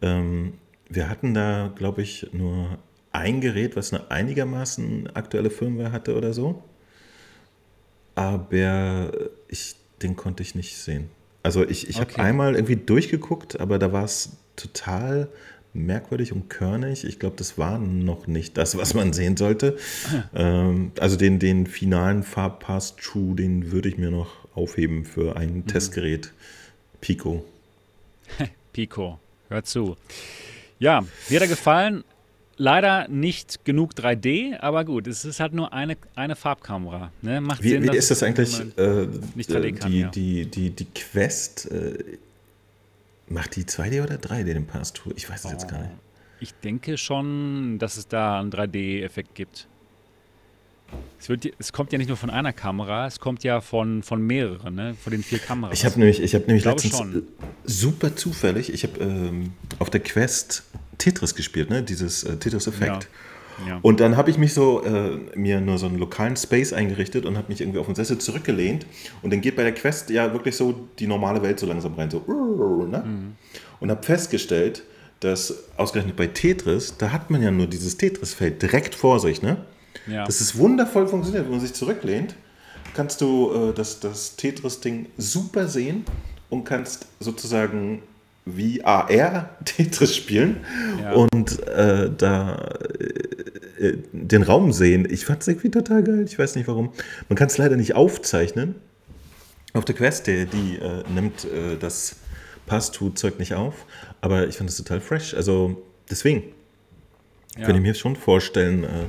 C: Ähm, wir hatten da, glaube ich, nur ein Gerät, was eine einigermaßen aktuelle Firmware hatte oder so. Aber ich, den konnte ich nicht sehen. Also ich, ich habe
A: Okay.
C: einmal irgendwie durchgeguckt, aber da war es total merkwürdig und körnig. Ich glaube, das war noch nicht das, was man sehen sollte. Ähm, also den, den finalen Farbpass-True, den würde ich mir noch aufheben für ein
A: Mhm.
C: Testgerät Pico. (laughs)
A: Pico, hör zu. Ja, mir hat er gefallen. Leider nicht genug 3D, aber gut, es ist halt nur eine, eine Farbkamera. Ne? Macht
C: Wie,
A: Sinn,
C: wie ist das eigentlich? Äh,
A: nicht
C: äh,
A: 3D kann,
C: die,
A: ja.
C: die, die, die Quest, äh, macht die 2D oder 3D den Pass-True? Ich weiß es jetzt gar nicht.
A: Ich denke schon, dass es da einen 3D-Effekt gibt. Es, wird, es kommt ja nicht nur von einer Kamera, es kommt ja von, von mehreren, ne? von den vier Kameras.
C: Ich habe nämlich, ich hab nämlich
A: glaube
C: letztens
A: schon.
C: äh, super zufällig, ich habe ähm, auf der Quest Tetris gespielt, ne? dieses äh, Tetris-Effekt.
A: Ja, ja.
C: Und dann habe ich mich so, äh, mir nur so einen lokalen Space eingerichtet und habe mich irgendwie auf den Sessel zurückgelehnt. Und dann geht bei der Quest ja wirklich so die normale Welt so langsam rein, so. Ne?
A: Mhm.
C: Und habe festgestellt, dass ausgerechnet bei Tetris, da hat man ja nur dieses Tetris-Feld direkt vor sich. Ne?
A: ja.
C: Das ist wundervoll funktioniert, wenn man sich zurücklehnt. Kannst du äh, das, das Tetris-Ding super sehen und kannst sozusagen wie AR (laughs) Tetris spielen
A: Ja.
C: und äh, da äh, den Raum sehen. Ich fand es irgendwie total geil. Ich weiß nicht warum. Man kann es leider nicht aufzeichnen. Auf der Quest, die, die äh, nimmt äh, das Pass-to-Zeug nicht auf. Aber ich fand es total fresh. Also deswegen
A: ja.
C: könnte ich mir schon vorstellen, äh,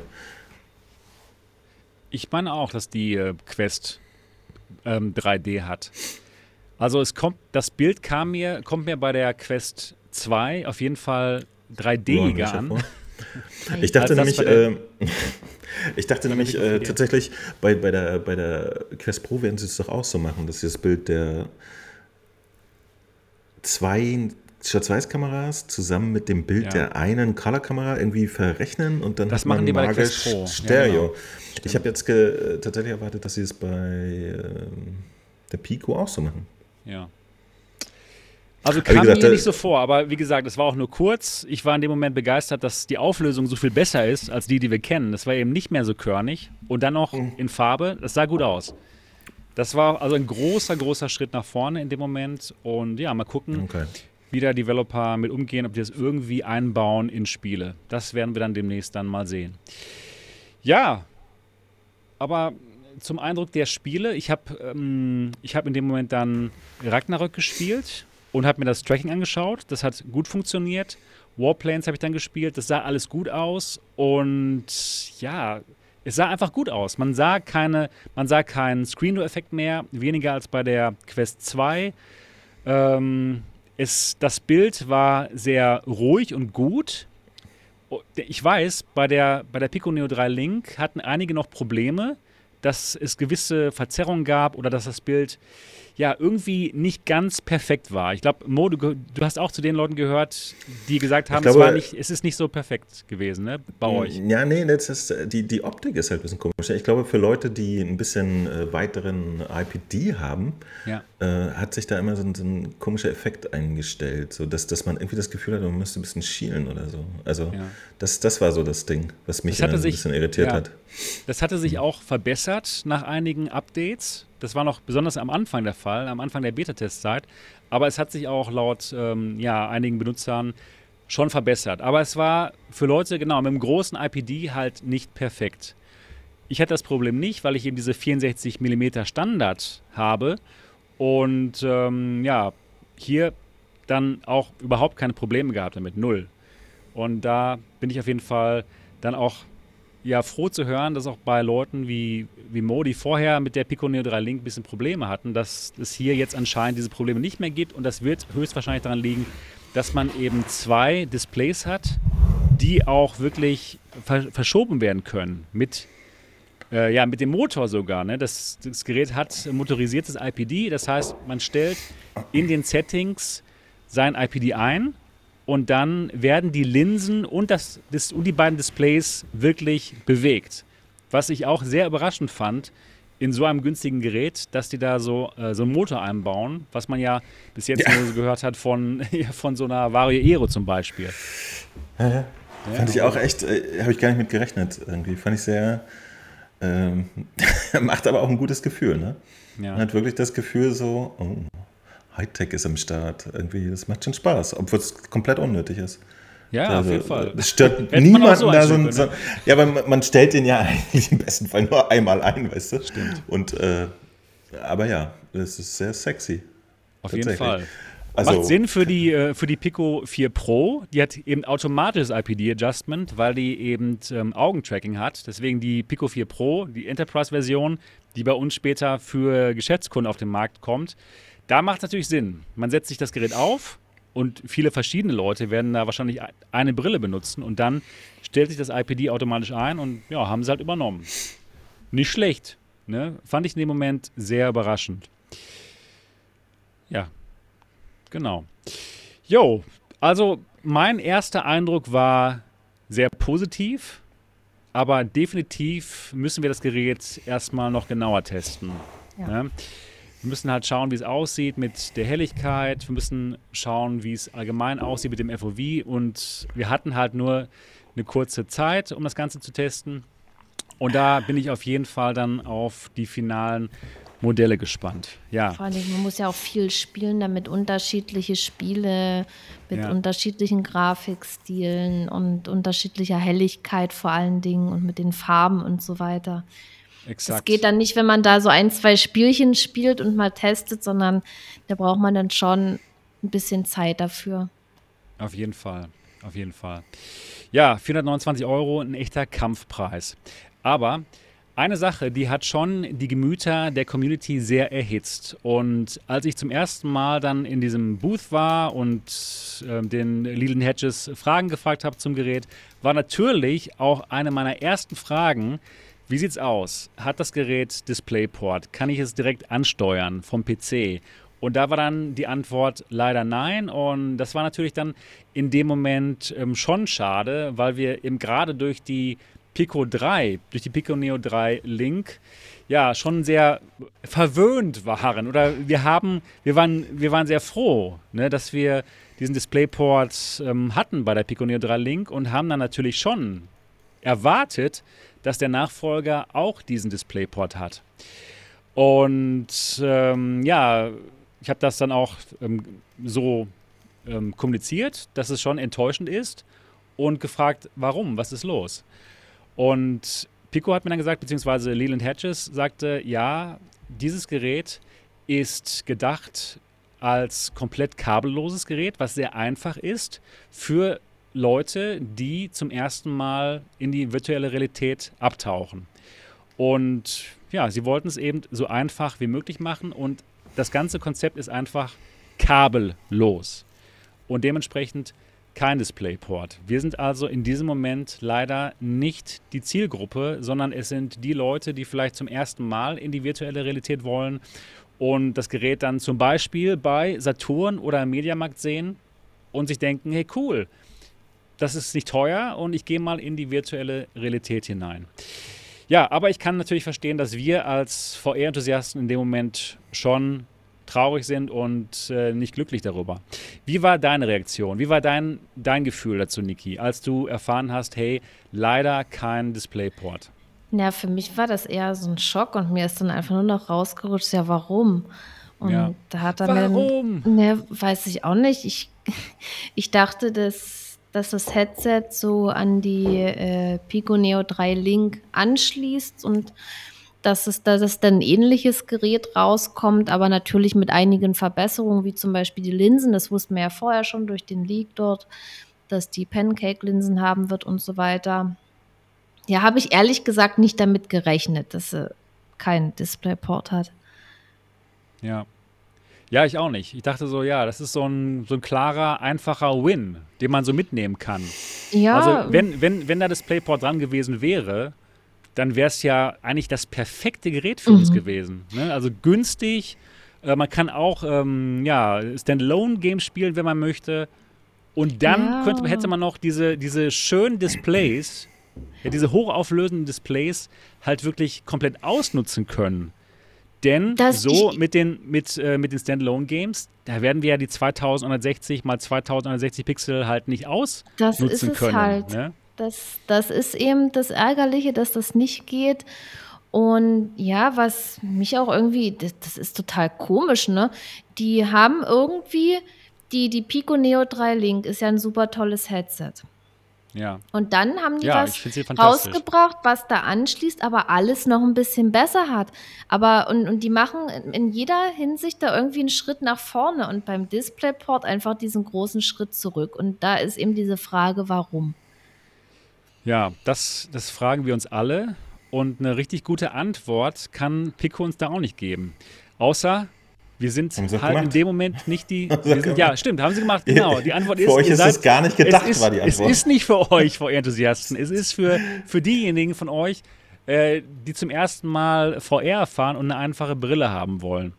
A: Ich meine auch, dass die Quest ähm, 3D hat. Also es kommt, das Bild kam mir, kommt mir bei der Quest 2 auf jeden Fall 3D-iger
C: Ja,
A: an.
C: Ich dachte nämlich, ähm, (laughs) ich dachte nämlich äh, tatsächlich, bei, bei, der, bei der Quest Pro werden sie es doch auch so machen, dass sie das Bild der zwei Schwarz-Weiß-Kameras zusammen mit dem Bild
A: Ja.
C: der einen Color-Kamera irgendwie verrechnen und dann
A: Das machen die bei Quest Pro. Ja,
C: Stereo.
A: genau.
C: Ich habe jetzt äh, tatsächlich erwartet, dass sie es bei ähm, der Pico auch so machen.
A: Ja. Also kam
C: gesagt,
A: mir
C: äh,
A: nicht so vor, aber wie gesagt, es war auch nur kurz. Ich war in dem Moment begeistert, dass die Auflösung so viel besser ist als die, die wir kennen. Das war eben nicht mehr so körnig und dann noch
C: Mhm.
A: in Farbe. Das sah gut aus. Das war also ein großer, großer Schritt nach vorne in dem Moment. Und ja, mal gucken,
C: Okay.
A: wie der Developer mit umgehen, ob die das irgendwie einbauen in Spiele. Das werden wir dann demnächst dann mal sehen. Ja, aber zum Eindruck der Spiele, ich habe ähm, ich hab in dem Moment dann Ragnarök gespielt und habe mir das Tracking angeschaut. Das hat gut funktioniert. Warplanes habe ich dann gespielt. Das sah alles gut aus und ja, es sah einfach gut aus. Man sah keine, man sah keinen Screen-Door-Effekt mehr, weniger als bei der Quest 2. Ähm, es, das Bild war sehr ruhig und gut. Ich weiß, bei der, bei der Pico Neo 3 Link hatten einige noch Probleme, dass es gewisse Verzerrungen gab oder dass das Bild ja irgendwie nicht ganz perfekt war. Ich glaube, Mo, du, du hast auch zu den Leuten gehört, die gesagt haben,
C: glaube-
A: es, nicht, es ist nicht so perfekt gewesen ne, bei euch.
C: Ja, nee, das ist, die, die Optik ist halt ein bisschen komisch. Ich glaube, für Leute, die ein bisschen äh, weiteren IPD haben,
A: Ja.
C: äh, hat sich da immer so ein, so ein komischer Effekt eingestellt, so dass, dass man irgendwie das Gefühl hat, man müsste ein bisschen schielen oder so. Also
A: Ja.
C: das, das war so das Ding, was mich äh, ein
A: sich-
C: bisschen irritiert
A: ja.
C: hat.
A: Das hatte sich auch verbessert nach einigen Updates. Das war noch besonders am Anfang der Fall, am Anfang der Beta-Testzeit. Aber es hat sich auch laut ähm, ja, einigen Benutzern schon verbessert. Aber es war für Leute, genau, mit einem großen IPD halt nicht perfekt. Ich hatte das Problem nicht, weil ich eben diese 64 mm Standard habe und ähm, ja, hier dann auch überhaupt keine Probleme gehabt damit, null. Und da bin ich auf jeden Fall dann auch ja, froh zu hören, dass auch bei Leuten wie, wie Mo, die vorher mit der Pico Neo 3 Link ein bisschen Probleme hatten, dass es hier jetzt anscheinend diese Probleme nicht mehr gibt. Und das wird höchstwahrscheinlich daran liegen, dass man eben zwei Displays hat, die auch wirklich ver verschoben werden können mit Äh, ja, mit dem Motor sogar. Ne? Das, das Gerät hat motorisiertes IPD, das heißt, man stellt in den Settings sein IPD ein und dann werden die Linsen und, das, das, und die beiden Displays wirklich bewegt. Was ich auch sehr überraschend fand, in so einem günstigen Gerät, dass die da so, äh, so einen Motor einbauen, was man ja bis jetzt ja. nur so gehört hat von, (laughs) von so einer Vario Aero zum Beispiel.
C: Ja, ja. Fand ich auch echt, äh, habe ich gar nicht mit gerechnet irgendwie. Fand ich sehr, ähm, (laughs) macht aber auch ein gutes Gefühl, ne? Man hat wirklich das Gefühl so, oh, Hightech ist am Start. Irgendwie, das macht schon Spaß, obwohl es komplett unnötig ist.
A: Ja, also, auf jeden Fall.
C: Es stört (laughs) niemanden so da so, ein, so, Ja, aber man, man, stellt den ja (laughs) eigentlich im besten Fall nur einmal ein, weißt du?
A: Stimmt.
C: Und, äh, aber ja, das ist sehr sexy.
A: Auf jeden Fall. Also, Macht Sinn für die, äh, für die Pico 4 Pro. Die hat eben automatisches IPD-Adjustment, weil die eben ähm, Augentracking hat. Deswegen die Pico 4 Pro, die Enterprise-Version, die bei uns später für Geschäftskunden auf den Markt kommt. Da macht es natürlich Sinn. Man setzt sich das Gerät auf und viele verschiedene Leute werden da wahrscheinlich eine Brille benutzen und dann stellt sich das IPD automatisch ein und ja, haben sie halt übernommen. Nicht schlecht. Ne? Fand ich in dem Moment sehr überraschend. Ja, genau. Jo, also mein erster Eindruck war sehr positiv, aber definitiv müssen wir das Gerät erstmal noch genauer testen. Ja. Ne? Wir müssen halt schauen, wie es aussieht mit der Helligkeit. Wir müssen schauen, wie es allgemein aussieht mit dem FOV. Und wir hatten halt nur eine kurze Zeit, um das Ganze zu testen. Und da bin ich auf jeden Fall dann auf die finalen Modelle gespannt. Ja.
B: Vor allem, man muss ja auch viel spielen, damit unterschiedliche Spiele mit ja. unterschiedlichen Grafikstilen und unterschiedlicher Helligkeit vor allen Dingen und mit den Farben und so weiter. Exakt. Es geht dann nicht, wenn man da so ein, zwei Spielchen spielt und mal testet, sondern da braucht man dann schon ein bisschen Zeit dafür.
A: Auf jeden Fall, auf jeden Fall. Ja, 429 Euro, ein echter Kampfpreis. Aber eine Sache, die hat schon die Gemüter der Community sehr erhitzt. Und als ich zum ersten Mal dann in diesem Booth war und äh, den Leland Hedges Fragen gefragt habe zum Gerät, war natürlich auch eine meiner ersten Fragen, wie sieht's aus? Hat das Gerät DisplayPort? Kann ich es direkt ansteuern vom PC? Und da war dann die Antwort leider nein. Und das war natürlich dann in dem Moment ähm, schon schade, weil wir eben gerade durch die Pico 3, durch die Pico Neo 3 Link, ja, schon sehr verwöhnt waren. Oder wir haben, wir waren, wir waren sehr froh, ne, dass wir diesen DisplayPort ähm, hatten bei der Pico Neo 3 Link und haben dann natürlich schon erwartet, dass der Nachfolger auch diesen DisplayPort hat. Und ähm, ja, ich habe das dann auch ähm, so ähm, kommuniziert, dass es schon enttäuschend ist und gefragt, warum, was ist los? Und Pico hat mir dann gesagt, beziehungsweise Leland Hedges sagte, ja, dieses Gerät ist gedacht als komplett kabelloses Gerät, was sehr einfach ist für Leute, die zum ersten Mal in die virtuelle Realität abtauchen. Und ja, sie wollten es eben so einfach wie möglich machen und das ganze Konzept ist einfach kabellos und dementsprechend kein DisplayPort. Wir sind also in diesem Moment leider nicht die Zielgruppe, sondern es sind die Leute, die vielleicht zum ersten Mal in die virtuelle Realität wollen und das Gerät dann zum Beispiel bei Saturn oder Mediamarkt sehen und sich denken, hey cool, das ist nicht teuer und ich gehe mal in die virtuelle Realität hinein. Ja, aber ich kann natürlich verstehen, dass wir als VR-Enthusiasten in dem Moment schon traurig sind und äh, nicht glücklich darüber. Wie war deine Reaktion? Wie war dein, dein Gefühl dazu, Niki, als du erfahren hast, hey, leider kein Displayport?
B: Ja, für mich war das eher so ein Schock und mir ist dann einfach nur noch rausgerutscht, ja, warum? Und ja. da hat er
A: warum?
B: mir, ne, weiß ich auch nicht. Ich, (laughs) ich dachte, dass dass das Headset so an die äh, Pico Neo 3 Link anschließt und dass es, dass es dann ein ähnliches Gerät rauskommt, aber natürlich mit einigen Verbesserungen, wie zum Beispiel die Linsen. Das wussten wir ja vorher schon durch den Leak dort, dass die Pancake-Linsen haben wird und so weiter. Ja, habe ich ehrlich gesagt nicht damit gerechnet, dass sie keinen DisplayPort hat.
A: Ja, ja, ich auch nicht. Ich dachte so, ja, das ist so ein, so ein klarer, einfacher Win, den man so mitnehmen kann.
B: Ja.
A: Also, wenn, wenn, wenn da das Playport dran gewesen wäre, dann wäre es ja eigentlich das perfekte Gerät für mhm. uns gewesen. Ne? Also günstig. Äh, man kann auch ähm, ja, Standalone-Games spielen, wenn man möchte. Und dann ja. könnte, hätte man noch diese, diese schönen Displays, ja, diese hochauflösenden Displays halt wirklich komplett ausnutzen können. Denn das so mit den, mit, äh, mit den Standalone-Games, da werden wir ja die 2160 mal 2160 Pixel halt nicht ausnutzen das ist es können. Halt. Ne?
B: Das, das ist eben das Ärgerliche, dass das nicht geht. Und ja, was mich auch irgendwie, das, das ist total komisch, ne? Die haben irgendwie, die, die Pico Neo 3 Link ist ja ein super tolles Headset.
A: Ja.
B: Und dann haben die ja, was rausgebracht, was da anschließt, aber alles noch ein bisschen besser hat. Aber und, und die machen in jeder Hinsicht da irgendwie einen Schritt nach vorne und beim DisplayPort einfach diesen großen Schritt zurück. Und da ist eben diese Frage, warum.
A: Ja, das, das fragen wir uns alle. Und eine richtig gute Antwort kann Pico uns da auch nicht geben. Außer, wir sind halt gemacht? in dem Moment nicht die. (laughs) Sind, ja, stimmt, haben sie gemacht, genau. Die Antwort (laughs) ist.
C: Für euch ist seid, es gar nicht gedacht,
A: ist,
C: war die Antwort.
A: Es ist nicht für euch, VR-Enthusiasten. Es ist für, für diejenigen von euch, äh, die zum ersten Mal VR erfahren und eine einfache Brille haben wollen.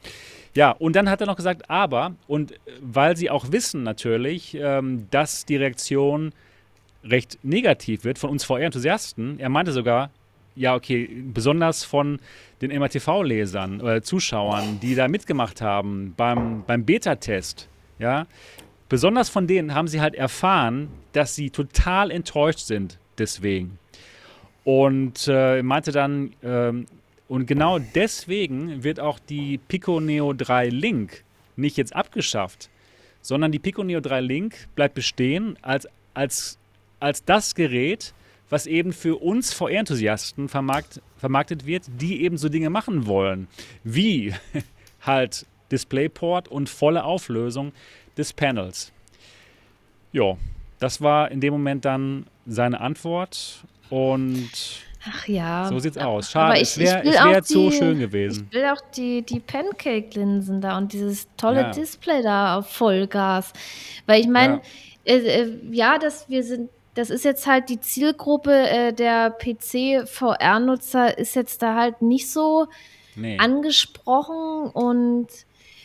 A: Ja, und dann hat er noch gesagt, aber, und weil sie auch wissen natürlich, ähm, dass die Reaktion recht negativ wird von uns VR-Enthusiasten. Er meinte sogar, ja, okay, besonders von den MRTV-Lesern oder Zuschauern, die da mitgemacht haben beim, beim Beta-Test, ja, besonders von denen haben sie halt erfahren, dass sie total enttäuscht sind deswegen. Und äh, meinte dann, ähm, und genau deswegen wird auch die Pico Neo 3 Link nicht jetzt abgeschafft, sondern die Pico Neo 3 Link bleibt bestehen als, als als das Gerät, was eben für uns VR-Enthusiasten vermarkt, vermarktet wird, die eben so Dinge machen wollen, wie (laughs) halt DisplayPort und volle Auflösung des Panels. Ja, das war in dem Moment dann seine Antwort und
B: Ach ja.
A: So sieht's aus. Schade, ich, es wäre wär zu schön gewesen.
B: Ich will auch die, die Pancake-Linsen da und dieses tolle ja. Display da auf Vollgas. Weil ich meine, ja. Äh, äh, ja, dass wir sind das ist jetzt halt die Zielgruppe äh, der PC-VR-Nutzer ist jetzt da halt nicht so nee. angesprochen und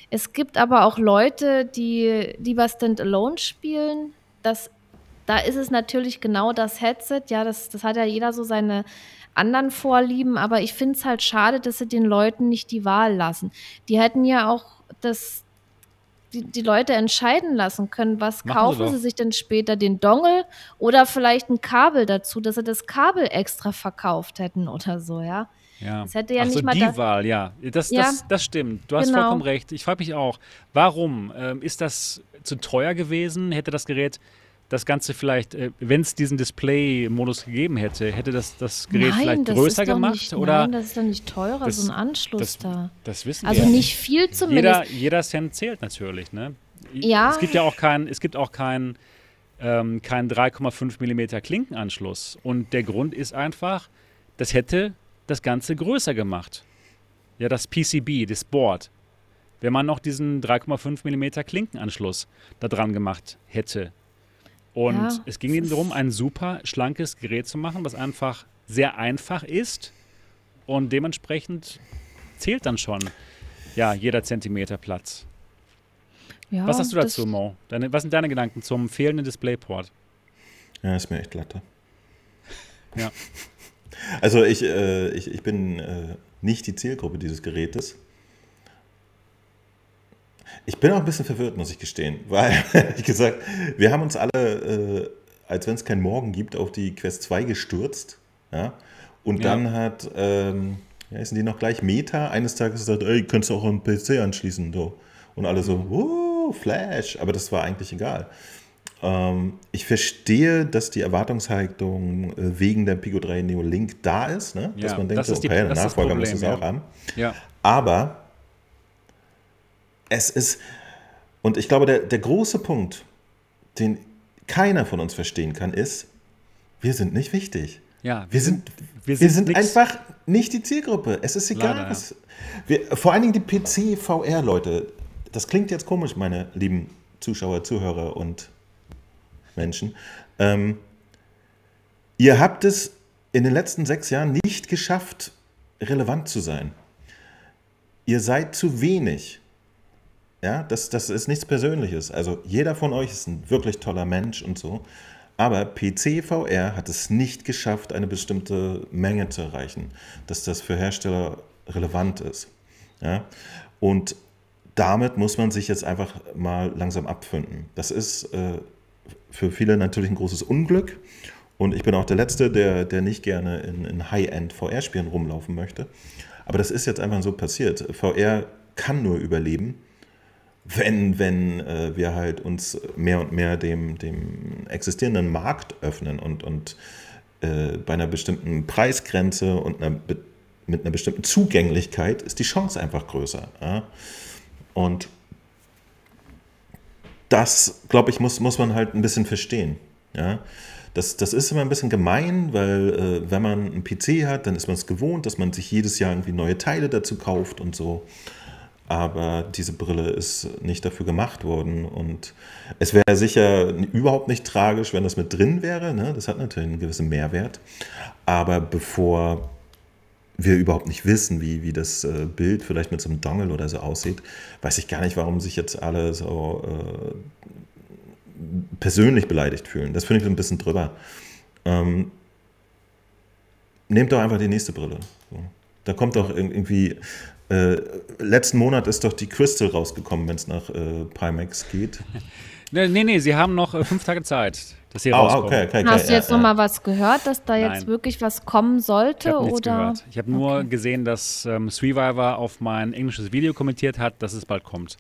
B: es gibt aber auch Leute, die lieber Standalone spielen. Das, da ist es natürlich genau das Headset. Ja, das, das hat ja jeder so seine anderen Vorlieben, aber ich finde es halt schade, dass sie den Leuten nicht die Wahl lassen. Die hätten ja auch das, die, die Leute entscheiden lassen können, was Machen kaufen sie, sie, sich denn später, den Dongle oder vielleicht ein Kabel dazu, dass sie das Kabel extra verkauft hätten oder so, ja.
A: Ja. Das hätte ja Ach nicht so, mal die Wahl, ja. Das, ja. Das, das stimmt. Du hast genau. vollkommen recht. Ich frage mich auch, warum? Ähm, ist das zu teuer gewesen? Hätte das Gerät das Ganze vielleicht, äh, wenn es diesen Display-Modus gegeben hätte, hätte das das Gerät nein, vielleicht das größer gemacht?
B: Nicht,
A: oder?
B: Nein, das ist doch nicht teurer, das, so ein Anschluss
A: das,
B: da.
A: Das wissen
B: also
A: wir.
B: Also nicht viel zumindest.
A: Jeder, jeder Cent zählt natürlich, ne?
B: Ja.
A: Es gibt ja auch keinen, es gibt auch keinen ähm, kein 3,5 mm Klinkenanschluss. Und der Grund ist einfach, das hätte das Ganze größer gemacht. Ja, das PCB, das Board. Wenn man noch diesen 3,5 mm Klinkenanschluss da dran gemacht hätte. Und ja, es ging ihnen darum, ein super schlankes Gerät zu machen, was einfach sehr einfach ist und dementsprechend zählt dann schon ja jeder Zentimeter Platz. Ja, was hast du dazu, Mo? Deine, was sind deine Gedanken zum fehlenden Displayport?
C: Ja, ist mir echt latte.
A: ja. (laughs)
C: Also ich, äh, ich, ich bin äh, nicht die Zielgruppe dieses Gerätes. Ich bin auch ein bisschen verwirrt, muss ich gestehen, (laughs) weil, wie gesagt, wir haben uns alle, äh, als wenn es keinen Morgen gibt, auf die Quest 2 gestürzt. Ja? Und ja. dann hat, ähm, ja, ist die noch gleich Meta eines Tages gesagt, ey, könntest du auch einen PC anschließen. So. Und alle so, uh, Flash. Aber das war eigentlich egal. Ähm, ich verstehe, dass die Erwartungshaltung äh, wegen der Pico 3 Neo Link da ist, ne? dass man denkt, das okay, der Nachfolger muss es ja. auch haben.
A: Ja.
C: Aber es ist, und ich glaube, der, der große Punkt, den keiner von uns verstehen kann, ist, wir sind nicht wichtig.
A: Ja,
C: wir, wir sind, wir sind, wir sind einfach nicht die Zielgruppe. Es ist egal. Leider, was, wir, vor allen Dingen die PC-VR-Leute. Das klingt jetzt komisch, meine lieben Zuschauer, Zuhörer und Menschen. Ähm, ihr habt es in den letzten sechs Jahren nicht geschafft, relevant zu sein. Ihr seid zu wenig. Ja, das, das ist nichts Persönliches. Also jeder von euch ist ein wirklich toller Mensch und so. Aber PC VR hat es nicht geschafft, eine bestimmte Menge zu erreichen, dass das für Hersteller relevant ist. Ja? Und damit muss man sich jetzt einfach mal langsam abfinden. Das ist äh, für viele natürlich ein großes Unglück. Und ich bin auch der Letzte, der, der nicht gerne in, in High-End VR-Spielen rumlaufen möchte. Aber das ist jetzt einfach so passiert. VR kann nur überleben, wenn, wenn äh, wir halt uns mehr und mehr dem, dem existierenden Markt öffnen und, und äh, bei einer bestimmten Preisgrenze und einer, mit einer bestimmten Zugänglichkeit ist die Chance einfach größer. Ja? Und das, glaube ich, muss, muss man halt ein bisschen verstehen. Ja? Das, das ist immer ein bisschen gemein, weil äh, wenn man einen PC hat, dann ist man es gewohnt, dass man sich jedes Jahr irgendwie neue Teile dazu kauft und so. Aber diese Brille ist nicht dafür gemacht worden. Und es wäre sicher überhaupt nicht tragisch, wenn das mit drin wäre. Ne? Das hat natürlich einen gewissen Mehrwert. Aber bevor wir überhaupt nicht wissen, wie, wie das äh, Bild vielleicht mit so einem Dongle oder so aussieht, weiß ich gar nicht, warum sich jetzt alle so äh, persönlich beleidigt fühlen. Das finde ich ein bisschen drüber. Ähm, nehmt doch einfach die nächste Brille. So. Da kommt doch irgendwie. Äh, letzten Monat ist doch die Crystal rausgekommen, wenn es nach äh, Pimax geht. (laughs)
A: nee, nee, sie haben noch äh, fünf Tage Zeit, dass sie
B: oh, rauskommen. Okay, okay, okay, Hast du jetzt ja, noch mal was gehört, dass da jetzt Nein. wirklich was kommen sollte?
A: Ich
B: habe nichts
A: gehört. Ich habe nur gesehen, dass ähm, Survivor auf mein englisches Video kommentiert hat, dass es bald kommt.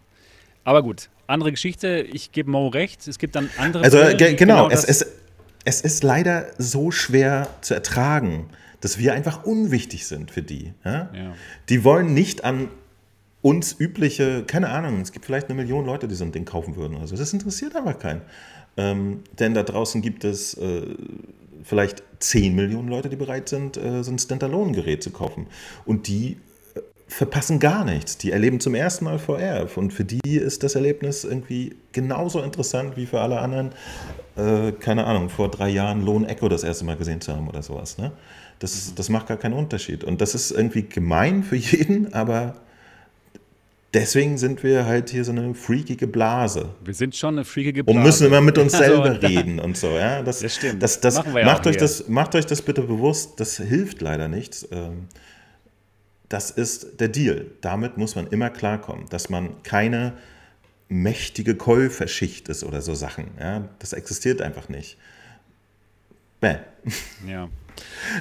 A: Aber gut, andere Geschichte. Ich gebe Mo recht. Es gibt dann andere.
C: Also Fälle, genau, genau es, es, es ist leider so schwer zu ertragen, dass wir einfach unwichtig sind für die. Ja? Ja. Die wollen nicht an uns übliche, keine Ahnung, es gibt vielleicht eine Million Leute, die so ein Ding kaufen würden. Also das interessiert aber keinen. Ähm, denn da draußen gibt es äh, vielleicht 10 Millionen Leute, die bereit sind, äh, so ein Standalone-Gerät zu kaufen. Und die verpassen gar nichts. Die erleben zum ersten Mal VR. Und für die ist das Erlebnis irgendwie genauso interessant wie für alle anderen, äh, keine Ahnung, vor drei Jahren Lohn Echo das erste Mal gesehen zu haben oder sowas. Ne? Das, ist, das macht gar keinen Unterschied. Und das ist irgendwie gemein für jeden, (laughs) aber deswegen sind wir halt hier so eine freakige Blase.
A: Wir sind schon eine freakige Blase.
C: Und müssen immer mit uns (laughs) selber (laughs) also, reden und so. Ja?
A: Das, das stimmt.
C: Das, das, das macht, euch das, macht euch das bitte bewusst. Das hilft leider nichts. Ähm, das ist der Deal. Damit muss man immer klarkommen, dass man keine mächtige Käuferschicht ist oder so Sachen. Ja, das existiert einfach nicht. Bäh.
A: Ja.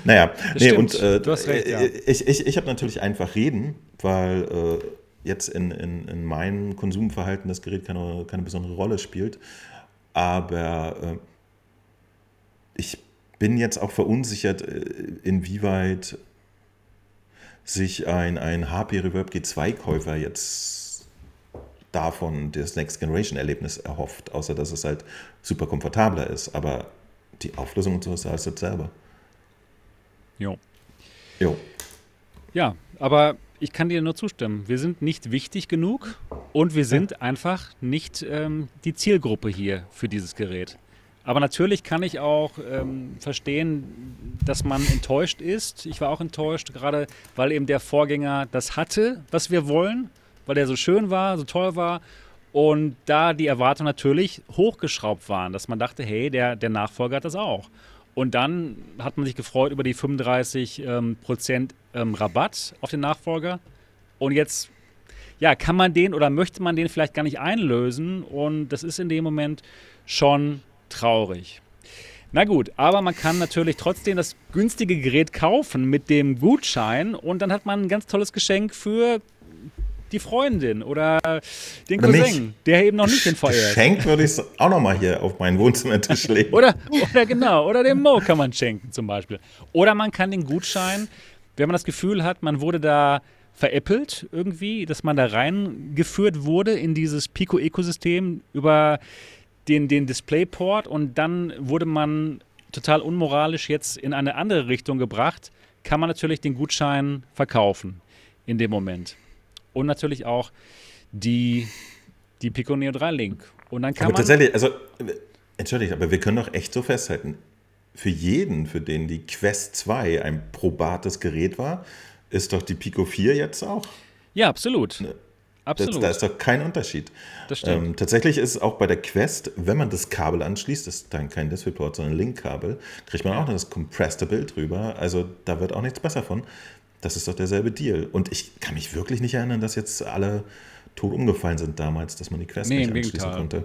C: Naja, nee, und äh, recht, ja. ich, ich, ich habe natürlich einfach reden, weil äh, jetzt in, in, in meinem Konsumverhalten das Gerät keine, keine besondere Rolle spielt. Aber äh, ich bin jetzt auch verunsichert, äh, inwieweit sich ein, ein HP Reverb G2-Käufer jetzt davon das Next Generation Erlebnis erhofft, außer dass es halt super komfortabler ist. Aber die Auflösung und so ist alles dasselbe.
A: Jo.
C: Jo.
A: Ja, aber ich kann dir nur zustimmen. Wir sind nicht wichtig genug und wir sind einfach nicht ähm, die Zielgruppe hier für dieses Gerät. Aber natürlich kann ich auch ähm, verstehen, dass man enttäuscht ist. Ich war auch enttäuscht, gerade weil eben der Vorgänger das hatte, was wir wollen, weil er so schön war, so toll war. Und da die Erwartungen natürlich hochgeschraubt waren, dass man dachte, hey, der, der Nachfolger hat das auch. Und dann hat man sich gefreut über die 35 ähm, Prozent ähm, Rabatt auf den Nachfolger. Und jetzt, ja, kann man den oder möchte man den vielleicht gar nicht einlösen. Und das ist in dem Moment schon traurig. Na gut, aber man kann natürlich trotzdem das günstige Gerät kaufen mit dem Gutschein und dann hat man ein ganz tolles Geschenk für die Freundin oder den oder Cousin, mich. der eben noch nicht in VR
C: ist. Geschenk würde ich auch noch mal hier auf meinen Wohnzimmertisch (laughs) legen.
A: oder, oder genau, oder dem Mo kann man schenken zum Beispiel. Oder man kann den Gutschein, wenn man das Gefühl hat, man wurde da veräppelt irgendwie, dass man da reingeführt wurde in dieses Pico-Ökosystem über den, den Displayport und dann wurde man total unmoralisch jetzt in eine andere Richtung gebracht, kann man natürlich den Gutschein verkaufen in dem Moment. Und natürlich auch die, die Pico Neo 3 Link. Und dann kann
C: aber
A: man.
C: Tatsächlich, also, entschuldigt, aber wir können doch echt so festhalten. für jeden, für den die Quest 2 ein probates Gerät war, ist doch die Pico 4 jetzt auch.
A: Ja, absolut. Ne,
C: Absolut. Das, da ist doch kein Unterschied.
A: Das stimmt.
C: Ähm, tatsächlich ist auch bei der Quest, wenn man das Kabel anschließt, das ist dann kein DisplayPort, sondern ein Link-Kabel, kriegt man auch noch das compressed Bild drüber. Also da wird auch nichts besser von. Das ist doch derselbe Deal. Und ich kann mich wirklich nicht erinnern, dass jetzt alle tot umgefallen sind damals, dass man die Quest nee, nicht anschließen Gegenteil. konnte.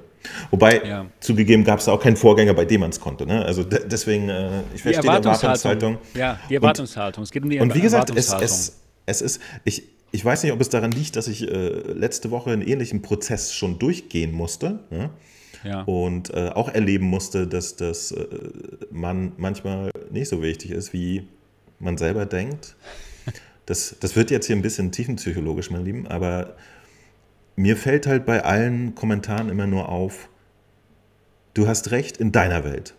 C: Wobei, ja. zugegeben, gab es da auch keinen Vorgänger, bei dem man es konnte. Ne? Also deswegen, äh, ich verstehe die Erwartungshaltung.
A: Ja, die Erwartungshaltung.
C: es geht um die Und wie gesagt, es, es, es ist, ich, ich weiß nicht, ob es daran liegt, dass ich äh, letzte Woche einen ähnlichen Prozess schon durchgehen musste. Ne? Ja. Und äh, auch erleben musste, dass das äh, man manchmal nicht so wichtig ist, wie man selber denkt. Das, das wird jetzt hier ein bisschen tiefenpsychologisch, mein Lieben, aber mir fällt halt bei allen Kommentaren immer nur auf, du hast recht in deiner Welt.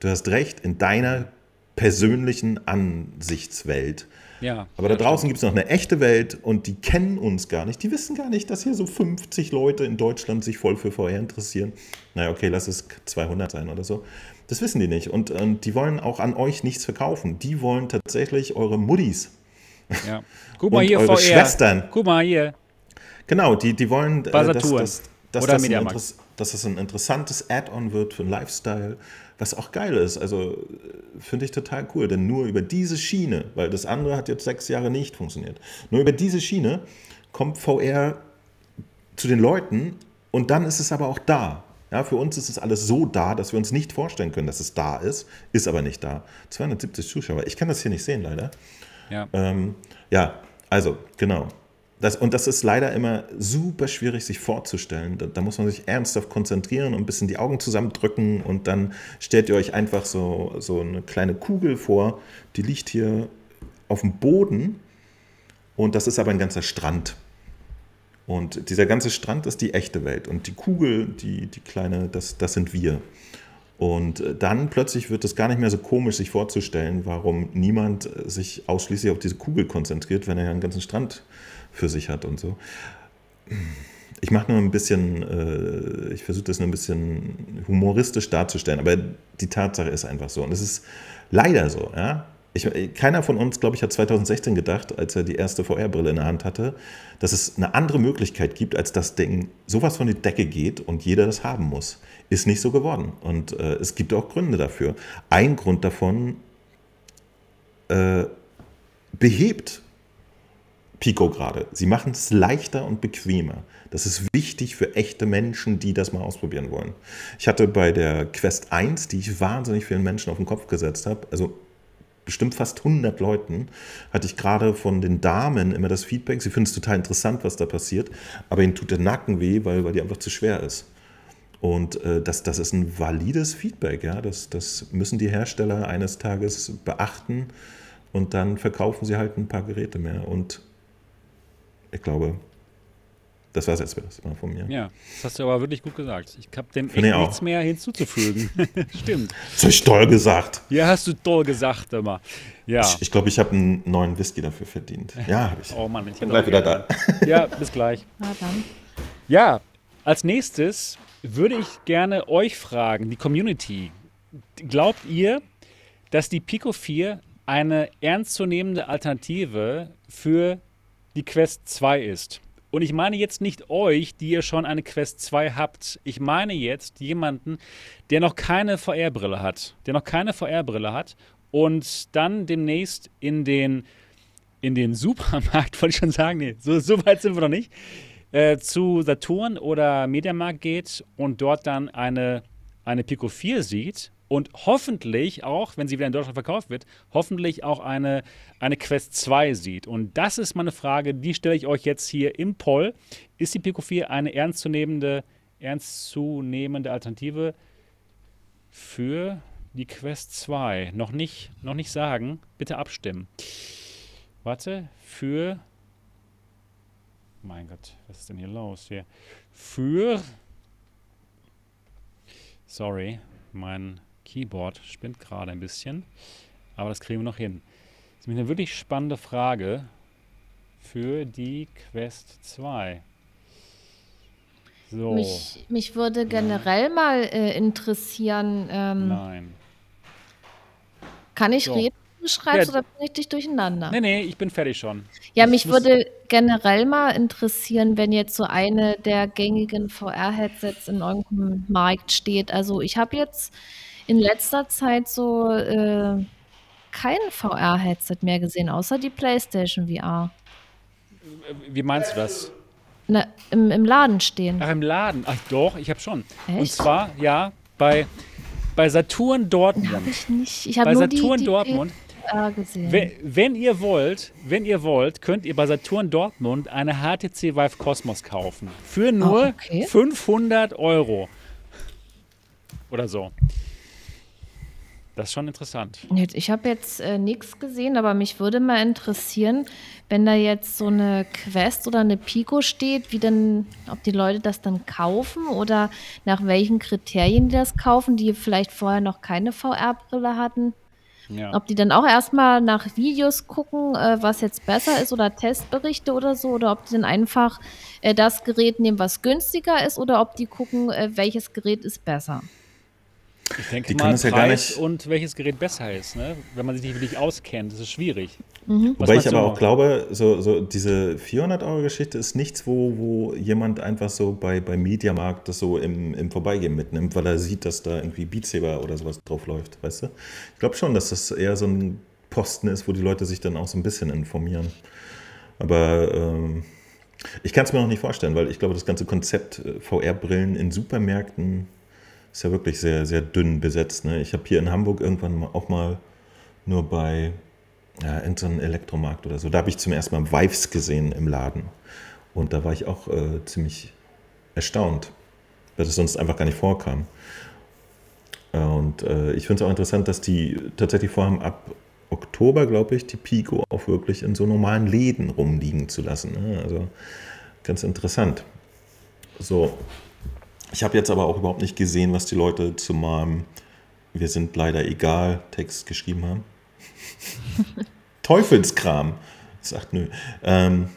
C: Du hast recht in deiner persönlichen Ansichtswelt.
A: Ja,
C: Aber da draußen gibt es noch eine echte Welt und die kennen uns gar nicht. Die wissen gar nicht, dass hier so 50 Leute in Deutschland sich voll für VR interessieren. Naja, okay, lass es 200 sein oder so. Das wissen die nicht. Und, und die wollen auch an euch nichts verkaufen. Die wollen tatsächlich eure Muddies. (laughs)
A: Ja. Guck mal hier eure VR.
C: Schwestern.
A: Guck mal hier.
C: Genau, die, die wollen,
A: äh, dass, dass,
C: dass, das ein, dass das ein interessantes Add-on wird für den Lifestyle was auch geil ist. Also finde ich total cool, denn nur über diese Schiene, weil das andere hat jetzt sechs Jahre nicht funktioniert, nur über diese Schiene kommt VR zu den Leuten und dann ist es aber auch da. Ja, für uns ist es alles so da, dass wir uns nicht vorstellen können, dass es da ist, ist aber nicht da. 270 Zuschauer, ich kann das hier nicht sehen, leider.
A: Ja,
C: ähm, ja also genau. Das, und das ist leider immer super schwierig, sich vorzustellen. Da, da, muss man sich ernsthaft konzentrieren und ein bisschen die Augen zusammendrücken und dann stellt ihr euch einfach so, so eine kleine Kugel vor, die liegt hier auf dem Boden und das ist aber ein ganzer Strand. Und dieser ganze Strand ist die echte Welt und die Kugel, die, die kleine, das, das sind wir. Und dann plötzlich wird es gar nicht mehr so komisch, sich vorzustellen, warum niemand sich ausschließlich auf diese Kugel konzentriert, wenn er ja einen ganzen Strand für sich hat und so. Ich mache nur ein bisschen, äh, ich versuche das nur ein bisschen humoristisch darzustellen, aber die Tatsache ist einfach so. Und es ist leider so, ja. Ich, keiner von uns, glaube ich, hat 2016 gedacht, als er die erste VR-Brille in der Hand hatte, dass es eine andere Möglichkeit gibt, als das Ding sowas von die Decke geht und jeder das haben muss. Ist nicht so geworden. Und äh, es gibt auch Gründe dafür. Ein Grund davon äh, behebt Pico gerade. Sie machen es leichter und bequemer. Das ist wichtig für echte Menschen, die das mal ausprobieren wollen. Ich hatte bei der Quest 1, die ich wahnsinnig vielen Menschen auf den Kopf gesetzt habe, also bestimmt fast 100 Leuten, hatte ich gerade von den Damen immer das Feedback, sie finden es total interessant, was da passiert, aber ihnen tut der Nacken weh, weil, weil die einfach zu schwer ist. Und äh, das, das ist ein valides Feedback, ja. Das, das müssen die Hersteller eines Tages beachten und dann verkaufen sie halt ein paar Geräte mehr. Und ich glaube, das war es jetzt mal von mir.
A: Ja, das hast du aber wirklich gut gesagt. Ich habe dem echt nichts auch. mehr hinzuzufügen. (laughs) Stimmt.
C: Das hast du toll gesagt.
A: Ja, hast du toll gesagt immer. Ja.
C: Ich, ich glaube, ich habe einen neuen Whisky dafür verdient. Ja, habe ich.
A: Oh Mann, ich
C: bin gleich wieder da.
A: Ja, bis gleich. Na dann. Ja, als nächstes würde ich gerne euch fragen, die Community. Glaubt ihr, dass die Pico 4 eine ernstzunehmende Alternative für die Quest 2 ist. Und ich meine jetzt nicht euch, die ihr schon eine Quest 2 habt. Ich meine jetzt jemanden, der noch keine VR-Brille hat. Der noch keine VR-Brille hat und dann demnächst in den, in den Supermarkt, (laughs) wollte ich schon sagen, nee, so, so weit sind wir noch nicht, äh, zu Saturn oder Mediamarkt geht und dort dann eine, eine Pico 4 sieht und hoffentlich auch, wenn sie wieder in Deutschland verkauft wird, hoffentlich auch eine, eine Quest 2 sieht. Und das ist meine Frage, die stelle ich euch jetzt hier im Poll. Ist die Pico 4 eine ernstzunehmende, ernstzunehmende Alternative für die Quest 2? Noch nicht, noch nicht sagen. Bitte abstimmen. Warte, für. Mein Gott, was ist denn hier los hier? Für. Sorry, mein Keyboard spinnt gerade ein bisschen, aber das kriegen wir noch hin. Das ist eine wirklich spannende Frage für die Quest 2.
B: So. Mich, mich würde generell mal äh, interessieren.
A: Ähm, Nein.
B: Kann ich
A: So.
B: reden, wenn du schreibst,
A: Ja.
B: oder bringe ich dich durcheinander?
A: Nee, nee, ich bin fertig schon.
B: Ja,
A: Ich
B: mich würde generell mal interessieren, wenn jetzt so eine der gängigen VR-Headsets in irgendeinem Markt steht. Also ich habe jetzt in letzter Zeit so äh, kein VR-Headset mehr gesehen, außer die PlayStation VR.
A: Wie meinst du das?
B: Na, im, Im Laden stehen.
A: Ach, im Laden. Ach doch, ich habe schon. Und
B: Echt?
A: zwar, ja, bei, bei Saturn Dortmund.
B: ich nicht. Ich habe nur die,
A: Saturn
B: die
A: Dortmund.
B: VR gesehen.
A: Wenn, wenn ihr wollt, wenn ihr wollt, könnt ihr bei Saturn Dortmund eine HTC Vive Cosmos kaufen. Für nur
B: Ah, okay.
A: 500 Euro. Oder so. Das ist schon interessant.
B: Ich habe jetzt äh, nichts gesehen, aber mich würde mal interessieren, wenn da jetzt so eine Quest oder eine Pico steht, wie denn, ob die Leute das dann kaufen oder nach welchen Kriterien die das kaufen, die vielleicht vorher noch keine VR-Brille hatten.
A: Ja.
B: Ob die dann auch erstmal nach Videos gucken, äh, was jetzt besser ist oder Testberichte oder so, oder ob die dann einfach äh, das Gerät nehmen, was günstiger ist, oder ob die gucken, äh, welches Gerät ist besser.
A: Ich denke
C: Die
A: mal,
C: können es ja
A: Preis
C: gar nicht-
A: und welches Gerät besser ist. Ne? Wenn man sich nicht wirklich auskennt, das ist schwierig. Was
C: Wobei ich aber auch glaube, so, so diese 400-Euro-Geschichte ist nichts, wo, wo jemand einfach so bei, bei Mediamarkt das so im, im Vorbeigehen mitnimmt, weil er sieht, dass da irgendwie Beat Saber oder sowas drauf läuft, weißt du? Ich glaube schon, dass das eher so ein Posten ist, wo die Leute sich dann auch so ein bisschen informieren. Aber ähm, ich kann es mir noch nicht vorstellen, weil ich glaube, das ganze Konzept äh, VR-Brillen in Supermärkten ist ja wirklich sehr, sehr dünn besetzt. Ne? Ich habe hier in Hamburg irgendwann auch mal nur bei ja, in so einem Elektromarkt oder so. Da habe ich zum ersten Mal Vives gesehen im Laden. Und da war ich auch äh, ziemlich erstaunt, weil das sonst einfach gar nicht vorkam. Äh, Und äh, ich finde es auch interessant, dass die tatsächlich vorhaben, ab Oktober, glaube ich, die Pico auch wirklich in so normalen Läden rumliegen zu lassen. Ne? Also ganz interessant. So, ich habe jetzt aber auch überhaupt nicht gesehen, was die Leute zu meinem Wir sind leider egal Text geschrieben haben. (laughs) Teufelskram. Sagt nö. Ähm,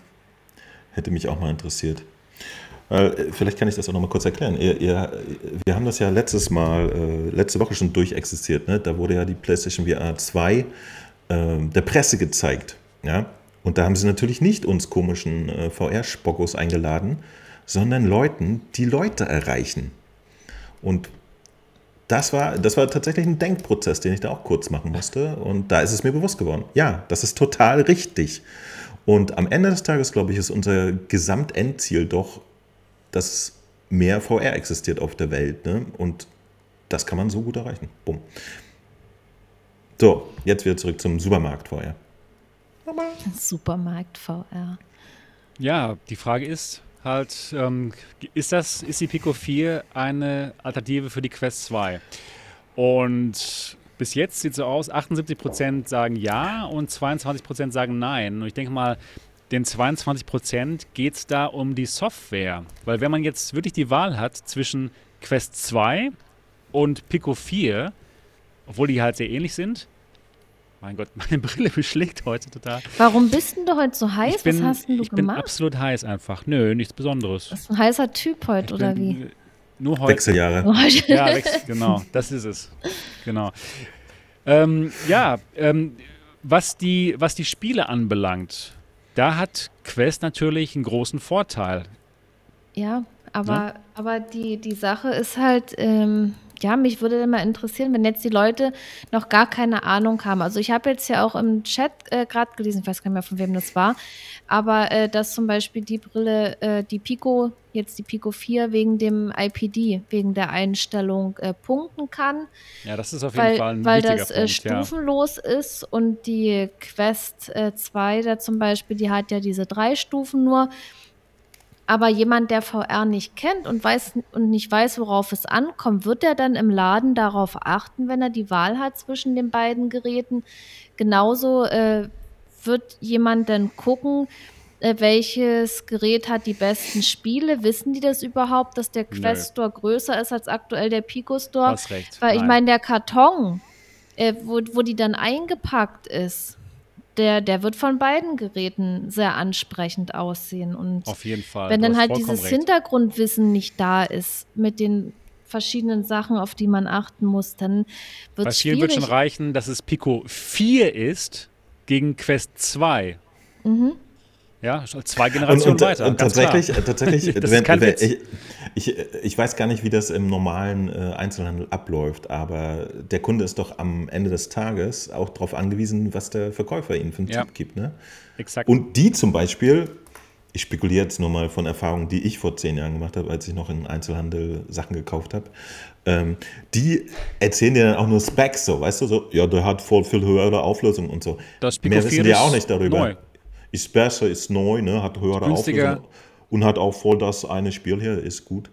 C: hätte mich auch mal interessiert. Äh, vielleicht kann ich das auch noch mal kurz erklären. Ihr, ihr, wir haben das ja letztes Mal, äh, letzte Woche schon durchexistiert. Ne? Da wurde ja die PlayStation VR 2 ähm, der Presse gezeigt. Ja? Und da haben sie natürlich nicht uns komischen äh, VR-Spockos eingeladen, sondern Leuten, die Leute erreichen. Und das war, das war tatsächlich ein Denkprozess, den ich da auch kurz machen musste. Und da ist es mir bewusst geworden. Ja, das ist total richtig. Und am Ende des Tages, glaube ich, ist unser Gesamtendziel doch, dass mehr VR existiert auf der Welt. Ne? Und das kann man so gut erreichen. Bumm. So, jetzt wieder zurück zum Supermarkt VR.
B: Supermarkt VR.
A: Ja, die Frage ist halt, ähm, ist das, ist die Pico 4 eine Alternative für die Quest 2? Und bis jetzt sieht es so aus, 78% sagen ja und 22% sagen nein. Und ich denke mal, den 22% geht es da um die Software. Weil wenn man jetzt wirklich die Wahl hat zwischen Quest 2 und Pico 4, obwohl die halt sehr ähnlich sind, mein Gott, (laughs) meine Brille beschlägt heute total.
B: Warum bist denn du heute so heiß?
A: Ich bin,
B: Was hast denn du
A: ich bin
B: gemacht?
A: absolut heiß einfach. Nö, nichts Besonderes.
B: Bist du ein heißer Typ heute,
A: Ich
B: oder
A: bin,
B: wie?
A: äh, Nur heute.
C: Wechseljahre.
A: Ja, Wechsel, genau, das ist es. Genau. Ähm, ja, ähm, was, die, was die Spiele anbelangt, da hat Quest natürlich einen großen Vorteil.
B: Ja, aber, aber die, die Sache ist halt, ähm, ja, mich würde immer interessieren, wenn jetzt die Leute noch gar keine Ahnung haben. Also ich habe jetzt ja auch im Chat äh, gerade gelesen, ich weiß gar nicht mehr, von wem das war, aber äh, dass zum Beispiel die Brille, äh, die Pico, jetzt die Pico 4, wegen dem IPD, wegen der Einstellung äh, punkten kann,
A: Ja, das ist auf jeden
B: weil,
A: Fall ein
B: weil
A: wichtiger
B: das äh,
A: Punkt. Ja.
B: stufenlos ist und die Quest äh, 2 da zum Beispiel, die hat ja diese drei Stufen nur. Aber jemand, der VR nicht kennt und weiß und nicht weiß, worauf es ankommt, wird er dann im Laden darauf achten, wenn er die Wahl hat zwischen den beiden Geräten. Genauso äh, wird jemand dann gucken, äh, welches Gerät hat die besten Spiele. Wissen die das überhaupt, dass der. Quest Store größer ist als aktuell der Pico Store?
A: Hast recht.
B: Weil ich
A: Nein.
B: meine, der Karton, äh, wo, wo die dann eingepackt ist, der, der wird von beiden Geräten sehr ansprechend aussehen. Und
A: auf jeden Fall.
B: wenn
A: du
B: dann halt dieses
A: recht.
B: Hintergrundwissen nicht da ist mit den verschiedenen Sachen, auf die man achten muss, dann wird es schwierig.
A: Bei vielen wird schon reichen, dass es Pico 4 ist gegen Quest 2. Mhm. Ja, zwei Generationen und, und, weiter.
C: Und tatsächlich, klar. tatsächlich (laughs) wenn, wenn, ich, ich, ich, weiß gar nicht, wie das im normalen äh, Einzelhandel abläuft, aber der Kunde ist doch am Ende des Tages auch darauf angewiesen, was der Verkäufer ihnen für einen ja. Tipp gibt. Ne? Exakt. Und die zum Beispiel, ich spekuliere jetzt nur mal von Erfahrungen, die ich vor zehn Jahren gemacht habe, als ich noch im Einzelhandel Sachen gekauft habe, ähm, die erzählen dir dann auch nur Specs, so, weißt du, so, ja, der hat voll viel höhere Auflösung und so.
A: Das Mehr wissen die ja auch nicht darüber. Neu
C: ist besser, ist neu, ne? hat höhere Auflösung und hat auch voll das eine Spiel hier, ist gut.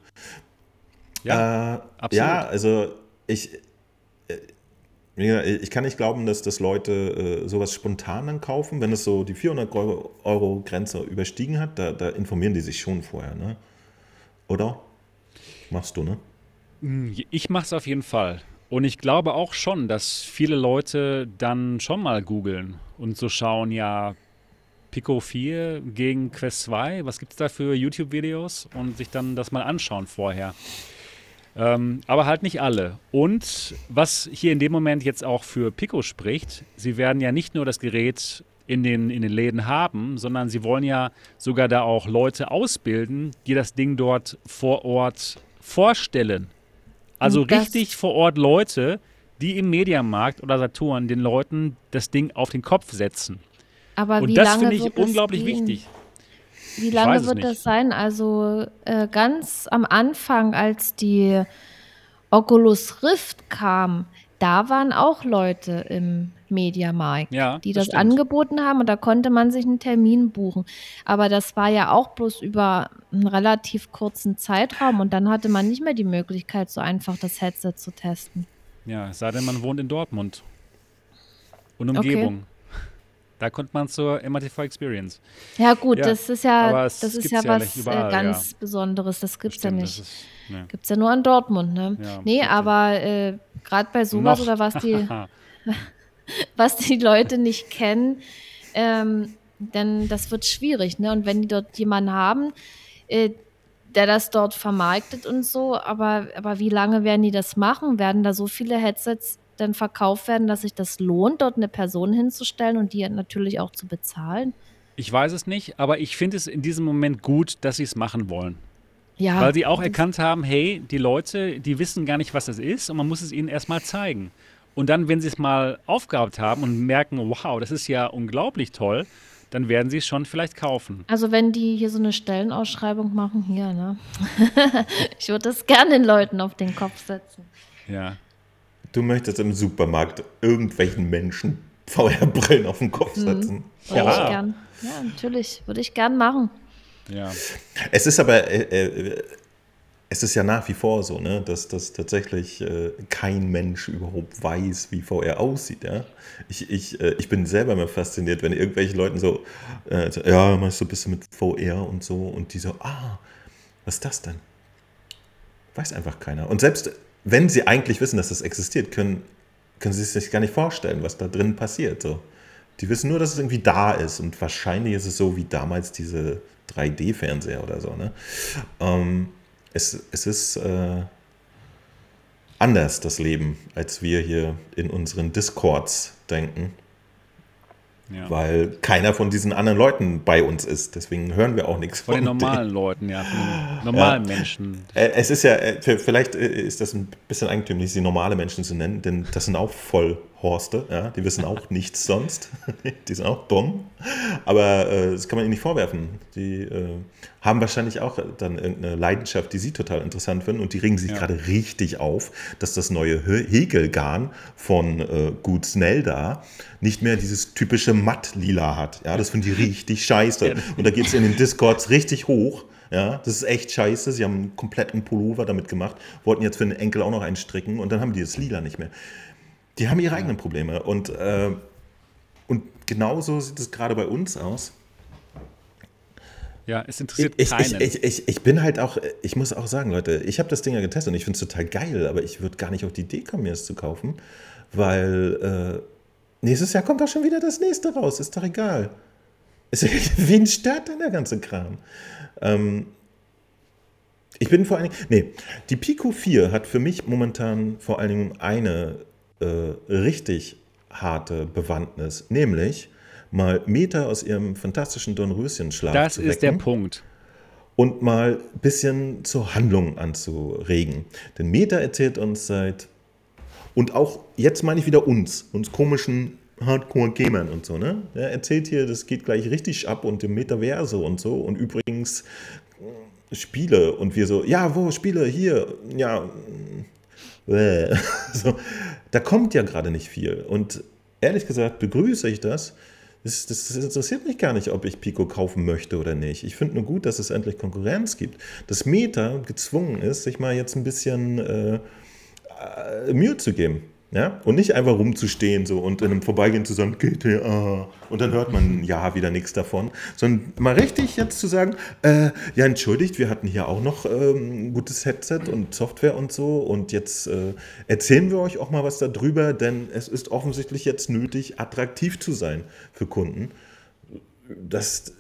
C: Ja, äh, absolut. Ja, also ich, äh, ich kann nicht glauben, dass das Leute äh, sowas spontan dann kaufen, wenn es so die 400 Euro Grenze überstiegen hat, da, da informieren die sich schon vorher, ne? Oder? Machst du, ne?
A: Hm, ich mach's auf jeden Fall. Und ich glaube auch schon, dass viele Leute dann schon mal googeln und so schauen, ja, Pico 4 gegen Quest 2. Was gibt es da für YouTube-Videos? Und sich dann das mal anschauen vorher. Ähm, aber halt nicht alle. Und was hier in dem Moment jetzt auch für Pico spricht, sie werden ja nicht nur das Gerät in den, in den Läden haben, sondern sie wollen ja sogar da auch Leute ausbilden, die das Ding dort vor Ort vorstellen. Also richtig vor Ort Leute, die im Mediamarkt oder Saturn den Leuten das Ding auf den Kopf setzen.
B: Aber
A: und
B: wie
A: das finde ich unglaublich wichtig.
B: Wie lange wird das sein? Also äh, ganz am Anfang, als die Oculus Rift kam, da waren auch Leute im Mediamarkt, ja, die das, das angeboten haben und da konnte man sich einen Termin buchen. Aber das war ja auch bloß über einen relativ kurzen Zeitraum und dann hatte man nicht mehr die Möglichkeit, so einfach das Headset zu testen.
A: Ja, es sei denn, man wohnt in Dortmund und Umgebung. Okay. Da kommt man zur MATV Experience.
B: Ja, gut, ja, das ist ja, das ist ja, ja was äh, überall, ganz ja. Besonderes. Das gibt es ja nicht. Ist, ne. Gibt es ja nur in Dortmund, ne? Nee, aber äh, gerade bei sowas Noch. oder was die, (laughs) (laughs) was die Leute nicht kennen, ähm, denn das wird schwierig, ne? Und wenn die dort jemanden haben, äh, der das dort vermarktet und so, aber, aber wie lange werden die das machen? Werden da so viele Headsets denn verkauft werden, dass sich das lohnt, dort eine Person hinzustellen und die natürlich auch zu bezahlen?
A: Ich weiß es nicht, aber ich finde es in diesem Moment gut, dass sie es machen wollen. Ja. Weil sie auch erkannt haben, hey, die Leute, die wissen gar nicht, was das ist und man muss es ihnen erstmal zeigen. Und dann, wenn sie es mal aufgehabt haben und merken, wow, das ist ja unglaublich toll, dann werden sie es schon vielleicht kaufen.
B: Also wenn die hier so eine Stellenausschreibung machen, hier, ne? (laughs) ich würde das gerne den Leuten auf den Kopf setzen.
A: Ja,
C: Du möchtest im Supermarkt irgendwelchen Menschen VR-Brillen auf den Kopf mhm. setzen. Mhm.
B: Ja. Ich gern. ja, natürlich. Würde ich gern machen.
C: Ja. Es ist aber, äh, äh, es ist ja nach wie vor so, ne, dass, dass tatsächlich äh, kein Mensch überhaupt weiß, wie VR aussieht. Ja? Ich, ich, äh, ich bin selber immer fasziniert, wenn irgendwelche Leute so, äh, ja, machst du ein bisschen mit VR und so und die so, ah, was ist das denn? Weiß einfach keiner. Und selbst wenn sie eigentlich wissen, dass das existiert, können, können sie sich gar nicht vorstellen, was da drin passiert. So. Die wissen nur, dass es irgendwie da ist. Und wahrscheinlich ist es so wie damals diese 3D-Fernseher oder so. Ne? Ähm, es, es ist äh, anders, das Leben, als wir hier in unseren Discords denken. Ja. Weil keiner von diesen anderen Leuten bei uns ist. Deswegen hören wir auch nichts
A: von, von den normalen denen. Leuten, ja, von den normalen ja. Menschen.
C: Äh, es ist ja, äh, vielleicht äh, ist das ein bisschen eigentümlich, sie normale Menschen zu nennen, denn das sind auch voll Horste, ja, die wissen auch (laughs) nichts sonst. (laughs) die sind auch dumm. Aber äh, das kann man ihnen nicht vorwerfen. Die äh, haben wahrscheinlich auch dann irgendeine Leidenschaft, die sie total interessant finden und die regen sich ja. gerade richtig auf, dass das neue Häkelgarn von äh, Gut Snelda nicht mehr dieses typische Matt-Lila hat. Ja, das finden die richtig (laughs) scheiße. Und da geht es in den Discords richtig hoch. Ja, das ist echt scheiße. Sie haben einen kompletten Pullover damit gemacht, wollten jetzt für den Enkel auch noch einen stricken und dann haben die das Lila nicht mehr. Die haben ihre eigenen Probleme. Und, äh, und genauso sieht es gerade bei uns aus.
A: Ja, es interessiert
C: ich,
A: keinen.
C: Ich, ich, ich, bin halt auch, ich muss auch sagen, Leute, ich habe das Ding ja getestet und ich finde es total geil, aber ich würde gar nicht auf die Idee kommen, mir es zu kaufen, weil äh, nächstes Jahr kommt doch schon wieder das nächste raus, ist doch egal. Ist, (laughs) wen stört denn der ganze Kram? Ähm, Ich bin vor allen Dingen, nee, die Pico 4 hat für mich momentan vor allen Dingen eine äh, richtig harte Bewandtnis, nämlich mal Meta aus ihrem fantastischen Dornröschenschlaf
A: Das
C: zu
A: ist der
C: wecken
A: Punkt.
C: und mal ein bisschen zur Handlung anzuregen. Denn Meta erzählt uns seit, und auch jetzt meine ich wieder uns, uns komischen Hardcore-Gamern und so, ne? Er erzählt hier, das geht gleich richtig ab und im Metaverse und so. Und übrigens äh, Spiele und wir so, ja, wo, Spiele, hier, ja, äh, (laughs) so, da kommt ja gerade nicht viel. Und ehrlich gesagt begrüße ich das. Das, das, das interessiert mich gar nicht, ob ich Pico kaufen möchte oder nicht. Ich finde nur gut, dass es endlich Konkurrenz gibt. Dass Meta gezwungen ist, sich mal jetzt ein bisschen äh, äh, Mühe zu geben. Ja? Und nicht einfach rumzustehen so und in einem Vorbeigehen zu sagen, GTA, und dann hört man ja wieder nichts davon, sondern mal richtig jetzt zu sagen, äh, ja, entschuldigt, wir hatten hier auch noch ähm, ein gutes Headset und Software und so und jetzt äh, erzählen wir euch auch mal was darüber, denn es ist offensichtlich jetzt nötig, attraktiv zu sein für Kunden. Das,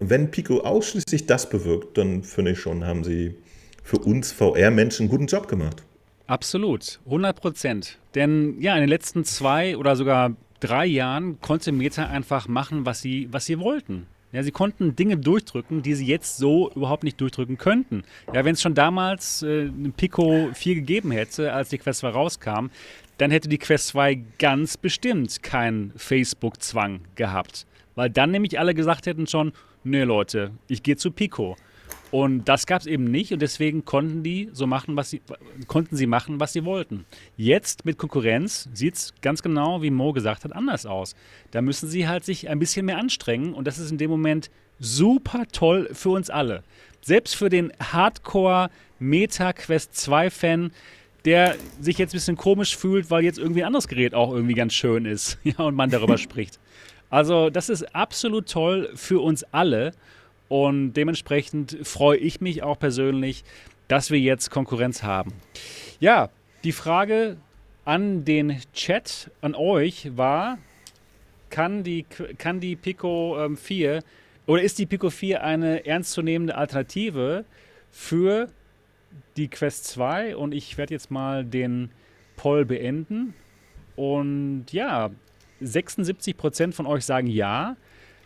C: wenn Pico ausschließlich das bewirkt, dann finde ich schon, haben sie für uns VR-Menschen einen guten Job gemacht.
A: Absolut, 100 Prozent. Denn ja, in den letzten zwei oder sogar drei Jahren konnte Meta einfach machen, was sie, was sie wollten. Ja, sie konnten Dinge durchdrücken, die sie jetzt so überhaupt nicht durchdrücken könnten. Ja, wenn es schon damals äh, ein Pico 4 gegeben hätte, als die Quest 2 rauskam, dann hätte die Quest 2 ganz bestimmt keinen Facebook-Zwang gehabt. Weil dann nämlich alle gesagt hätten schon, nee Leute, ich gehe zu Pico. Und das gab es eben nicht und deswegen konnten die so machen, was sie konnten sie machen, was sie wollten. Jetzt mit Konkurrenz sieht es ganz genau, wie Mo gesagt hat, anders aus. Da müssen sie halt sich ein bisschen mehr anstrengen und das ist in dem Moment super toll für uns alle. Selbst für den Hardcore Meta Quest 2 Fan, der sich jetzt ein bisschen komisch fühlt, weil jetzt irgendwie ein anderes Gerät auch irgendwie ganz schön ist (laughs) ja, und man darüber (laughs) spricht. Also das ist absolut toll für uns alle. Und dementsprechend freue ich mich auch persönlich, dass wir jetzt Konkurrenz haben. Ja, die Frage an den Chat, an euch war, kann die, kann die Pico ähm, 4 oder ist die Pico 4 eine ernstzunehmende Alternative für die Quest 2? Und ich werde jetzt mal den Poll beenden. Und ja, 76% von euch sagen ja.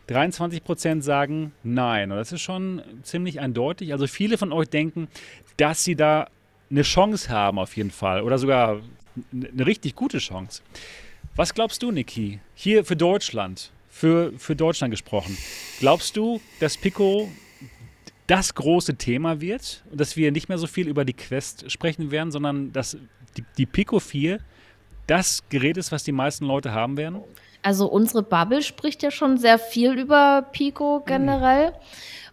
A: 23 Prozent sagen nein. Und das ist schon ziemlich eindeutig. Also viele von euch denken, dass sie da eine Chance haben auf jeden Fall. Oder sogar eine richtig gute Chance. Was glaubst du, Niki? Hier für Deutschland, für, für Deutschland gesprochen. Glaubst du, dass Pico das große Thema wird und dass wir nicht mehr so viel über die Quest sprechen werden, sondern dass die, die Pico 4 das Gerät ist, was die meisten Leute haben werden?
B: Also unsere Bubble spricht ja schon sehr viel über Pico generell. Mhm.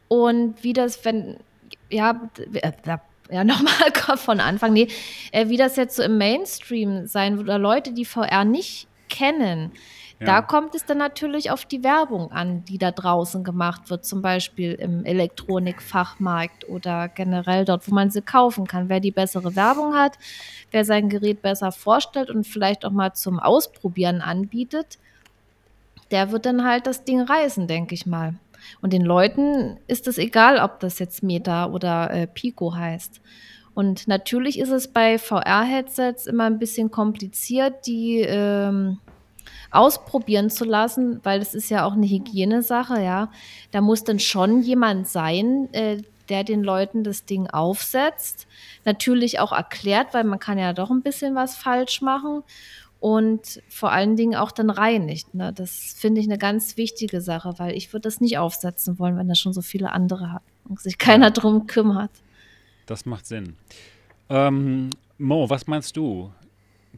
B: Und wie das, wenn, ja, äh, ja, (laughs) nochmal von Anfang, nee, äh, wie das jetzt so im Mainstream sein wird, oder Leute, die VR nicht kennen, da kommt es dann natürlich auf die Werbung an, die da draußen gemacht wird, zum Beispiel im Elektronikfachmarkt oder generell dort, wo man sie kaufen kann. Wer die bessere Werbung hat, wer sein Gerät besser vorstellt und vielleicht auch mal zum Ausprobieren anbietet, der wird dann halt das Ding reißen, denke ich mal. Und den Leuten ist es egal, ob das jetzt Meta oder äh, Pico heißt. Und natürlich ist es bei VR-Headsets immer ein bisschen kompliziert, die ähm, ausprobieren zu lassen, weil es ist ja auch eine Hygienesache, ja. Da muss dann schon jemand sein, äh, der den Leuten das Ding aufsetzt. Natürlich auch erklärt, weil man kann ja doch ein bisschen was falsch machen und vor allen Dingen auch dann reinigt. Ne? Das finde ich eine ganz wichtige Sache, weil ich würde das nicht aufsetzen wollen, wenn er schon so viele andere hat und sich keiner drum kümmert.
A: Das macht Sinn. Ähm, Mo, was meinst du?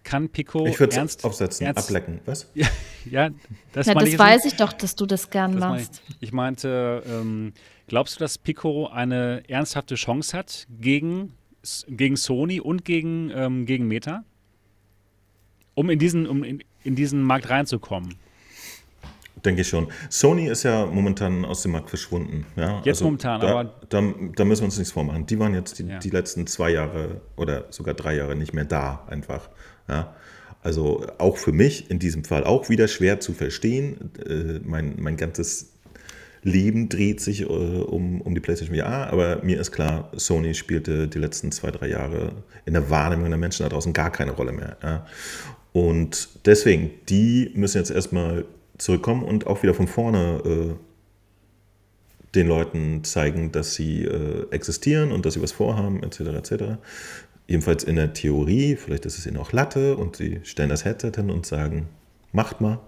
A: Kann Pico
C: ich ernst aufsetzen, ernst, ablecken, was?
A: Ja, (laughs) ja
B: das, ja, das ich weiß ich doch, dass du das gern das machst.
A: Ich. ich, meinte, ähm, glaubst du, dass Pico eine ernsthafte Chance hat gegen, gegen Sony und gegen, ähm, gegen Meta? um in diesen, um in, in diesen Markt reinzukommen.
C: Denke ich schon. Sony ist ja momentan aus dem Markt verschwunden. Ja?
A: Jetzt also momentan,
C: da,
A: aber.
C: Da, da, müssen wir uns nichts vormachen. Die waren jetzt die, ja. die, letzten zwei Jahre oder sogar drei Jahre nicht mehr da, einfach. Ja? Also auch für mich in diesem Fall auch wieder schwer zu verstehen. Äh, mein, mein ganzes Leben dreht sich äh, um, um die PlayStation VR, aber mir ist klar, Sony spielte die letzten zwei, drei Jahre in der Wahrnehmung der Menschen da draußen gar keine Rolle mehr. Ja. Und deswegen, die müssen jetzt erstmal zurückkommen und auch wieder von vorne äh, den Leuten zeigen, dass sie äh, existieren und dass sie was vorhaben, etc. etc. Jedenfalls in der Theorie, vielleicht ist es ihnen auch Latte und sie stellen das Headset hin und sagen, macht mal.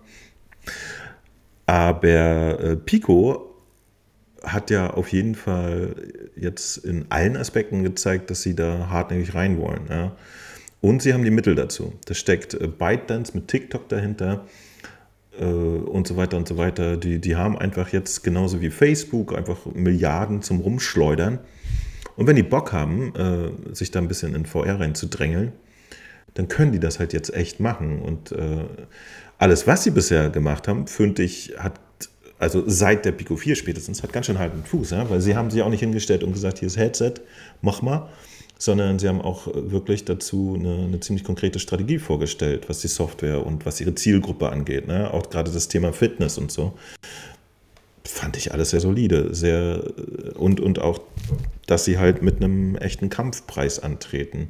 C: Aber äh, Pico hat ja auf jeden Fall jetzt in allen Aspekten gezeigt, dass sie da hartnäckig rein wollen. Ja. Und sie haben die Mittel dazu. Da steckt äh, ByteDance mit TikTok dahinter äh, und so weiter und so weiter. Die, die haben einfach jetzt genauso wie Facebook einfach Milliarden zum Rumschleudern. Und wenn die Bock haben, äh, sich da ein bisschen in VR reinzudrängeln, dann können die das halt jetzt echt machen. Und äh, alles, was sie bisher gemacht haben, finde ich, hat, also seit der Pico 4 spätestens, hat ganz schön halten Fuß, ja? weil sie haben sich auch nicht hingestellt und gesagt, hier ist Headset, mach mal, sondern sie haben auch wirklich dazu eine, eine, ziemlich konkrete Strategie vorgestellt, was die Software und was ihre Zielgruppe angeht. Ne? Auch gerade das Thema Fitness und so. Fand ich alles sehr solide, sehr und, und auch, dass sie halt mit einem echten Kampfpreis antreten.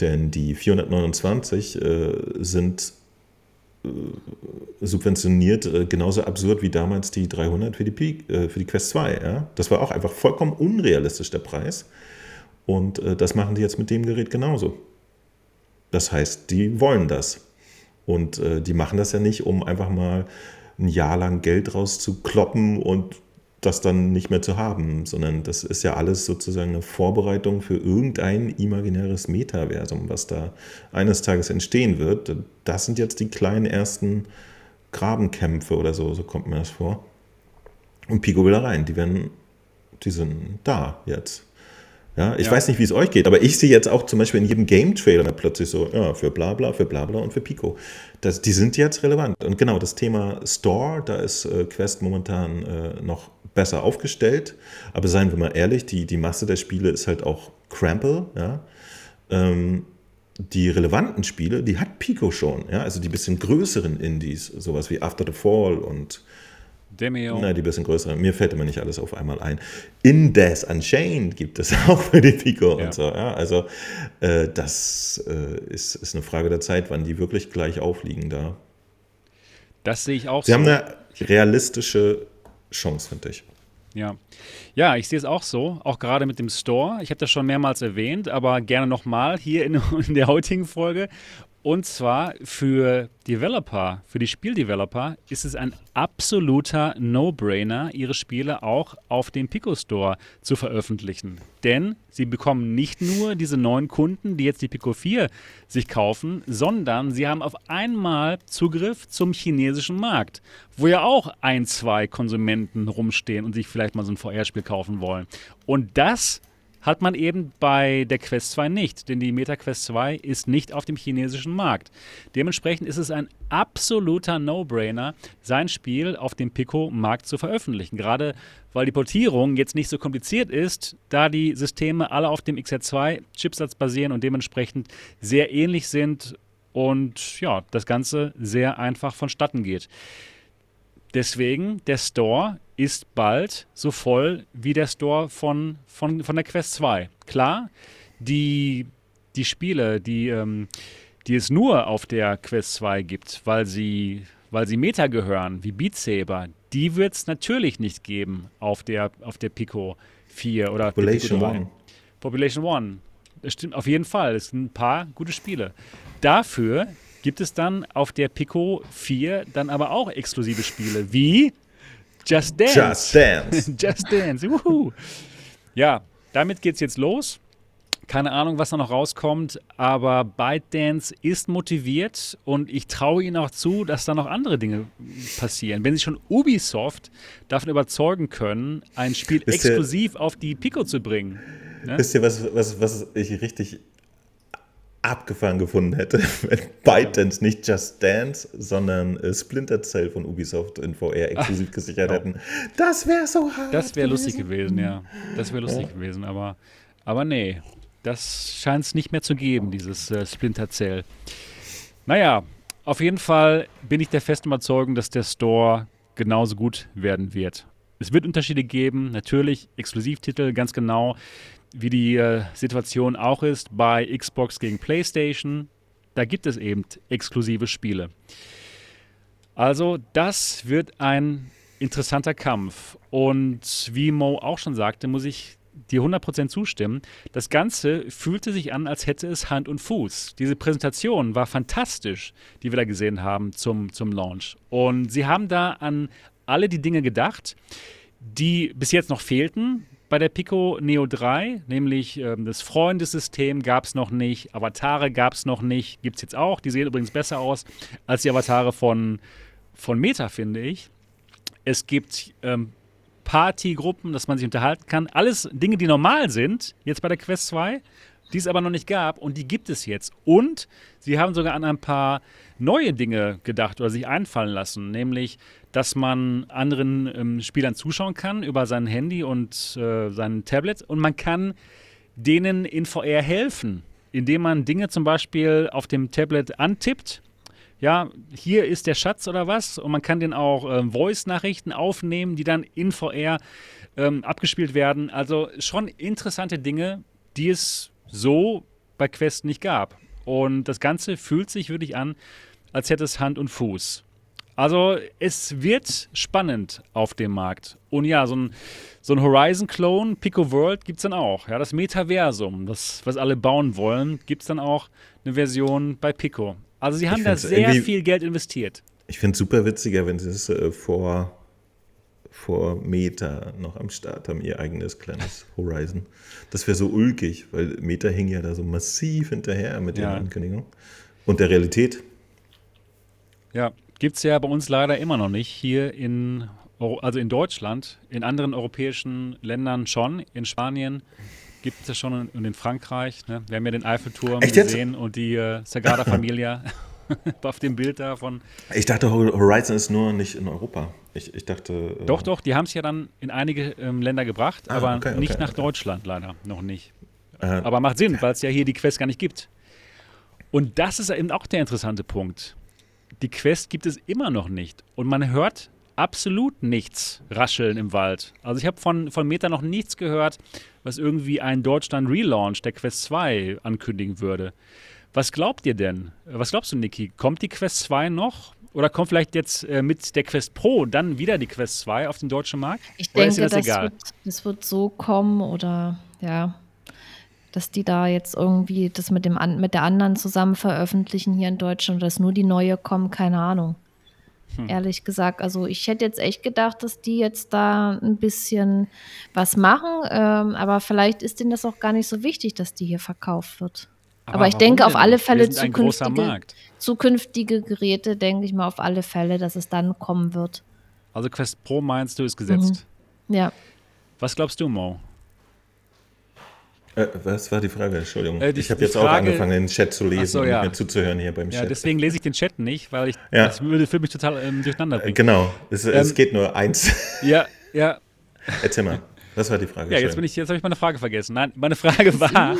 C: Denn die 429 äh, sind äh, subventioniert, äh, genauso absurd wie damals die 300 für die, Peak, äh, für die Quest 2. Ja? Das war auch einfach vollkommen unrealistisch, der Preis. Und äh, das machen die jetzt mit dem Gerät genauso. Das heißt, die wollen das. Und äh, die machen das ja nicht, um einfach mal ein Jahr lang Geld rauszukloppen und das dann nicht mehr zu haben, sondern das ist ja alles sozusagen eine Vorbereitung für irgendein imaginäres Metaversum, was da eines Tages entstehen wird. Das sind jetzt die kleinen ersten Grabenkämpfe oder so, so kommt mir das vor. Und Pico will da rein, die werden, die sind da jetzt. Ja, ich ja. weiß nicht, wie es euch geht, aber ich sehe jetzt auch zum Beispiel in jedem Game-Trailer plötzlich so, ja, für Blabla, für Blabla und für Pico. Das, die sind jetzt relevant. Und genau, das Thema Store, da ist äh, Quest momentan äh, noch besser aufgestellt. Aber seien wir mal ehrlich, die, die Masse der Spiele ist halt auch Crample, ja. Ähm, die relevanten Spiele, die hat Pico schon, ja, also die bisschen größeren Indies, sowas wie After the Fall und
A: Demeo.
C: Nein, die bisschen größere. Mir fällt immer nicht alles auf einmal ein. Indes Unchained gibt es (laughs) auch für die Pico ja. und so. Ja, also äh, das äh, ist, ist eine Frage der Zeit, wann die wirklich gleich aufliegen da.
A: Das sehe ich auch
C: Sie so. haben eine realistische Chance, finde ich.
A: Ja. ja, ich sehe es auch so, auch gerade mit dem Store. Ich habe das schon mehrmals erwähnt, aber gerne nochmal hier in, (laughs) in der heutigen Folge. Und zwar für Developer, für die Spieldeveloper ist es ein absoluter No-Brainer, ihre Spiele auch auf dem Pico Store zu veröffentlichen. Denn sie bekommen nicht nur diese neuen Kunden, die jetzt die Pico 4 sich kaufen, sondern sie haben auf einmal Zugriff zum chinesischen Markt, wo ja auch ein, zwei Konsumenten rumstehen und sich vielleicht mal so ein VR-Spiel kaufen wollen. Und das hat man eben bei der Quest 2 nicht, denn die Meta Quest 2 ist nicht auf dem chinesischen Markt. Dementsprechend ist es ein absoluter No-Brainer, sein Spiel auf dem Pico-Markt zu veröffentlichen. Gerade weil die Portierung jetzt nicht so kompliziert ist, da die Systeme alle auf dem XR2-Chipsatz basieren und dementsprechend sehr ähnlich sind und ja, das Ganze sehr einfach vonstatten geht. Deswegen, der Store ist bald so voll wie der Store von, von, von der Quest 2. Klar, die, die Spiele, die, ähm, die es nur auf der Quest 2 gibt, weil sie, weil sie Meta gehören, wie Beat Saber, die wird es natürlich nicht geben auf der, auf der Pico 4 oder
C: Population One.
A: Population One. Das stimmt auf jeden Fall. Es sind ein paar gute Spiele. Dafür gibt es dann auf der Pico 4 dann aber auch exklusive Spiele wie Just Dance.
C: Just Dance. (laughs)
A: Just Dance. Wuhu. Ja, damit geht's jetzt los. Keine Ahnung, was da noch rauskommt, aber ByteDance ist motiviert und ich traue ihnen auch zu, dass da noch andere Dinge passieren. Wenn sie schon Ubisoft davon überzeugen können, ein Spiel Wisst exklusiv ihr, auf die Pico zu bringen.
C: Ne? Wisst ihr, was, was, was ich richtig abgefahren gefunden hätte, (laughs) wenn ByteDance nicht Just Dance, sondern äh, Splinter Cell von Ubisoft in VR exklusiv Ach, gesichert genau. hätten. Das wäre so hart.
A: Das wäre lustig gewesen, ja. Das wäre lustig ja. gewesen, aber, aber nee, das scheint es nicht mehr zu geben, dieses äh, Splinter Cell. Naja, auf jeden Fall bin ich der festen Überzeugung, dass der Store genauso gut werden wird. Es wird Unterschiede geben, natürlich Exklusivtitel, ganz genau, wie die äh, Situation auch ist bei Xbox gegen PlayStation. Da gibt es eben exklusive Spiele. Also das wird ein interessanter Kampf. Und wie Mo auch schon sagte, muss ich dir 100% zustimmen. Das Ganze fühlte sich an, als hätte es Hand und Fuß. Diese Präsentation war fantastisch, die wir da gesehen haben zum, zum Launch. Und sie haben da an alle die Dinge gedacht, die bis jetzt noch fehlten bei der Pico Neo 3, nämlich ähm, das Freundesystem gab es noch nicht, Avatare gab es noch nicht, gibt es jetzt auch. Die sehen übrigens besser aus als die Avatare von, von Meta, finde ich. Es gibt ähm, Partygruppen, dass man sich unterhalten kann. Alles Dinge, die normal sind, jetzt bei der Quest 2, die es aber noch nicht gab und die gibt es jetzt. Und sie haben sogar an ein paar neue Dinge gedacht oder sich einfallen lassen, nämlich, dass man anderen ähm, Spielern zuschauen kann über sein Handy und äh, sein Tablet und man kann denen in VR helfen, indem man Dinge zum Beispiel auf dem Tablet antippt ja, hier ist der Schatz oder was. Und man kann den auch ähm, Voice-Nachrichten aufnehmen, die dann in VR ähm, abgespielt werden. Also schon interessante Dinge, die es so bei Quest nicht gab. Und das Ganze fühlt sich wirklich an, als hätte es Hand und Fuß. Also es wird spannend auf dem Markt. Und ja, so ein, so ein Horizon-Clone, Pico World, gibt es dann auch. Ja, das Metaversum, das, was alle bauen wollen, gibt es dann auch eine Version bei Pico. Also sie haben da sehr viel Geld investiert.
C: Ich finde es super witziger, wenn sie es äh, vor, vor Meta noch am Start haben, ihr eigenes kleines (laughs) Horizon. Das wäre so ulkig, weil Meta hing ja da so massiv hinterher mit ja. den Ankündigungen. Und der Realität.
A: Ja, gibt es ja bei uns leider immer noch nicht. Hier in, also in Deutschland, in anderen europäischen Ländern schon, in Spanien gibt es ja schon und in Frankreich. Ne? Wir haben ja den Eiffelturm Echt gesehen jetzt? und die äh, Sagrada (laughs) Familia (laughs) auf dem Bild davon.
C: Ich dachte, Horizon ist nur nicht in Europa. Ich, ich dachte.
A: Äh doch, doch, die haben es ja dann in einige ähm, Länder gebracht, ah, aber okay, okay, nicht nach okay. Deutschland leider, noch nicht. Äh, aber macht Sinn, weil es ja hier die Quest gar nicht gibt. Und das ist eben auch der interessante Punkt. Die Quest gibt es immer noch nicht. Und man hört absolut nichts rascheln im Wald. Also ich habe von, von Meta noch nichts gehört, was irgendwie einen Deutschland-Relaunch der Quest 2 ankündigen würde. Was glaubt ihr denn? Was glaubst du, Niki? Kommt die Quest 2 noch? Oder kommt vielleicht jetzt äh, mit der Quest Pro dann wieder die Quest 2 auf den deutschen Markt?
B: Ich oder denke, das, das, wird, das wird so kommen oder ja, dass die da jetzt irgendwie das mit, dem, mit der anderen zusammen veröffentlichen hier in Deutschland, dass nur die neue kommen, keine Ahnung. Hm. Ehrlich gesagt. Also ich hätte jetzt echt gedacht, dass die jetzt da ein bisschen was machen. Ähm, aber vielleicht ist denen das auch gar nicht so wichtig, dass die hier verkauft wird. Aber, aber ich denke denn? auf alle Fälle zukünftige, zukünftige Geräte, denke ich mal auf alle Fälle, dass es dann kommen wird.
A: Also Quest Pro meinst du, ist gesetzt?
B: Mhm. Ja.
A: Was glaubst du, Mo?
C: Äh, was war die Frage? Entschuldigung. Äh, die, ich habe jetzt Frage, auch angefangen, den Chat zu lesen so, ja. und mir zuzuhören hier beim
A: ja,
C: Chat.
A: Deswegen lese ich den Chat nicht, weil ich ja. das würde für mich total ähm, durcheinander bringen.
C: Genau, es, ähm, es, geht nur eins.
A: Ja, ja.
C: Erzähl mal. (laughs) Was war die Frage?
A: Ja, jetzt, jetzt habe ich meine Frage vergessen. Nein, meine Frage war,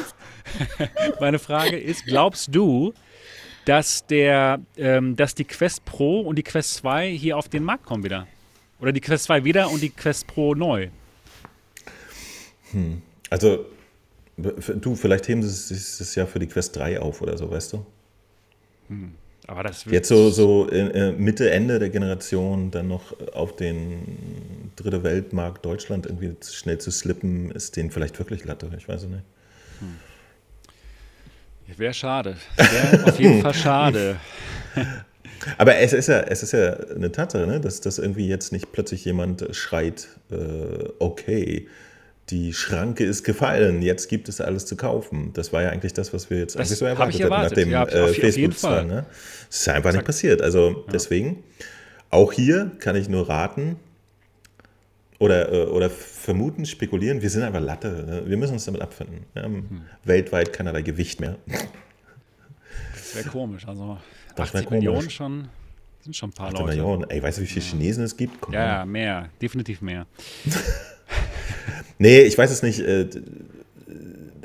A: (laughs) meine Frage ist, glaubst du, dass, der, ähm, dass die Quest Pro und die Quest 2 hier auf den Markt kommen wieder? Oder die Quest 2 wieder und die Quest Pro neu?
C: Hm. Also Du, vielleicht heben sie es ja für die Quest 3 auf oder so, weißt du?
A: Hm. Aber das
C: Jetzt so, so äh, Mitte, Ende der Generation dann noch auf den dritte Weltmarkt Deutschland irgendwie schnell zu slippen, ist denen vielleicht wirklich Latte, ich weiß es nicht. Hm.
A: Wäre schade. Wäre auf jeden Fall schade. (laughs) (laughs)
C: Aber es ist ja, es ist ja eine Tatsache, ne? dass, dass irgendwie jetzt nicht plötzlich jemand schreit, äh, okay, die Schranke ist gefallen, jetzt gibt es alles zu kaufen. Das war ja eigentlich das, was wir jetzt
A: das
C: eigentlich so
A: erwartet, hatten nach dem
C: ja, äh, Facebook-Fall. Ne? Das ist einfach nicht passiert. Also ja. deswegen, auch hier kann ich nur raten oder, äh, oder vermuten, spekulieren, wir sind einfach Latte. Ne? Wir müssen uns damit abfinden. Wir haben hm. weltweit keinerlei Gewicht mehr.
A: Das wäre komisch. Also 80 Millionen schon, sind schon ein paar 80 Leute.
C: Millionen. Ey, weißt du, wie viele Chinesen es gibt?
A: Komm ja, an. mehr. Definitiv mehr. (laughs)
C: Nee, ich weiß es nicht. Äh,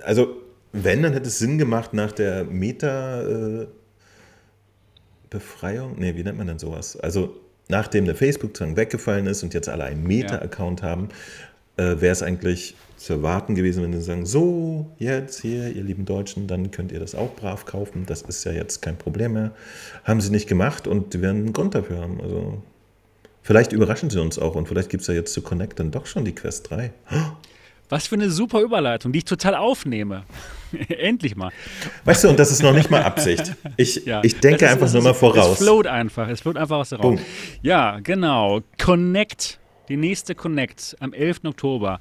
C: also, wenn, dann hätte es Sinn gemacht nach der Meta- Befreiung? Nee, wie nennt man denn sowas? Also nachdem der Facebook-Zwang weggefallen ist und jetzt alle einen Meta-Account haben, äh, wäre es eigentlich zu erwarten gewesen, wenn sie sagen, so, jetzt hier, ihr lieben Deutschen, dann könnt ihr das auch brav kaufen. Das ist ja jetzt kein Problem mehr. Haben sie nicht gemacht und die werden einen Grund dafür haben. Also vielleicht überraschen sie uns auch und vielleicht gibt es ja jetzt zu Connect dann doch schon die Quest 3.
A: Was für eine super Überleitung, die ich total aufnehme. (laughs) Endlich mal.
C: Weißt du, und das ist noch nicht mal Absicht. Ich, ja, ich denke ist, einfach nur mal voraus.
A: Es float einfach, es float einfach aus der Raum. Ja, genau. Connect, die nächste Connect am 11. Oktober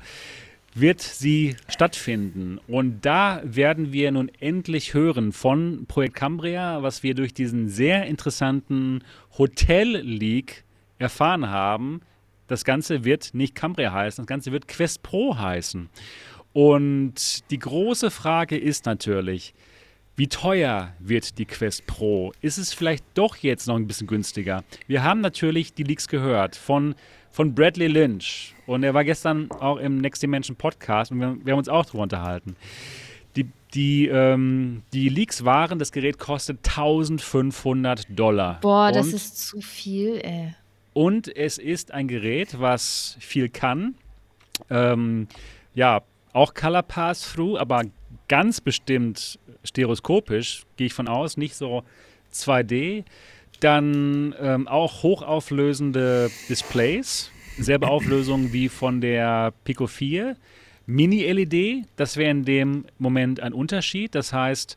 A: wird sie stattfinden. Und da werden wir nun endlich hören von Projekt Cambria, was wir durch diesen sehr interessanten Hotel-Leak erfahren haben. Das Ganze wird nicht Cambria heißen, das Ganze wird Quest Pro heißen. Und die große Frage ist natürlich, wie teuer wird die Quest Pro? Ist es vielleicht doch jetzt noch ein bisschen günstiger? Wir haben natürlich die Leaks gehört von von Bradley Lynch. Und er war gestern auch im Next Dimension Podcast und wir, wir haben uns auch darüber unterhalten. Die, die, ähm, die Leaks waren, das Gerät kostet 1500 Dollar.
B: Boah,
A: und,
B: das ist zu viel, ey.
A: Und es ist ein Gerät, was viel kann. Ähm, ja, auch Color Pass-Through, aber ganz bestimmt stereoskopisch, gehe ich von aus, nicht so 2D. Dann ähm, auch hochauflösende Displays, selbe Auflösung wie von der Pico 4. Mini-LED, das wäre in dem Moment ein Unterschied. Das heißt,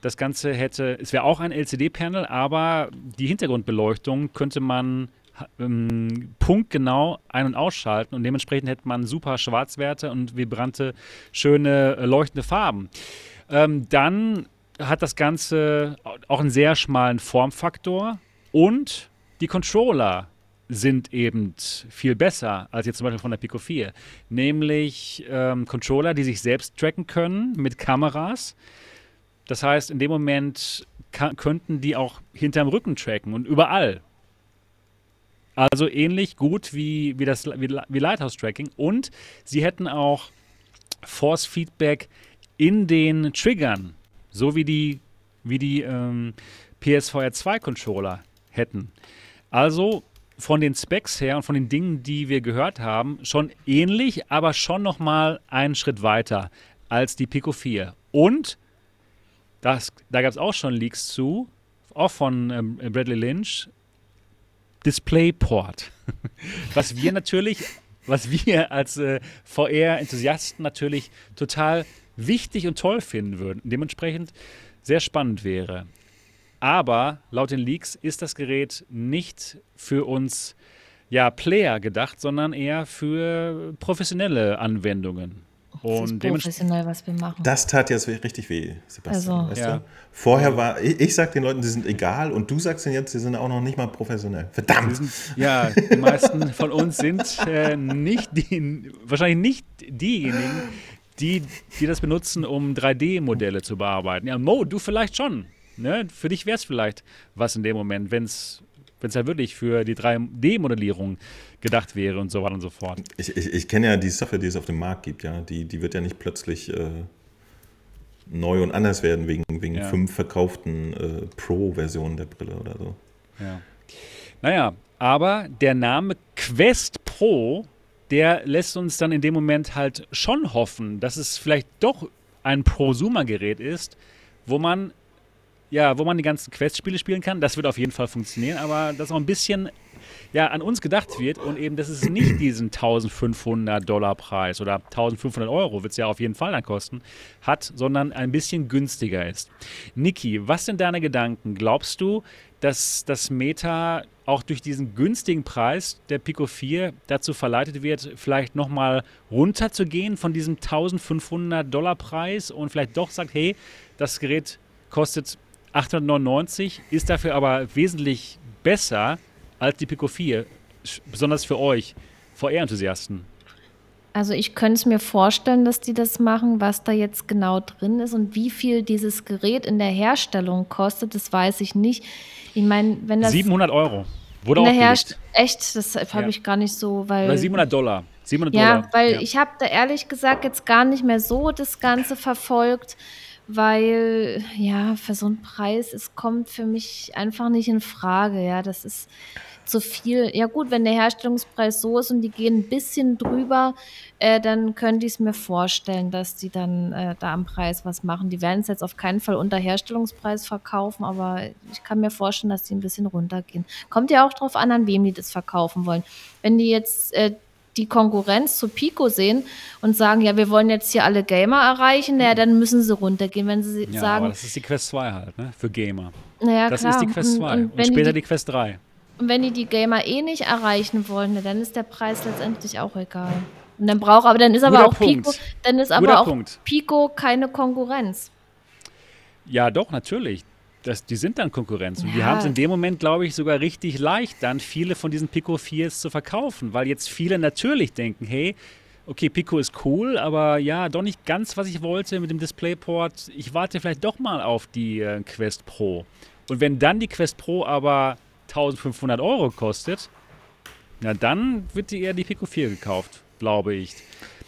A: das Ganze hätte, es wäre auch ein LCD-Panel, aber die Hintergrundbeleuchtung könnte man ähm, punktgenau ein- und ausschalten und dementsprechend hätte man super Schwarzwerte und vibrante, schöne, äh, leuchtende Farben. Ähm, dann hat das Ganze auch einen sehr schmalen Formfaktor und die Controller sind eben viel besser als jetzt zum Beispiel von der Pico 4. Nämlich ähm, Controller, die sich selbst tracken können mit Kameras. Das heißt, in dem Moment könnten die auch hinterm Rücken tracken und überall. Also ähnlich gut wie, wie das wie, wie Lighthouse-Tracking. Und sie hätten auch Force-Feedback in den Triggern so wie die, wie die ähm, PSVR 2 Controller hätten. Also von den Specs her und von den Dingen, die wir gehört haben, schon ähnlich, aber schon noch mal einen Schritt weiter als die Pico 4. Und das, da gab es auch schon Leaks zu, auch von ähm, Bradley Lynch, DisplayPort. was wir natürlich, was wir als äh, VR-Enthusiasten natürlich total wichtig und toll finden würden. Dementsprechend sehr spannend wäre. Aber laut den Leaks ist das Gerät nicht für uns ja, Player gedacht, sondern eher für professionelle Anwendungen.
B: Und professionell, was wir machen.
C: Das tat jetzt richtig weh, Sebastian. Also, weißt ja. du? Vorher war, ich, ich sag den Leuten, sie sind egal und du sagst ihnen jetzt, sie sind auch noch nicht mal professionell. Verdammt!
A: Sind, ja, die meisten von uns sind äh, nicht die, wahrscheinlich nicht diejenigen, die, die das benutzen, um 3D-Modelle zu bearbeiten. Ja, Mo, du vielleicht schon. Ne? Für dich wäre es vielleicht was in dem Moment, wenn es wenn es ja wirklich für die 3D-Modellierung gedacht wäre und so weiter und so fort.
C: Ich, ich, ich kenne ja die Software, die es auf dem Markt gibt, ja. Die, die wird ja nicht plötzlich äh, neu und anders werden wegen, wegen ja. fünf verkauften äh, Pro-Versionen der Brille oder so.
A: Ja. Naja, aber der Name Quest Pro der lässt uns dann in dem Moment halt schon hoffen, dass es vielleicht doch ein Prosumer-Gerät ist, wo man ja, wo man die ganzen Quest-Spiele spielen kann. Das wird auf jeden Fall funktionieren, aber dass auch ein bisschen ja, an uns gedacht wird und eben, dass es nicht diesen 1500 Dollar Preis oder 1500 Euro wird es ja auf jeden Fall dann kosten, hat, sondern ein bisschen günstiger ist. Niki, was sind deine Gedanken? Glaubst du, dass das Meta auch durch diesen günstigen Preis der Pico 4 dazu verleitet wird, vielleicht nochmal runterzugehen von diesem 1500 Dollar Preis und vielleicht doch sagt, hey, das Gerät kostet 899, ist dafür aber wesentlich besser als die Pico 4, besonders für euch, VR-Enthusiasten.
B: Also ich könnte es mir vorstellen, dass die das machen, was da jetzt genau drin ist und wie viel dieses Gerät in der Herstellung kostet, das weiß ich nicht. Ich meine, wenn das
A: 700 Euro wurde
B: auch herrscht, echt, das habe ja. ich gar nicht so, weil
A: Oder 700 Dollar. 700
B: ja,
A: Dollar.
B: weil ja. ich habe da ehrlich gesagt jetzt gar nicht mehr so das Ganze verfolgt, weil ja für so einen Preis es kommt für mich einfach nicht in Frage. Ja, das ist zu viel. Ja gut, wenn der Herstellungspreis so ist und die gehen ein bisschen drüber, äh, dann könnte ich es mir vorstellen, dass die dann äh, da am Preis was machen. Die werden es jetzt auf keinen Fall unter Herstellungspreis verkaufen, aber ich kann mir vorstellen, dass die ein bisschen runtergehen. Kommt ja auch drauf an, an wem die das verkaufen wollen. Wenn die jetzt äh, die Konkurrenz zu Pico sehen und sagen, ja, wir wollen jetzt hier alle Gamer erreichen, naja, dann müssen sie runtergehen. Wenn sie
A: ja,
B: sagen.
A: Aber das ist die Quest 2 halt, ne? Für Gamer.
B: Naja,
A: das
B: klar.
A: ist die Quest 2 und, und, und später die, die, Quest 3.
B: Und wenn die die Gamer eh nicht erreichen wollen, dann ist der Preis letztendlich auch egal. Und dann braucht aber dann ist aber
A: Guter
B: auch
A: Punkt.
B: Pico, dann ist
A: Guter
B: aber auch
A: Punkt.
B: Pico keine Konkurrenz.
A: Ja, doch, natürlich. Das, die sind dann Konkurrenz. Und die
B: Ja.
A: haben es in dem Moment, glaube ich, sogar richtig leicht, dann viele von diesen Pico 4s zu verkaufen, weil jetzt viele natürlich denken, hey, okay, Pico ist cool, aber ja, doch nicht ganz, was ich wollte mit dem DisplayPort. Ich warte vielleicht doch mal auf die äh, Quest Pro. Und wenn dann die Quest Pro aber 1500 Euro kostet, na dann wird die eher die Pico 4 gekauft, glaube ich.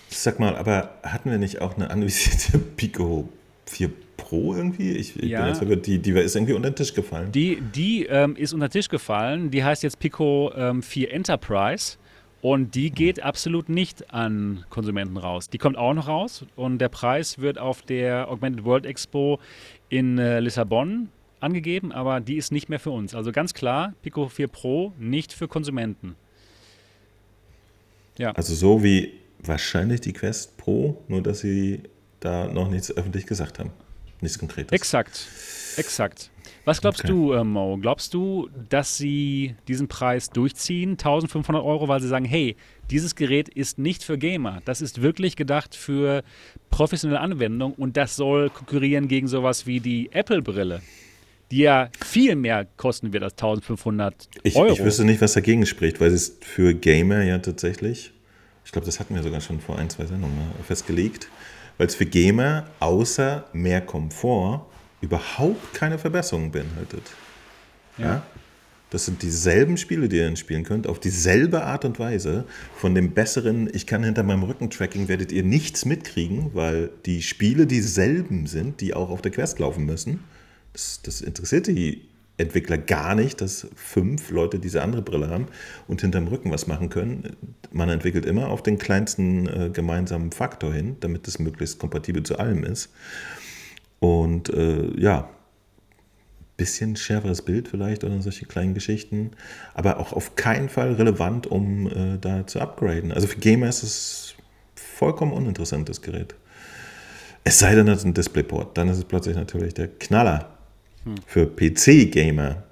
C: Sag mal, aber hatten wir nicht auch eine anvisierte (laughs) Pico 4 Pro irgendwie? Ich, ich
A: Ja.
C: bin jetzt sogar, die, die ist irgendwie unter den Tisch gefallen.
A: Die, die ähm, ist unter den Tisch gefallen. Die heißt jetzt Pico ähm, 4 Enterprise. Und die geht absolut nicht an Konsumenten raus. Die kommt auch noch raus. Und der Preis wird auf der Augmented World Expo in äh, Lissabon angegeben. Aber die ist nicht mehr für uns. Also ganz klar, Pico 4 Pro nicht für Konsumenten. Ja.
C: Also so wie wahrscheinlich die Quest Pro, nur dass sie da noch nichts öffentlich gesagt haben. Nichts Konkretes.
A: Exakt. Exakt. Was glaubst
C: Okay.
A: du, äh, Mo? Glaubst du, dass sie diesen Preis durchziehen, 1500 Euro, weil sie sagen, hey, dieses Gerät ist nicht für Gamer. Das ist wirklich gedacht für professionelle Anwendung und das soll konkurrieren gegen sowas wie die Apple-Brille, die ja viel mehr kosten wird als 1500
C: Ich,
A: Euro.
C: ich wüsste nicht, was dagegen spricht, weil es für Gamer ja tatsächlich, ich glaube, das hatten wir sogar schon vor ein, zwei Sendungen mal festgelegt, weil es für Gamer außer mehr Komfort überhaupt keine Verbesserungen beinhaltet. Ja. Das sind dieselben Spiele, die ihr dann spielen könnt, auf dieselbe Art und Weise. Von dem besseren, ich kann hinter meinem Rücken-Tracking, werdet ihr nichts mitkriegen, weil die Spiele dieselben sind, die auch auf der Quest laufen müssen. Das, das interessiert die Entwickler gar nicht, dass fünf Leute diese andere Brille haben und hinterm Rücken was machen können. Man entwickelt immer auf den kleinsten äh, gemeinsamen Faktor hin, damit es möglichst kompatibel zu allem ist. Und äh, ja, bisschen schärferes Bild vielleicht oder solche kleinen Geschichten, aber auch auf keinen Fall relevant, um äh, da zu upgraden. Also für Gamer ist es vollkommen uninteressant, das Gerät. Es sei denn, es ist ein DisplayPort, dann ist es plötzlich natürlich der Knaller für PC-Gamer.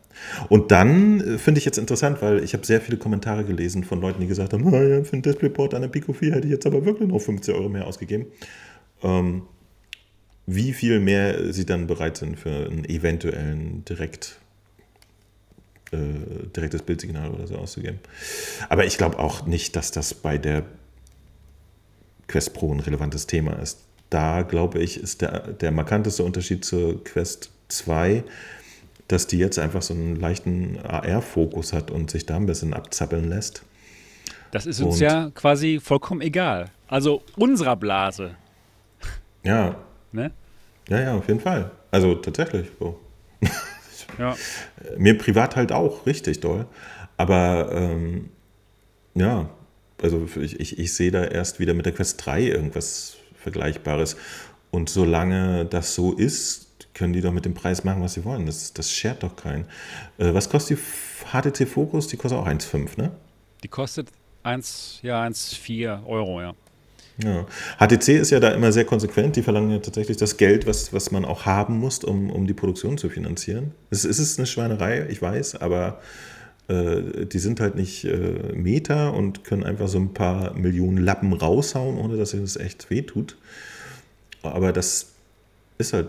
C: Und dann äh, finde ich jetzt interessant, weil ich habe sehr viele Kommentare gelesen von Leuten, die gesagt haben, naja, für einen DisplayPort an der Pico 4 hätte ich jetzt aber wirklich noch 50 Euro mehr ausgegeben. Ähm, wie viel mehr sie dann bereit sind für einen eventuellen direkt, äh, direktes Bildsignal oder so auszugeben. Aber ich glaube auch nicht, dass das bei der Quest Pro ein relevantes Thema ist. Da glaube ich, ist der, der markanteste Unterschied zur Quest 2, dass die jetzt einfach so einen leichten AR-Fokus hat und sich da ein bisschen abzappeln lässt.
A: das ist uns
C: Und-
A: ja quasi vollkommen egal. Also unserer Blase.
C: Ja,
A: Ne?
C: ja, ja, auf jeden Fall. Also tatsächlich. So. (laughs)
A: Ja.
C: Mir privat halt auch richtig doll. Aber ähm, ja, also ich, ich, ich sehe da erst wieder mit der Quest 3 irgendwas Vergleichbares. Und solange das so ist, können die doch mit dem Preis machen, was sie wollen. Das, das schert doch keinen. Äh, was kostet die HTC Focus? Die kostet auch 1,5, ne?
A: Die kostet 1, ja, 1,4 Euro, ja.
C: Ja. HTC ist ja da immer sehr konsequent. Die verlangen ja tatsächlich das Geld, was, was man auch haben muss, um, um die Produktion zu finanzieren. Es, es ist eine Schweinerei, ich weiß, aber äh, die sind halt nicht äh, Meta und können einfach so ein paar Millionen Lappen raushauen, ohne dass ihnen das echt wehtut. Aber das ist halt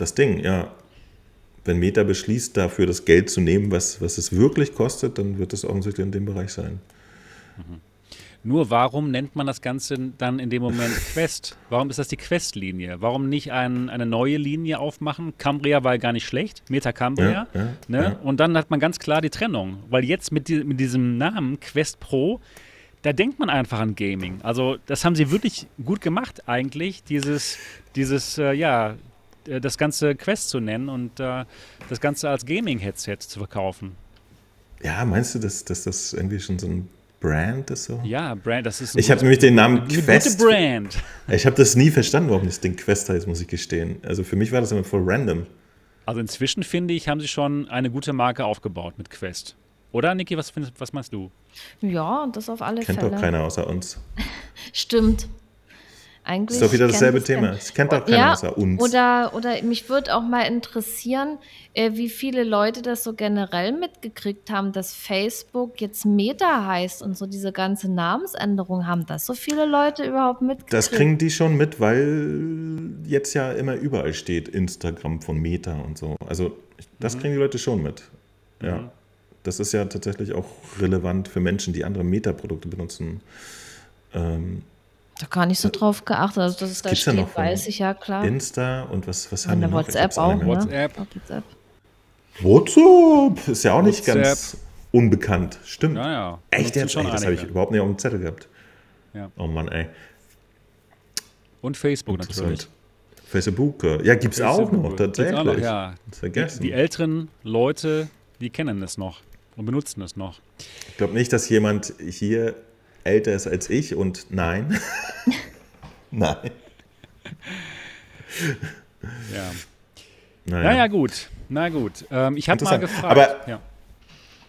C: das Ding, ja. Wenn Meta beschließt, dafür das Geld zu nehmen, was, was es wirklich kostet, dann wird es offensichtlich in dem Bereich sein.
A: Nur warum nennt man das Ganze dann in dem Moment (laughs) Quest? Warum ist das die Quest-Linie? Warum nicht ein, eine neue Linie aufmachen? Cambria war ja gar nicht schlecht, Meta Cambria.
C: Ja, ja,
A: ne? Und dann hat man ganz klar die Trennung. Weil jetzt mit, die, mit diesem Namen Quest Pro, da denkt man einfach an Gaming. Also das haben sie wirklich gut gemacht eigentlich, dieses, dieses äh, ja, das ganze Quest zu nennen und äh, das Ganze als Gaming-Headset zu verkaufen.
C: Ja, meinst du, dass, dass das irgendwie schon so ein Brand ist? So?
A: Ja, Brand, das ist ein
C: Ich habe nämlich den Namen
A: eine
C: Quest.
A: gute Brand.
C: Ich habe das nie verstanden, warum das Ding Quest heißt, muss ich gestehen. Also für mich war das immer voll random.
A: Also inzwischen finde ich, haben sie schon eine gute Marke aufgebaut mit Quest. Oder, Niki, was, findest- was meinst du?
B: Ja, das auf alle
C: Kennt
B: Fälle.
C: doch keiner außer uns. (laughs)
B: Stimmt. Eigentlich
C: Ist doch wieder dasselbe Thema. Es kennt doch keiner
B: ja,
C: außer uns.
B: Oder, oder mich würde auch mal interessieren, äh, wie viele Leute das so generell mitgekriegt haben, dass Facebook jetzt Meta heißt und so diese ganze Namensänderung haben. Das so viele Leute überhaupt mitgekriegt?
C: Das kriegen die schon mit, weil jetzt ja immer überall steht Instagram von Meta und so. Also das kriegen die Leute schon mit. Ja. Das ist ja tatsächlich auch relevant für Menschen, die andere Meta-Produkte benutzen. Ähm,
B: Da gar nicht so drauf geachtet. Also, dass es da
C: gibt's ja
B: steht,
C: noch
B: weiß ich ja klar.
C: Insta und was, was haben wir
B: der
C: noch?
B: WhatsApp auch, ne?
A: WhatsApp.
B: Auch WhatsApp.
C: WhatsApp ist ja auch nicht
A: WhatsApp.
C: ganz unbekannt. Stimmt.
A: Ja, ja.
C: Echt jetzt? Ey, das habe ich überhaupt nicht auf dem Zettel gehabt.
A: Ja.
C: Oh Mann, ey.
A: Und Facebook natürlich.
C: Interessant. Facebook. äh, Ja, gibt's auch
A: Facebook
C: noch, tatsächlich.
A: Auch noch, ja.
C: Das vergessen.
A: Die älteren Leute, die kennen es noch und benutzen es noch.
C: Ich glaube nicht, dass jemand hier älter ist als ich und nein. (laughs) nein.
A: Ja.
C: Naja.
A: Naja, gut. Na gut. Ähm, ich habe mal gefragt.
C: Aber-
A: ja.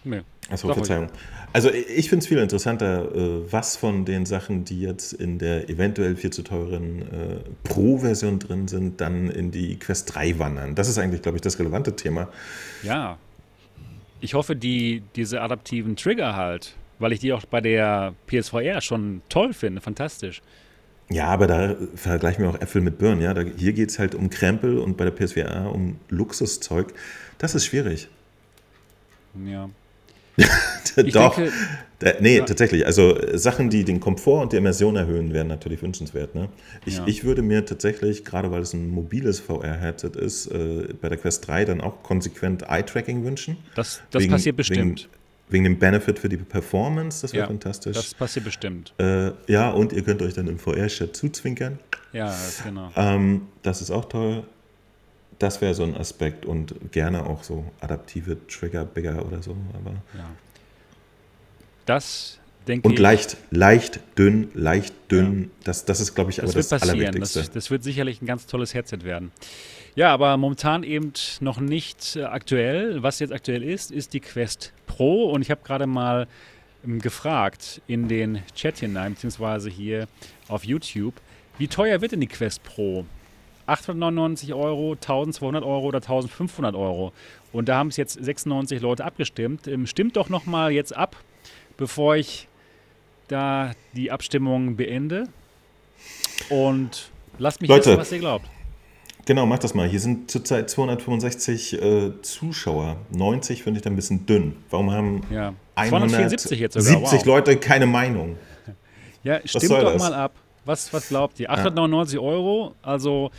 A: Nee.
C: Achso, Verzeihung. Also ich finde es viel interessanter, äh, was von den Sachen, die jetzt in der eventuell viel zu teuren äh, Pro-Version drin sind, dann in die Quest 3 wandern. Das ist eigentlich, glaube ich, das relevante Thema.
A: Ja. Ich hoffe, die, diese adaptiven Trigger halt, weil ich die auch bei der PSVR schon toll finde, fantastisch.
C: Ja, aber da vergleichen wir auch Äpfel mit Birnen. Ja? Da, hier geht es halt um Krempel und bei der PSVR um Luxuszeug. Das ist schwierig.
A: Ja. (laughs)
C: Doch.
A: denke-
C: Da, nee,
A: Ja.
C: tatsächlich. Also äh, Sachen, die den Komfort und die Immersion erhöhen, wären natürlich wünschenswert. Ne? Ich,
A: Ja.
C: ich würde mir tatsächlich, gerade weil es ein mobiles VR-Headset ist, äh, bei der Quest 3 dann auch konsequent Eye-Tracking wünschen.
A: Das, das passiert bestimmt.
C: Wegen, wegen dem Benefit für die Performance, das wäre
A: ja,
C: fantastisch.
A: Das passiert bestimmt.
C: äh, ja, und ihr könnt euch dann im VR-Chat zuzwinkern.
A: Ja, das- genau.
C: Ähm, das ist auch toll. Das wäre so ein Aspekt und gerne auch so adaptive Trigger, Bigger oder so. Aber
A: Ja. Das denke
C: und
A: ich.
C: leicht, leicht dünn, leicht dünn. Das, das ist, glaube ich, aber
A: Das
C: das,
A: wird passieren.
C: Allerwichtigste.
A: Das, das wird sicherlich ein ganz tolles Headset werden. Ja, aber momentan eben noch nicht äh, aktuell. Was jetzt aktuell ist, ist die Quest Pro. Und ich habe gerade mal ähm, gefragt in den Chat hinein, beziehungsweise hier auf YouTube, wie teuer wird denn die Quest Pro? 899 Euro, 1200 Euro oder 1500 Euro? Und da haben es jetzt 96 Leute abgestimmt. Ähm, Stimmt doch noch mal jetzt ab, bevor ich da die Abstimmung beende. Und lasst mich
C: Leute.
A: wissen, was ihr glaubt.
C: Genau, mach das mal. Hier sind zurzeit 265 äh, Zuschauer. 90 finde ich da ein bisschen dünn. Warum haben
A: Ja. 274 jetzt sogar.
C: 70
A: Wow.
C: Leute keine Meinung?
A: Ja, stimmt doch
C: das?
A: mal ab. Was, was glaubt ihr? 899 Euro, also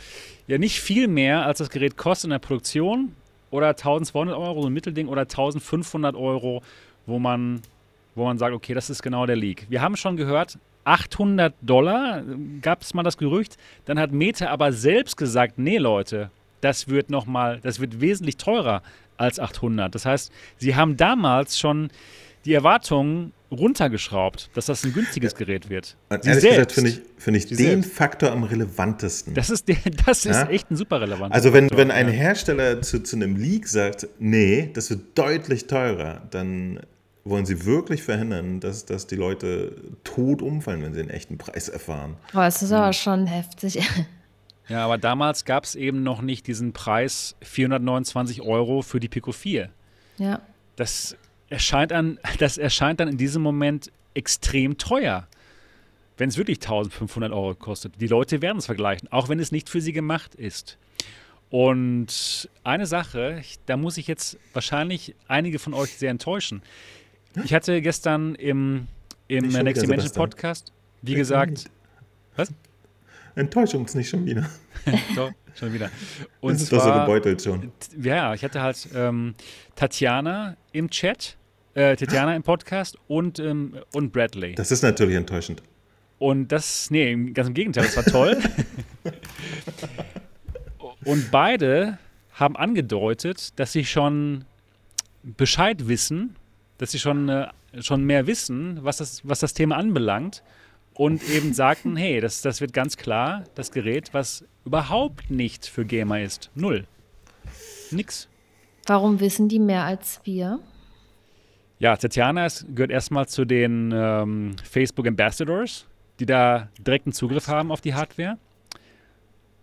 A: ja nicht viel mehr, als das Gerät kostet in der Produktion. Oder 1200 Euro, so ein Mittelding, oder 1500 Euro, wo man, wo man sagt, okay, das ist genau der Leak. Wir haben schon gehört, 800 Dollar gab es mal das Gerücht. Dann hat Meta aber selbst gesagt, nee Leute, das wird noch mal, das wird wesentlich teurer als 800. Das heißt, sie haben damals schon die Erwartungen runtergeschraubt, dass das ein günstiges Gerät wird.
C: Und ehrlich gesagt finde ich, finde ich den
A: selbst.
C: Faktor am relevantesten.
A: Das ist, der, (laughs) das ist
C: Ja?
A: echt ein super relevant.
C: Also wenn, wenn ein Hersteller zu, zu einem Leak sagt, nee, das wird deutlich teurer, dann wollen sie wirklich verhindern, dass, dass die Leute tot umfallen, wenn sie den echten Preis erfahren.
B: Boah, es ist
C: Hm.
B: aber schon heftig. (laughs)
A: Ja, aber damals gab es eben noch nicht diesen Preis 429 Euro für die Pico 4.
B: ja.
A: Das erscheint, an, (laughs) das erscheint dann in diesem Moment extrem teuer, wenn es wirklich 1500 Euro kostet. Die Leute werden es vergleichen, auch wenn es nicht für sie gemacht ist. Und eine Sache, da muss ich jetzt wahrscheinlich einige von euch sehr enttäuschen. Ich hatte gestern im, im Next Dimension. Podcast, wie gesagt, was?
C: Enttäuschung ist nicht schon wieder. (laughs)
A: So, schon wieder. Und
C: Und ist doch so
A: zwar,
C: gebeutelt schon.
A: ja, ich hatte halt ähm, Tatjana im Chat, äh, Tatjana im Podcast und, ähm, und Bradley.
C: Das ist natürlich enttäuschend.
A: Und das, nee, ganz im Gegenteil, das war toll. (laughs) und beide haben angedeutet, dass sie schon Bescheid wissen, dass sie schon, äh, schon mehr wissen, was das, was das Thema anbelangt und eben sagten, (laughs) hey, das, das wird ganz klar das Gerät, was überhaupt nicht für Gamer ist. Null. Nix.
B: Warum wissen die mehr als wir?
A: Ja, Tatjana gehört erstmal zu den ähm, Facebook Ambassadors, die da direkten Zugriff haben auf die Hardware.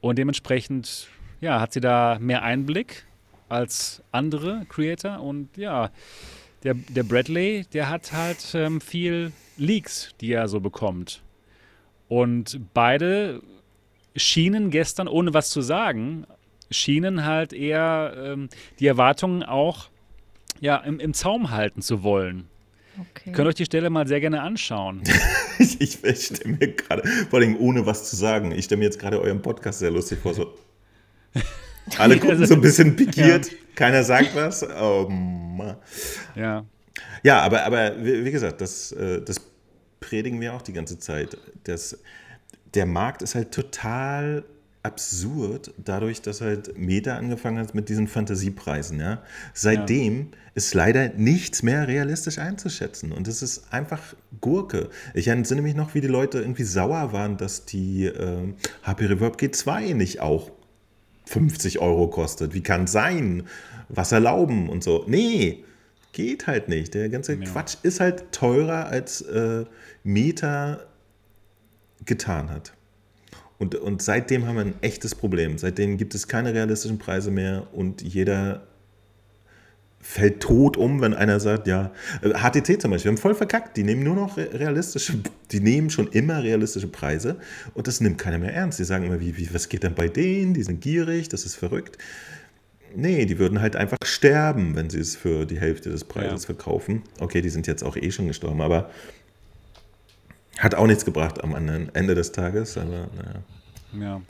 A: Und dementsprechend, ja, hat sie da mehr Einblick als andere Creator. Und ja, der, der Bradley, der hat halt ähm, viel Leaks, die er so bekommt. Und beide schienen gestern, ohne was zu sagen, schienen halt eher ähm, die Erwartungen auch ja, im, im Zaum halten zu wollen. Okay. Ihr könnt euch die Stelle mal sehr gerne anschauen. (laughs)
C: ich, ich, ich stelle mir gerade, vor allem ohne was zu sagen, ich stelle mir jetzt gerade euren Podcast sehr lustig vor. So. (laughs) Alle (laughs) gucken so ein bisschen pikiert, (laughs) ja. keiner sagt was. Oh,
A: ja.
C: Ja, aber, aber wie, gesagt, das, äh, das predigen wir auch die ganze Zeit. Das, der Markt ist halt total absurd, dadurch, dass halt Meta angefangen hat mit diesen Fantasiepreisen. Ja? Seitdem ja. ist leider nichts mehr realistisch einzuschätzen. Und es ist einfach Gurke. Ich entsinne mich noch, wie die Leute irgendwie sauer waren, dass die äh, HP Reverb G2 nicht auch 50 Euro kostet. Wie kann es sein? Was erlauben und so. Nee, geht halt nicht. Der ganze ja. Quatsch ist halt teurer, als äh, Meta getan hat. Und, und seitdem haben wir ein echtes Problem. Seitdem gibt es keine realistischen Preise mehr und jeder fällt tot um, wenn einer sagt, ja, HTC äh, zum Beispiel, wir haben voll verkackt, die nehmen nur noch realistische, die nehmen schon immer realistische Preise und das nimmt keiner mehr ernst. Die sagen immer, wie, wie, was geht denn bei denen? Die sind gierig, das ist verrückt. Nee, die würden halt einfach sterben, wenn sie es für die Hälfte des Preises ja. verkaufen. Okay, die sind jetzt auch eh schon gestorben, aber hat auch nichts gebracht am anderen Ende des Tages, aber naja.
A: Ja.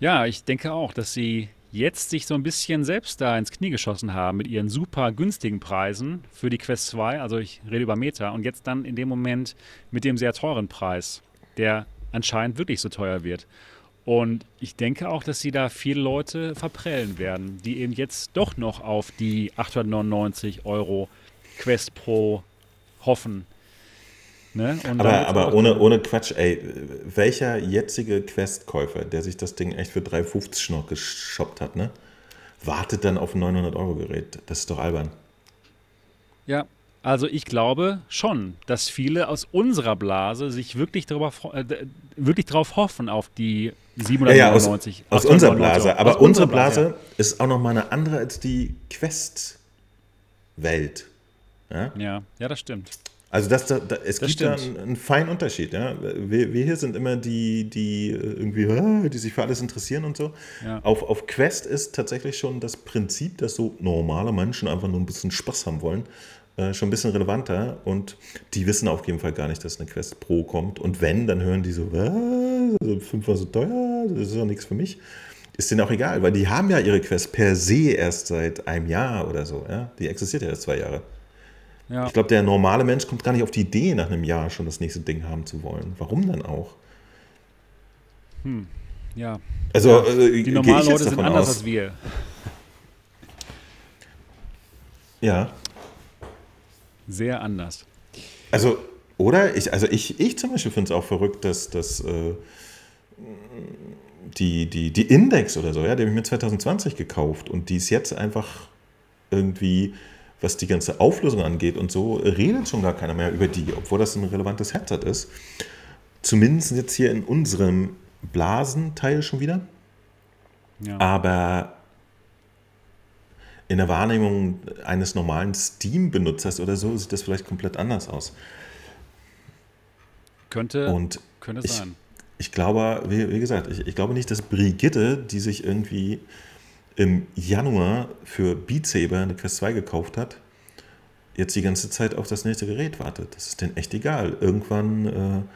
A: ja, ich denke auch, dass sie jetzt sich so ein bisschen selbst da ins Knie geschossen haben mit ihren super günstigen Preisen für die Quest 2. Also ich rede über Meta und jetzt dann in dem Moment mit dem sehr teuren Preis, der anscheinend wirklich so teuer wird. Und ich denke auch, dass sie da viele Leute verprellen werden, die eben jetzt doch noch auf die 899 Euro Quest Pro hoffen.
C: Ne? aber aber ohne, ohne Quatsch, ey, welcher jetzige Quest-Käufer, der sich das Ding echt für 3,50 noch geshoppt hat, ne? wartet dann auf ein 900-Euro-Gerät? Das ist doch albern.
A: Ja, also ich glaube schon, dass viele aus unserer Blase sich wirklich, darüber, äh, wirklich darauf hoffen, auf die 799. Ja, ja,
C: aus, aus unserer Blase. Aber unsere Blase, Blase ja. ist auch nochmal eine andere als die Quest-Welt.
A: Ja? ja, ja, das stimmt.
C: Also das, da, da, es das gibt da einen, einen, feinen Unterschied. Ja? Wir, wir, hier sind immer die, die irgendwie, die sich für alles interessieren und so. Ja. Auf, auf Quest ist tatsächlich schon das Prinzip, dass so normale Menschen einfach nur ein bisschen Spaß haben wollen, äh, schon ein bisschen relevanter. Und die wissen auf jeden Fall gar nicht, dass eine Quest Pro kommt. Und wenn, dann hören die so, was? Also fünfmal so teuer, das ist doch nichts für mich. Ist denen auch egal, weil die haben ja ihre Quest per se erst seit einem Jahr oder so. Ja? Die existiert ja erst zwei Jahre. Ja. Ich glaube, der normale Mensch kommt gar nicht auf die Idee, nach einem Jahr schon das nächste Ding haben zu wollen. Warum dann auch?
A: Hm. Ja.
C: Also,
A: ja. Äh, die normalen Leute sind anders aus. als wir.
C: Ja.
A: Sehr anders.
C: Also, oder? Ich, also ich, ich zum Beispiel finde es auch verrückt, dass, dass äh, die, die, die Index oder so, ja, die habe ich mir 2020 gekauft und die ist jetzt einfach irgendwie was die ganze Auflösung angeht und so, redet schon gar keiner mehr über die, obwohl das ein relevantes Headset ist. Zumindest jetzt hier in unserem Blasenteil schon wieder. Ja. Aber in der Wahrnehmung eines normalen Steam-Benutzers oder so sieht das vielleicht komplett anders aus.
A: Könnte,
C: und
A: könnte
C: ich,
A: sein.
C: Ich glaube, wie, wie gesagt, ich, ich, glaube nicht, dass Brigitte, die sich irgendwie im Januar für Beat Saber eine Quest 2 gekauft hat, jetzt die ganze Zeit auf das nächste Gerät wartet. Das ist denen echt egal. Irgendwann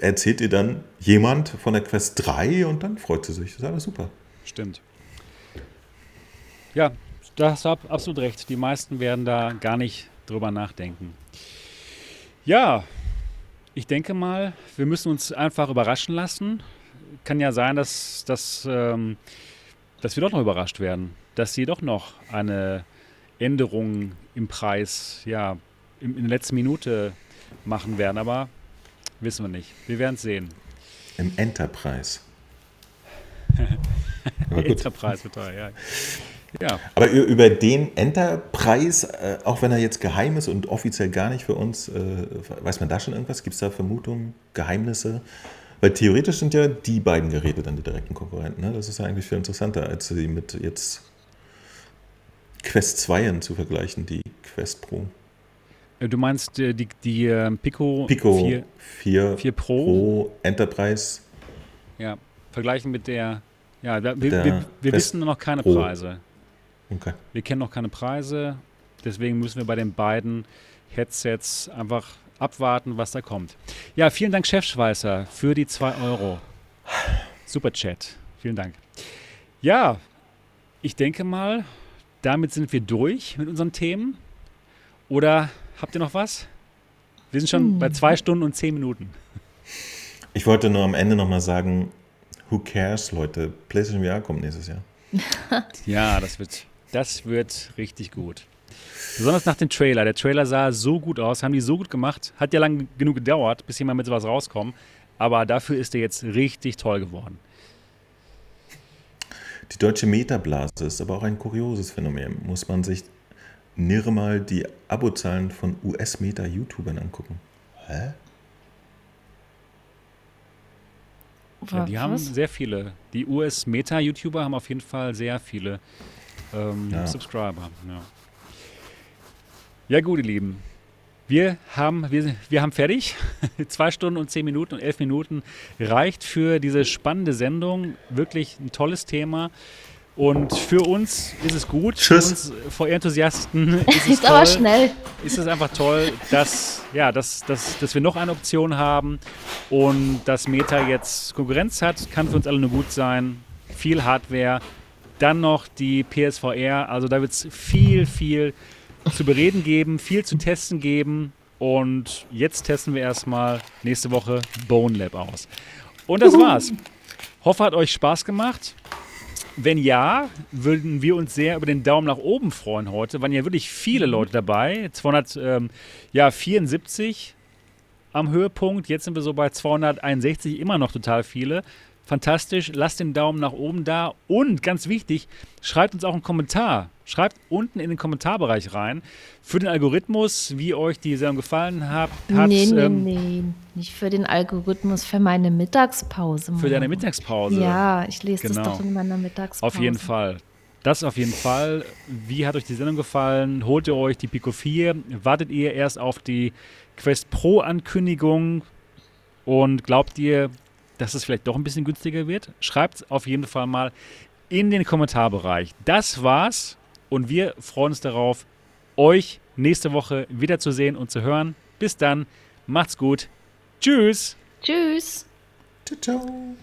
C: äh, erzählt ihr dann jemand von der Quest 3 und dann freut sie sich. Das ist alles super.
A: Stimmt. Ja, da hast du absolut recht. Die meisten werden da gar nicht drüber nachdenken. Ja, ich denke mal, wir müssen uns einfach überraschen lassen. Kann ja sein, dass, dass ähm, dass wir doch noch überrascht werden, dass sie doch noch eine Änderungen im Preis, ja, in, in der letzten Minute machen werden. Aber wissen wir nicht. Wir werden es sehen.
C: Im Enterprise. (laughs)
A: Enterprise wird teuer, ja.
C: Ja. Aber über den Enterprise, äh, auch wenn er jetzt geheim ist und offiziell gar nicht für uns, äh, weiß man da schon irgendwas? Gibt es da Vermutungen, Geheimnisse? Weil theoretisch sind ja die beiden Geräte dann die direkten Konkurrenten. Ne? Das ist ja eigentlich viel interessanter, als sie mit jetzt Quest 2 zu vergleichen, die Quest Pro.
A: Äh, du meinst äh, die, die ähm, Pico,
C: Pico 4, 4,
A: 4 Pro?
C: Pro Enterprise.
A: Ja, vergleichen mit der. Ja, wir, wir, wir wissen noch keine Pro. Preise. Okay. Wir kennen noch keine Preise, deswegen müssen wir bei den beiden Headsets einfach abwarten, was da kommt. Ja, vielen Dank, Chefschweißer, für die 2 Euro. Super Chat. Vielen Dank. Ja, ich denke mal, damit sind wir durch mit unseren Themen. Oder habt ihr noch was? Wir sind schon hm. bei zwei Stunden und zehn Minuten.
C: Ich wollte nur am Ende nochmal sagen, who cares, Leute? PlayStation VR kommt nächstes Jahr. (laughs)
A: ja, das wird das wird richtig gut. Besonders nach dem Trailer. Der Trailer sah so gut aus, haben die so gut gemacht. Hat ja lang genug gedauert, bis jemand mit sowas rauskommt. Aber dafür ist er jetzt richtig toll geworden.
C: Die deutsche Metablase ist aber auch ein kurioses Phänomen. Muss man sich nirre mal die Abozahlen von US-Meta-YouTubern angucken. Hä?
A: Ja, die haben sehr viele. Die US-Meta-YouTuber haben auf jeden Fall sehr viele ähm, ja. Subscriber. Ja. Ja, gut, ihr Lieben. Wir haben, wir, wir haben fertig. (laughs) Zwei Stunden und zehn Minuten und elf Minuten reicht für diese spannende Sendung. Wirklich ein tolles Thema. Und für uns ist es gut.
C: Tschüss.
A: Für uns VR-Enthusiasten (laughs) ist es
B: ist toll, aber schnell.
A: Ist es einfach toll, dass, ja, dass, dass, dass wir noch eine Option haben und dass Meta jetzt Konkurrenz hat. Kann für uns alle nur gut sein. Viel Hardware, dann noch die PSVR. Also da wird es viel, viel zu bereden geben, viel zu testen geben. Und jetzt testen wir erstmal nächste Woche Bone Lab aus. Und das war's. Hoffe, hat euch Spaß gemacht. Wenn ja, würden wir uns sehr über den Daumen nach oben freuen heute. Waren ja wirklich viele Leute dabei. 274 ähm, am Höhepunkt. Jetzt sind wir so bei 261, immer noch total viele fantastisch. Lasst den Daumen nach oben da. Und ganz wichtig, schreibt uns auch einen Kommentar. Schreibt unten in den Kommentarbereich rein für den Algorithmus, wie euch die Sendung gefallen hat.
B: Nee, nee, ähm, nee. Nicht für den Algorithmus, für meine Mittagspause.
A: Für deine Mittagspause.
B: Ja, ich lese genau. das doch in meiner Mittagspause.
A: Auf jeden Fall. Das auf jeden Fall. Wie hat euch die Sendung gefallen? Holt ihr euch die Pico 4? Wartet ihr erst auf die Quest Pro Ankündigung? Und glaubt ihr, dass es vielleicht doch ein bisschen günstiger wird? Schreibt es auf jeden Fall mal in den Kommentarbereich. Das war's und wir freuen uns darauf, euch nächste Woche wiederzusehen und zu hören. Bis dann, macht's gut. Tschüss.
B: Tschüss.
C: Ciao, ciao.